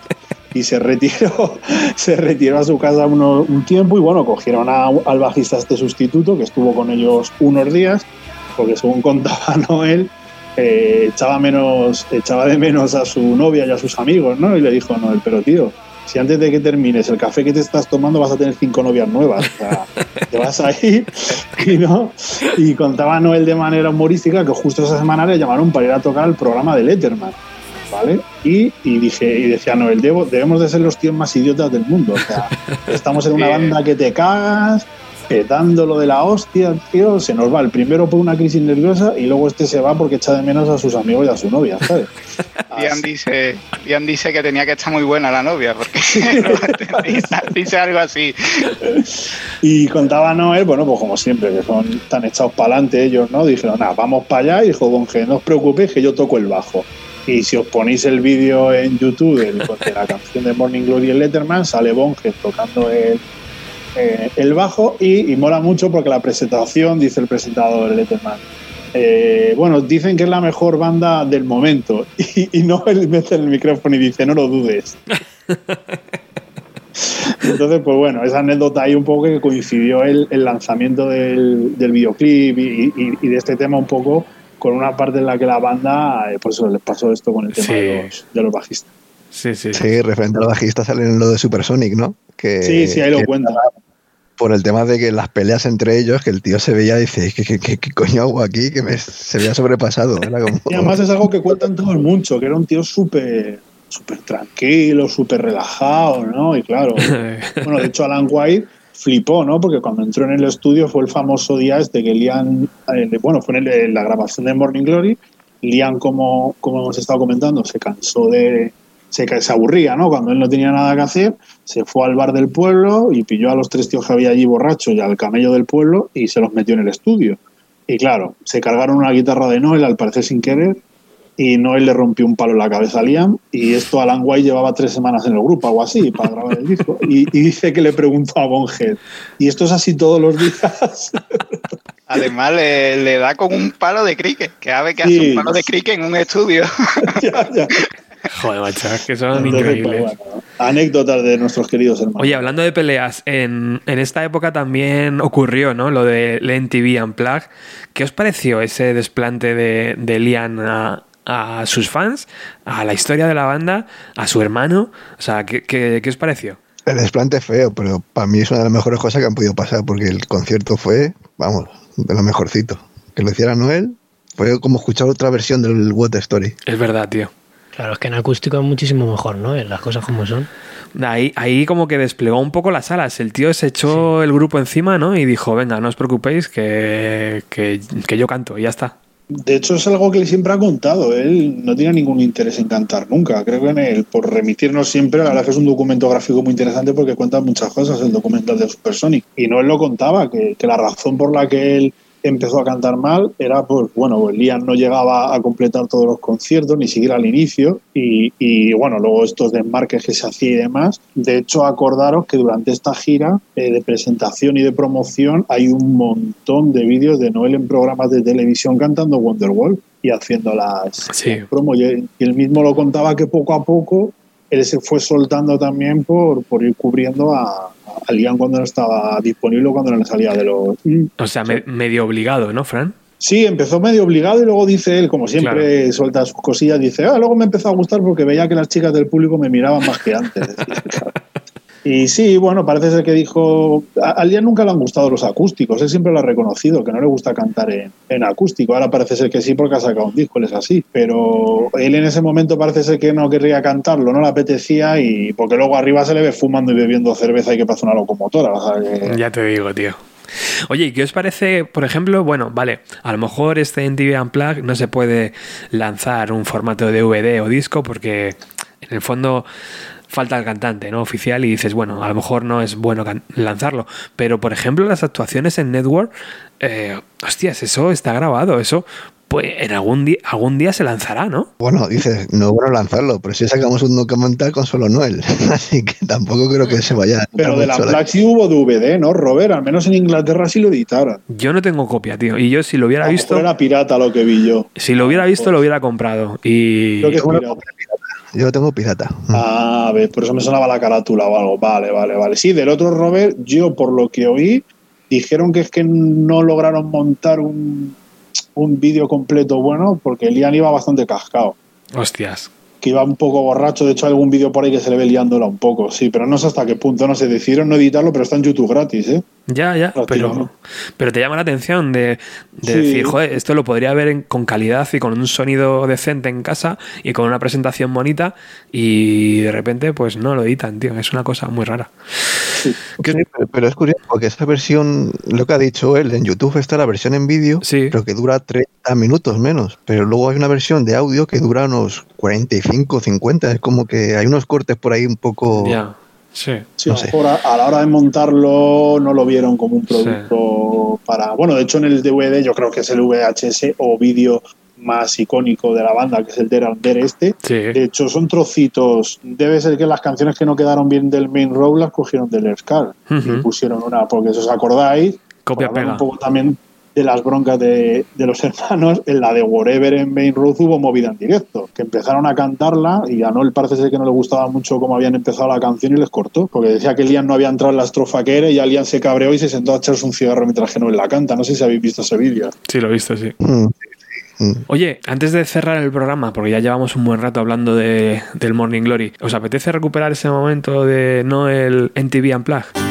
Y se retiró, se retiró a su casa uno- un tiempo y bueno, cogieron a- al bajista este sustituto que estuvo con ellos unos días, porque según contaba Noel, eh, echaba, menos, echaba de menos a su novia y a sus amigos, ¿no? Y le dijo Noel, pero tío, si antes de que termines el café que te estás tomando vas a tener cinco novias nuevas, o sea, te vas a ir y no. Y contaba Noel de manera humorística que justo esa semana le llamaron para ir a tocar el programa de Letterman. ¿Vale? Y, y dije, y decía Noel, "Debo- debemos de ser los tíos más idiotas del mundo. O sea, estamos en una banda que te cagas, petando lo de la hostia, tío, se nos va el primero por una crisis nerviosa y luego este se va porque echa de menos a sus amigos y a su novia, ¿sabes? Liam dice, Liam dice que tenía que estar muy buena la novia, porque dice, dice algo así. Y contaba Noel, bueno, pues como siempre, que son tan echados para adelante ellos, ¿no? Dijeron, nada, vamos para allá. Y dijo, Bonge, no os preocupéis que yo toco el bajo. Y si os ponéis el vídeo en YouTube de la canción de Morning Glory en Letterman, sale Bonge tocando el, eh, el bajo y, y mola mucho porque la presentación, dice el presentador Letterman, eh, bueno, dicen que es la mejor banda del momento y, y Noel mete en el micrófono y dice, no lo dudes. Entonces, pues bueno, esa anécdota ahí un poco que coincidió el, el lanzamiento del, del videoclip y, y- y de este tema un poco con una parte en la que la banda, eh, pues eso, les pasó esto con el tema Sí. de, los, de los bajistas. Sí, sí. Sí, referente al bajista sale en lo de Supersonic, ¿no? Que, Sí, sí, ahí lo que cuenta. Por el tema de que las peleas entre ellos, que el tío se veía y dice, ¿qué, qué, qué- qué coño hago aquí? Que me, se veía sobrepasado. Era como... Y además es algo que cuentan todos mucho, que era un tío súper súper tranquilo, súper relajado, ¿no? Y claro, bueno, de hecho Alan White flipó, ¿no? Porque cuando entró en el estudio fue el famoso día este que Liam, eh, bueno, fue en, el- en la grabación de Morning Glory, Liam, como, como hemos estado comentando, se cansó de... Se, se aburría, ¿no? Cuando él no tenía nada que hacer, se fue al bar del pueblo y pilló a los tres tíos que había allí borrachos y al camello del pueblo y se los metió en el estudio. Y claro, se cargaron una guitarra de Noel, al parecer sin querer, y Noel le rompió un palo en la cabeza a Liam y esto Alan White llevaba tres semanas en el grupo, algo así, para grabar el disco. Y, y dice que le preguntó a Bonhead, ¿y esto es así todos los días? Además, le, le da con un palo de cricket, que sabe que Sí. hace un palo de cricket en un estudio. Ya, ya. Joder, macho, que son Entonces, pues, increíbles. bueno, Anécdotas de nuestros queridos hermanos. Oye, hablando de peleas, en, en esta época también ocurrió, ¿no? Lo de MTV Unplugged. ¿Qué os pareció ese desplante de, de Liam a, a sus fans, a la historia de la banda, a su hermano? O sea, ¿qué, qué, qué os pareció? El desplante es feo, pero para mí es una de las mejores cosas que han podido pasar, porque el concierto fue, vamos, de lo mejorcito. Que lo hiciera Noel fue como escuchar otra versión del What Story. Es verdad, tío. Claro, es que en acústico es muchísimo mejor, ¿no? Las cosas como son. Ahí, ahí como que desplegó un poco las alas. El tío se echó el grupo encima, ¿no? Y dijo, venga, no os preocupéis, que, que, que yo canto y ya está. De hecho, es algo que él siempre ha contado. Él no tiene ningún interés en cantar nunca. Creo que en él, por remitirnos siempre, la verdad que es un documento gráfico muy interesante porque cuenta muchas cosas, el documental de Supersonic. Y no él lo contaba, que, que la razón por la que él empezó a cantar mal era pues bueno pues Liam no llegaba a completar todos los conciertos ni siquiera al inicio y, y bueno luego estos desmarques que se hacía y demás de hecho acordaros que durante esta gira eh, de presentación y de promoción hay un montón de vídeos de Noel en programas de televisión cantando Wonderwall y haciendo las, Sí. las promo y él, y él mismo lo contaba que poco a poco él se fue soltando también por, por ir cubriendo a, a Liam cuando no estaba disponible o cuando no le salía de los O sea, me- medio obligado, ¿no, Fran? Sí, empezó medio obligado y luego dice él, como siempre suelta sus cosillas, dice, ah, luego me empezó a gustar porque veía que las chicas del público me miraban más que antes. y sí, bueno, parece ser que dijo, a a Liam nunca le han gustado los acústicos, él siempre lo ha reconocido, que no le gusta cantar en, en acústico. Ahora parece ser que sí porque ha sacado un disco, él es así. Pero él en ese momento parece ser que no querría cantarlo, no le apetecía y porque luego arriba se le ve fumando y bebiendo cerveza y que pasa una locomotora. Ya te digo, tío. Oye, ¿y qué os parece, por ejemplo? Bueno, vale, a lo mejor este MTV Unplugged no se puede lanzar un formato de DVD o disco porque en el fondo falta el cantante, ¿no? Oficial y dices, bueno, a lo mejor no es bueno lanzarlo. Pero, por ejemplo, las actuaciones en Network, eh, hostias, eso está grabado, eso, pues en algún día, algún día se lanzará, ¿no? Bueno, dices, no es bueno lanzarlo, pero si sacamos un documental con solo Noel, así que tampoco creo que se vaya a Pero de la Black sí hubo DVD, ¿no, Robert? Al menos en Inglaterra sí lo editaron. Yo no tengo copia, tío. Y yo si lo hubiera visto, era pirata lo que vi yo. si lo hubiera visto, lo hubiera comprado. Y Creo que es Bueno, pirata. Yo lo tengo pirata. Ah, ves, por eso me sonaba la carátula o algo. Vale, vale, vale. Sí, del otro Robert, yo por lo que oí, dijeron que es que no lograron montar un, un vídeo completo bueno porque Liam iba bastante cascado. hostias. Que iba un poco borracho. De hecho, hay algún vídeo por ahí que se le ve liándola un poco. Sí, pero no sé hasta qué punto. No sé, decidieron no editarlo, pero está en YouTube gratis, ¿eh? Ya, ya, pero, pero te llama la atención de, de Sí. decir, joder, esto lo podría ver en- con calidad y con un sonido decente en casa y con una presentación bonita y de repente pues no lo editan, tío, es una cosa muy rara. ¿Qué- Sí, pero, pero es curioso porque esa versión, lo que ha dicho él, en YouTube está la versión en vídeo, Sí. pero que dura 30 minutos menos. Pero luego hay una versión de audio que dura unos 45, 50. Es como que hay unos cortes por ahí un poco. Ya, sí. Sí, No a lo sé. mejor a, a la hora de montarlo no lo vieron como un producto para. Bueno, de hecho en el DVD yo creo que es el VHS o vídeo más icónico de la banda, que es el Dare este. Sí, De hecho, son trocitos. Debe ser que las canciones que no quedaron bien del main road las cogieron del Scar y pusieron una, porque si os acordáis, Copia pega. un poco también de las broncas de, de los hermanos, en la de Whatever en Main Road hubo movida en directo, que empezaron a cantarla y a Noel parece ser que no le gustaba mucho cómo habían empezado la canción y les cortó, porque decía que Liam no había entrado en la estrofa que era y ya Liam se cabreó y se sentó a echarse un cigarro mientras que Noel la canta. No sé si habéis visto ese vídeo. sí, lo he visto, sí. Mm, mm. Oye, antes de cerrar el programa, porque ya llevamos un buen rato hablando de, del Morning Glory, ¿os apetece recuperar ese momento de no el NTV Unplugged?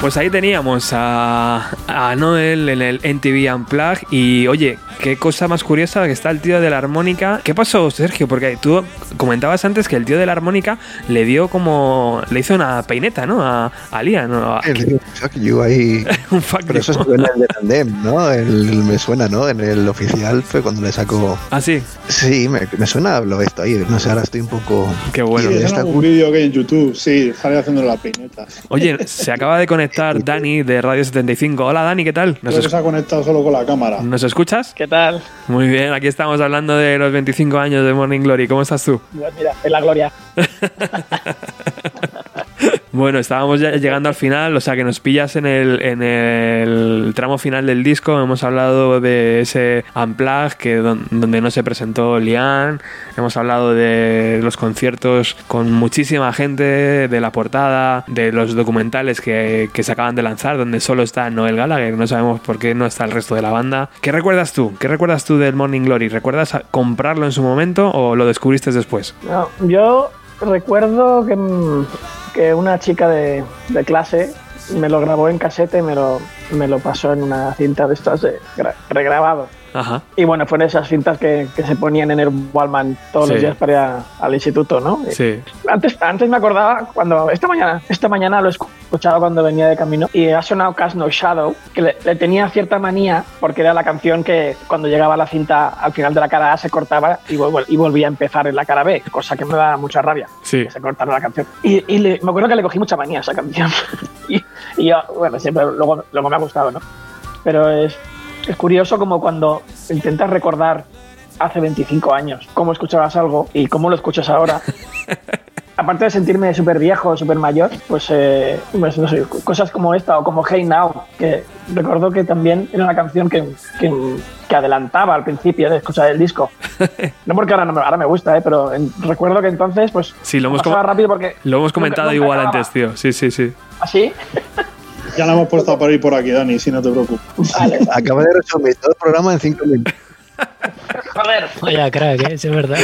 Pues ahí teníamos a, a Noel en el NTV Unplugged y oye, qué cosa más curiosa que está el tío de la armónica. ¿Qué pasó, Sergio? Porque tú comentabas antes que el tío de la armónica le dio como... le hizo una peineta, ¿no? A, a Liam. ¿no? A- El fuck you ahí. un fuck Pero eso estuvo en el de Tandem, ¿no? El, el- me suena, ¿no? En el oficial fue cuando le sacó. Ah, sí. Sí, me, me suena lo visto ahí. No sé, ahora estoy un poco. Qué bueno. Sí, de es esta un vídeo que hay en YouTube, sí, sale haciendo las peinetas. Oye, se acaba de conectar Dani de Radio 75. Hola Dani, ¿qué tal? ¿Nos, Creo que se ha conectado solo con la cámara. ¿nos escuchas? ¿Qué tal? Muy bien, aquí estamos hablando de los 25 años de Morning Glory. ¿Cómo estás tú? Mira, en la gloria. Bueno, estábamos ya llegando al final, o sea que nos pillas en el, en el tramo final del disco. Hemos hablado de ese Unplugged que don- donde no se presentó Lian. Hemos hablado de los conciertos con muchísima gente, de la portada, de los documentales que, que se acaban de lanzar, donde solo está Noel Gallagher. No sabemos por qué no está el resto de la banda. ¿Qué recuerdas tú? ¿Qué recuerdas tú del Morning Glory? ¿Recuerdas comprarlo en su momento o lo descubriste después? No, yo recuerdo que, mm, que una chica de, de clase me lo grabó en casete y me lo, me lo pasó en una cinta de estas de gra- regrabado. Ajá. Y bueno, fueron esas cintas que, que se ponían en el Wallman todos Sí. los días para ir a- al instituto, ¿no? Sí. Antes, antes me acordaba cuando esta mañana, esta mañana lo he escuchado cuando venía de camino y ha sonado Cast No Shadow, que le, le tenía cierta manía porque era la canción que cuando llegaba la cinta al final de la cara A se cortaba y, vol- y volvía a empezar en la cara B, cosa que me da mucha rabia. Sí. Que se cortara la canción. Y, y le- me acuerdo que le cogí mucha manía a esa canción. y, y yo, bueno, siempre luego, luego me ha gustado, ¿no? Pero es, es curioso como cuando intentas recordar hace 25 años cómo escuchabas algo y cómo lo escuchas ahora. Aparte de sentirme súper viejo, súper mayor, pues, eh, pues no sé, cosas como esta o como Hey Now, que recuerdo que también era una canción que, que, que adelantaba al principio de escuchar el disco. No porque ahora, no me, ahora me gusta, eh, pero en- recuerdo que entonces pues Sí, lo hemos rápido porque... Lo hemos comentado nunca igual acababa. antes, tío. Sí, sí, sí. ¿Así? Ya la hemos puesto a parir por aquí, Dani, si no te preocupes. Vale. Acaba de resumir todo el programa en cinco minutos. Joder. Vaya crack, ¿eh? Sí, es verdad.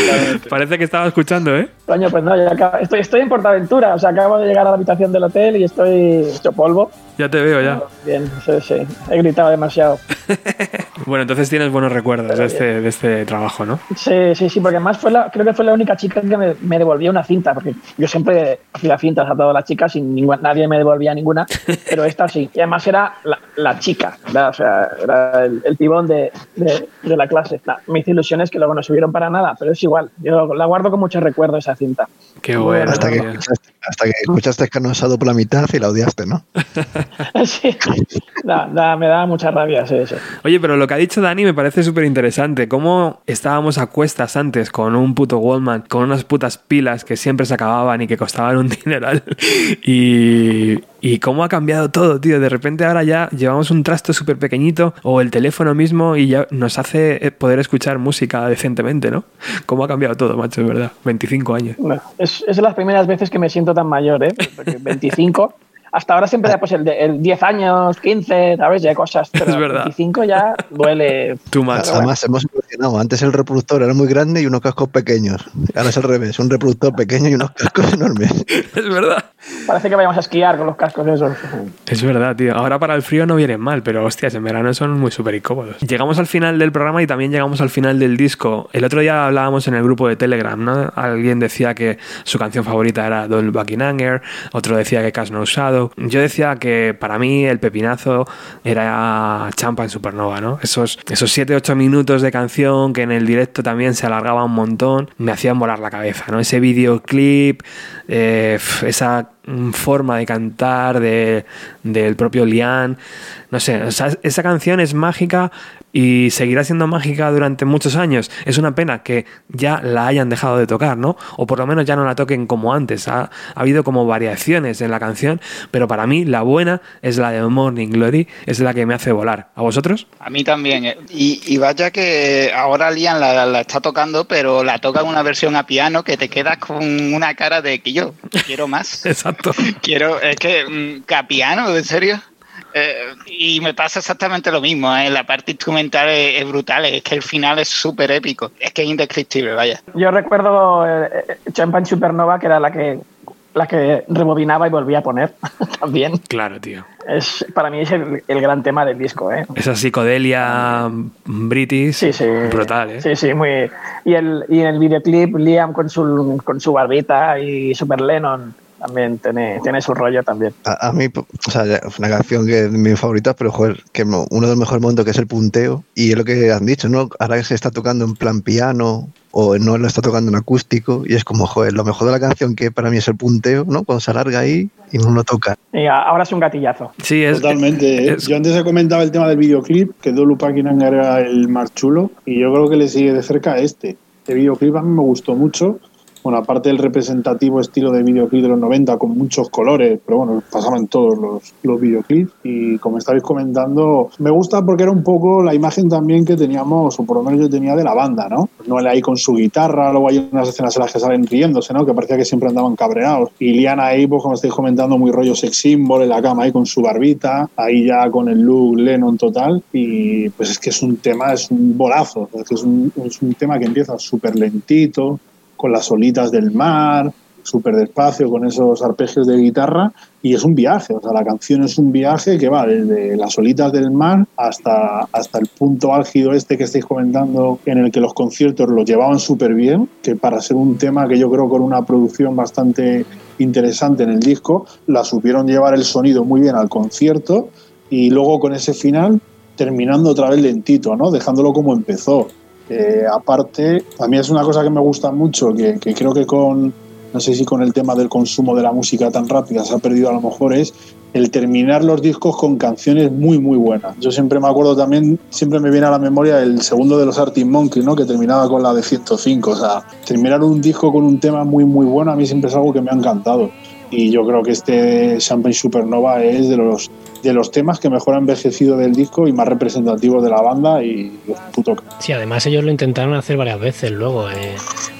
Parece que estaba escuchando, ¿eh? Coño, pues no, ya acabo- estoy, estoy en Portaventura, o sea, acabo de llegar a la habitación del hotel y estoy hecho polvo. Ya te veo, ya. Bien, sí, sí, he gritado demasiado. Bueno, entonces tienes buenos recuerdos de este, de este trabajo, ¿no? Sí, sí, sí, porque además fue la, creo que fue la única chica que me, me devolvía una cinta, porque yo siempre hacía cintas a todas las chicas y ninguna- nadie me devolvía ninguna, pero esta sí. Y además era la, la chica, ¿verdad? o sea, era el, el tibón de, de- de la clase. Nah, me hizo ilusiones que luego no subieron para nada, pero es igual. Yo la guardo con mucho recuerdo esa cinta. Qué bueno. Hasta que, escuchaste, hasta que escuchaste Canosado por la mitad y la odiaste, ¿no? sí, da- me da mucha rabia, sí, sí. Oye, pero lo que ha dicho Dani me parece súper interesante. Cómo estábamos a cuestas antes con un puto Wallman, con unas putas pilas que siempre se acababan y que costaban un dineral. Y, y cómo ha cambiado todo, tío. De repente ahora ya llevamos un trasto súper pequeñito o el teléfono mismo y ya nos hace eh, poder escuchar música decentemente, ¿no? Cómo ha cambiado todo, macho, es verdad. 25 años. Bueno, es, es de las primeras veces que me siento tan mayor, ¿eh? Porque 25. Hasta ahora siempre pues el, de, el 10 años, 15, ¿sabes? Ya hay cosas. Pero Es verdad. 25 ya duele. Too much. Bueno. Además, hemos evolucionado. Antes el reproductor era muy grande y unos cascos pequeños. Ahora es al revés, un reproductor pequeño y unos cascos enormes. Es verdad. Parece que vayamos a esquiar con los cascos esos. Es verdad, tío. Ahora para el frío no vienen mal, pero hostias, en verano son muy súper incómodos. Llegamos al final del programa y también llegamos al final del disco. El otro día hablábamos en el grupo de Telegram, ¿no? Alguien decía que su canción favorita era Don't Back in Anger, otro decía que Cash No Shadow. Yo decía que para mí el pepinazo era Champa en Supernova, ¿no? Esos, esos 7-8 minutos de canción que en el directo también se alargaba un montón, me hacían volar la cabeza, ¿no? Ese videoclip, eh, esa mm, forma de cantar de, del propio Lian. No sé, esa canción es mágica y seguirá siendo mágica durante muchos años. Es una pena que ya la hayan dejado de tocar, ¿no? O por lo menos ya no la toquen como antes. Ha, ha habido como variaciones en la canción, pero para mí la buena es la de Morning Glory, es la que me hace volar. ¿A vosotros? A mí también. eh. Y, y vaya que ahora Lian la, la está tocando, pero la toca en una versión a piano que te quedas con una cara de que yo quiero más. Exacto. quiero, es que, mm, que a piano, ¿en serio? Eh, y me pasa exactamente lo mismo, ¿eh? la parte instrumental es, es brutal, es que el final es súper épico, es que es indescriptible, vaya. Yo recuerdo eh, Champagne Supernova, que era la que la que rebobinaba y volvía a poner también. Claro, tío. Es, para mí es el, el gran tema del disco, ¿eh? Esa psicodelia british Sí, sí. brutal, ¿eh? Sí, sí, muy. Y el, y el videoclip, Liam con su, con su barbita y Super Lennon también tiene, tiene su rollo también. A, a mí, o sea, es una canción que es de mis favoritas, pero joder, que no- uno de los mejores momentos que es el punteo. Y es lo que han dicho, ¿no? Ahora que se está tocando en plan piano o no lo está tocando en acústico, y es como, joder, lo mejor de la canción que para mí es el punteo, ¿no? Cuando se alarga ahí y no lo toca. Y a- ahora es un gatillazo. Sí, es. Totalmente. ¿eh? es- Yo antes he comentado el tema del videoclip, que Dolu Pakinanga era el más chulo, y yo creo que le sigue de cerca este. Este videoclip a mí me gustó mucho. Bueno, aparte del representativo estilo de videoclip de los 90 con muchos colores, pero bueno, pasaba en todos los, los videoclips. Y como estabais comentando, me gusta porque era un poco la imagen también que teníamos, o por lo menos yo tenía de la banda, ¿no? No él ahí con su guitarra, luego hay unas escenas en las que salen riéndose, ¿no? Que parecía que siempre andaban cabreados. Y Liana ahí, pues como estáis comentando, muy rollo sex symbol en la cama ahí con su barbita, ahí ya con el look Lennon total. Y pues es que es un tema, es un bolazo, es que es un, es un tema que empieza súper lentito, con las olitas del mar, súper despacio, con esos arpegios de guitarra, y es un viaje, o sea, la canción es un viaje que va desde las olitas del mar hasta, hasta el punto álgido este que estáis comentando, en el que los conciertos los llevaban súper bien, que para ser un tema que yo creo con una producción bastante interesante en el disco, la supieron llevar el sonido muy bien al concierto, y luego con ese final terminando otra vez lentito, ¿no? Dejándolo como empezó. Eh, aparte, a mí es una cosa que me gusta mucho, que, creo que con, no sé si con el tema del consumo de la música tan rápida se ha perdido a lo mejor, es el terminar los discos con canciones muy, muy buenas. Yo siempre me acuerdo también, siempre me viene a la memoria el segundo de los Arctic Monkeys, ¿no? que terminaba con la de 105. O sea, terminar un disco con un tema muy, muy bueno a mí siempre es algo que me ha encantado. Y yo creo que este Champagne Supernova es de los, de los temas que mejor ha envejecido del disco y más representativos de la banda y un puto Sí, además ellos lo intentaron hacer varias veces luego. eh,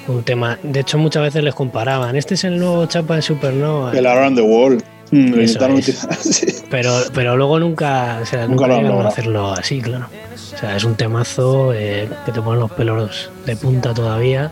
un tema. De hecho, muchas veces les comparaban. Este es el nuevo Chapa de Supernova. El Around the World. Mm, lo intentaron sí. Pero, pero luego nunca, o sea, Nunca nunca, llegaron a hacerlo así, claro. O sea, es un temazo eh, que te ponen los pelos de punta todavía.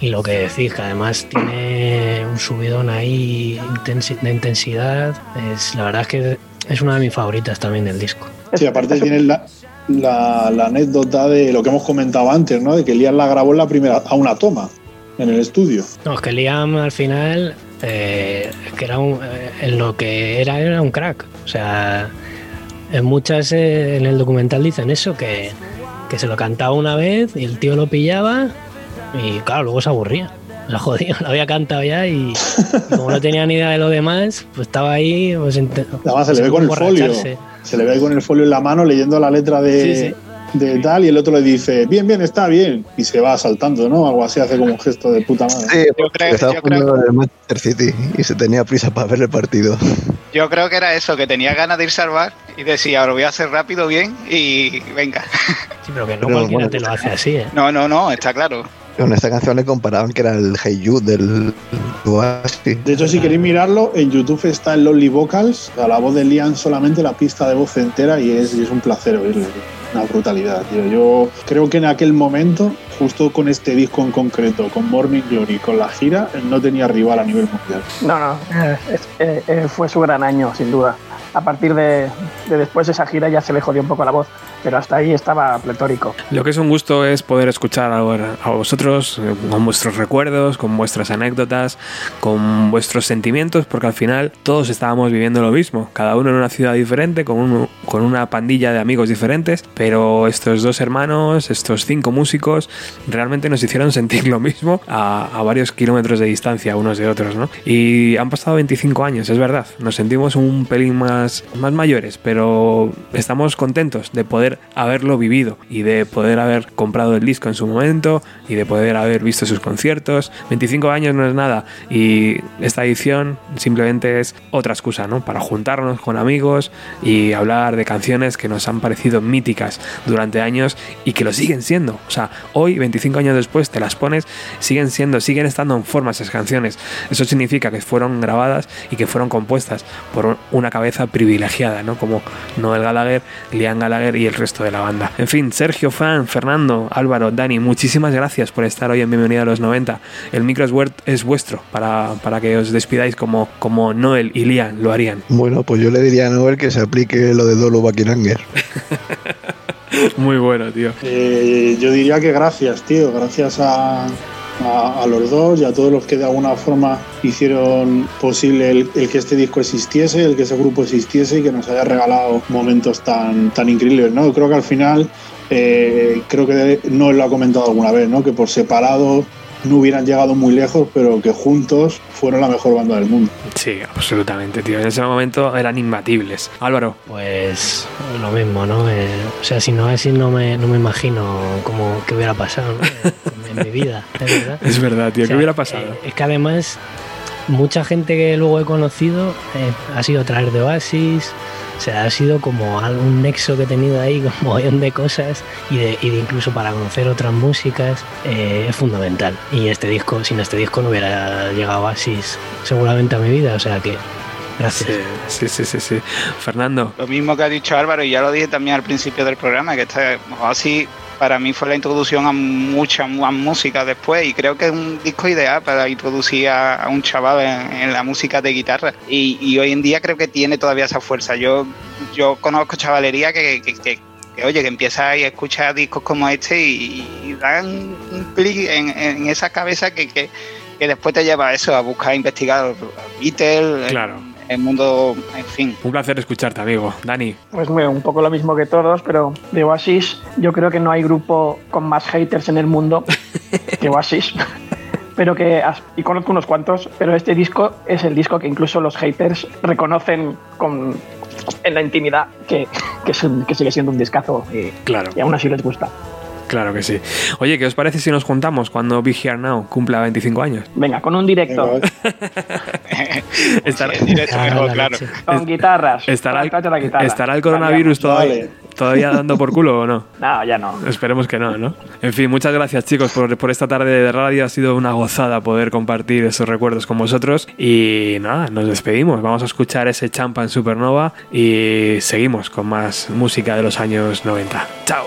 Y lo que decís, que además tiene un subidón ahí de intensidad. Es, la verdad es que es una de mis favoritas también del disco. Sí, aparte tienes la, la, la anécdota de lo que hemos comentado antes, ¿no? De que Liam la grabó en la primera, a una toma, en el estudio. No, es que Liam al final, eh, que era un, eh, en lo que era, era un crack. O sea, en muchas, eh, en el documental dicen eso, que, que se lo cantaba una vez y el tío lo pillaba y claro, luego se aburría. La jodía, lo había cantado ya y, y como no tenía ni idea de lo demás, pues estaba ahí. Pues, Además se le pues, ve con el folio. Se le ve ahí con el folio en la mano leyendo la letra de, Sí, sí. de tal y el otro le dice, bien, bien, está bien. Y se va saltando, ¿no? Algo así hace como un gesto de puta madre. Sí, Yo creo- estaba yo creo- jugando el Manchester City y se tenía prisa para ver el partido. Yo creo que era eso, que tenía ganas de irse al bar y decía, lo voy a hacer rápido, bien y venga. Sí, pero que no Pero, cualquiera bueno, te lo hace así, ¿eh? No, no, no, está claro. Con esta canción le comparaban que era el Hey You del Oasis. De hecho, si queréis mirarlo, en YouTube está el Lonely Vocals, a la voz de Liam solamente la pista de voz entera y es, y es un placer oírle. Una brutalidad, tío. Yo creo que en aquel momento, justo con este disco en concreto, con Morning Glory, con la gira, no tenía rival a nivel mundial. No, no, eh, eh, eh, fue su gran año, sin duda. A partir de, de después de esa gira ya se le jodió un poco la voz, pero hasta ahí estaba pletórico. Lo que es un gusto es poder escuchar a vosotros eh, con vuestros recuerdos, con vuestras anécdotas, con vuestros sentimientos, porque al final todos estábamos viviendo lo mismo, cada uno en una ciudad diferente, con, un- con una pandilla de amigos diferentes, pero estos dos hermanos, estos cinco músicos, realmente nos hicieron sentir lo mismo a, a varios kilómetros de distancia unos de otros, ¿no? Y han pasado 25 años, es verdad, nos sentimos un pelín más, más mayores, pero estamos contentos de poder haberlo vivido y de poder haber comprado el disco en su momento y de poder haber visto sus conciertos. 25 años no es nada y esta edición simplemente es otra excusa, ¿no? Para juntarnos con amigos y hablar de canciones que nos han parecido míticas durante años y que lo siguen siendo. O sea, hoy, 25 años después, te las pones, siguen siendo, siguen estando en forma esas canciones. Eso significa que fueron grabadas y que fueron compuestas por una cabeza privilegiada, ¿no? Como Noel Gallagher, Liam Gallagher y el resto de la banda. En fin, Sergio, Fan, Fernando, Álvaro, Dani, muchísimas gracias por estar hoy en Bienvenida a los 90. El micro es, vuestro para, para que os despidáis como, como Noel y Liam lo harían. Bueno, pues yo le diría a Noel que se aplique lo de Dolo Bakiranger. Muy bueno, tío. Eh, yo diría que gracias, tío. Gracias a, a- a los dos y a todos los que de alguna forma hicieron posible el, el que este disco existiese, el que ese grupo existiese y que nos haya regalado momentos tan, tan increíbles, ¿no? Creo que al final, eh, creo que no lo ha comentado alguna vez, ¿no? Que por separado no hubieran llegado muy lejos, pero que juntos fueron la mejor banda del mundo. Sí, absolutamente, tío. En ese momento eran imbatibles. Álvaro, Pues lo mismo, ¿no? Eh, o sea, si no es así, no me, no me imagino cómo que hubiera pasado ¿no? en, mi vida, es verdad. es verdad, tío. O ¿Qué sea, hubiera pasado? eh, es que además, mucha gente que luego he conocido eh, ha sido a través de Oasis. O sea, ha sido como algún nexo que he tenido ahí, con un montón de cosas y de, y de incluso para conocer otras músicas eh, es fundamental. Y este disco, sin este disco no hubiera llegado Oasis seguramente a mi vida. O sea que, gracias. Sí, sí, sí, sí. Fernando, Lo mismo que ha dicho Álvaro, y ya lo dije también al principio del programa, que esta, así para mí fue la introducción a mucha más música después, y creo que es un disco ideal para introducir a, a un chaval en, la música de guitarra. Y, y hoy en día creo que tiene todavía esa fuerza. Yo, yo conozco chavalería que, que- que- que, oye, que empieza y escucha discos como este y, y dan un clic en, en esa cabeza que, después te lleva a eso, a buscar, a investigar Beatles, el- Claro. El mundo, en fin. un placer escucharte, amigo. Dani, Pues bueno, un poco lo mismo que todos, pero de Oasis yo creo que no hay grupo con más haters en el mundo que Oasis. Pero que, as- y conozco unos cuantos, pero este disco es el disco que incluso los haters reconocen con, en la intimidad que, que, es un- que sigue siendo un discazo y, claro, y aún así les gusta. Claro que sí. Oye, ¿qué os parece si nos juntamos cuando Big Here Now cumpla 25 años? Venga, con un directo, Estará, claro. con guitarras. estará, Tráete la guitarra. estará el coronavirus todavía dando por culo o no? No, ya no. Esperemos que no, ¿no? En fin, muchas gracias chicos por, por esta tarde de radio. Ha sido una gozada poder compartir esos recuerdos con vosotros. Y nada, nos despedimos. Vamos a escuchar ese Champa en Supernova y seguimos con más música de los años 90. ¡Chao!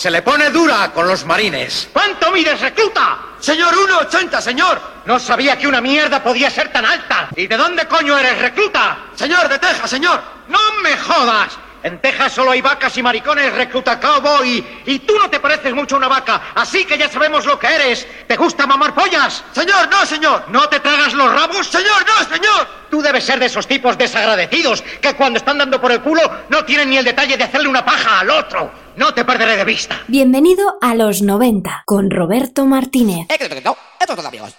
Se le pone dura con los marines. ¿Cuánto mides, recluta? Señor, 1,80, señor. No sabía que una mierda podía ser tan alta. ¿Y de dónde coño eres, recluta? Señor, de Texas, señor. No me jodas. En Texas solo hay vacas y maricones, recluta cowboy. Y tú no te pareces mucho a una vaca, así que ya sabemos lo que eres. ¿Te gusta mamar pollas? Señor, no, señor. ¿No te tragas los rabos? Señor, no, señor. Tú debes ser de esos tipos desagradecidos que cuando están dando por el culo no tienen ni el detalle de hacerle una paja al otro. No te perderé de vista. Bienvenido a los 90 con Roberto Martínez.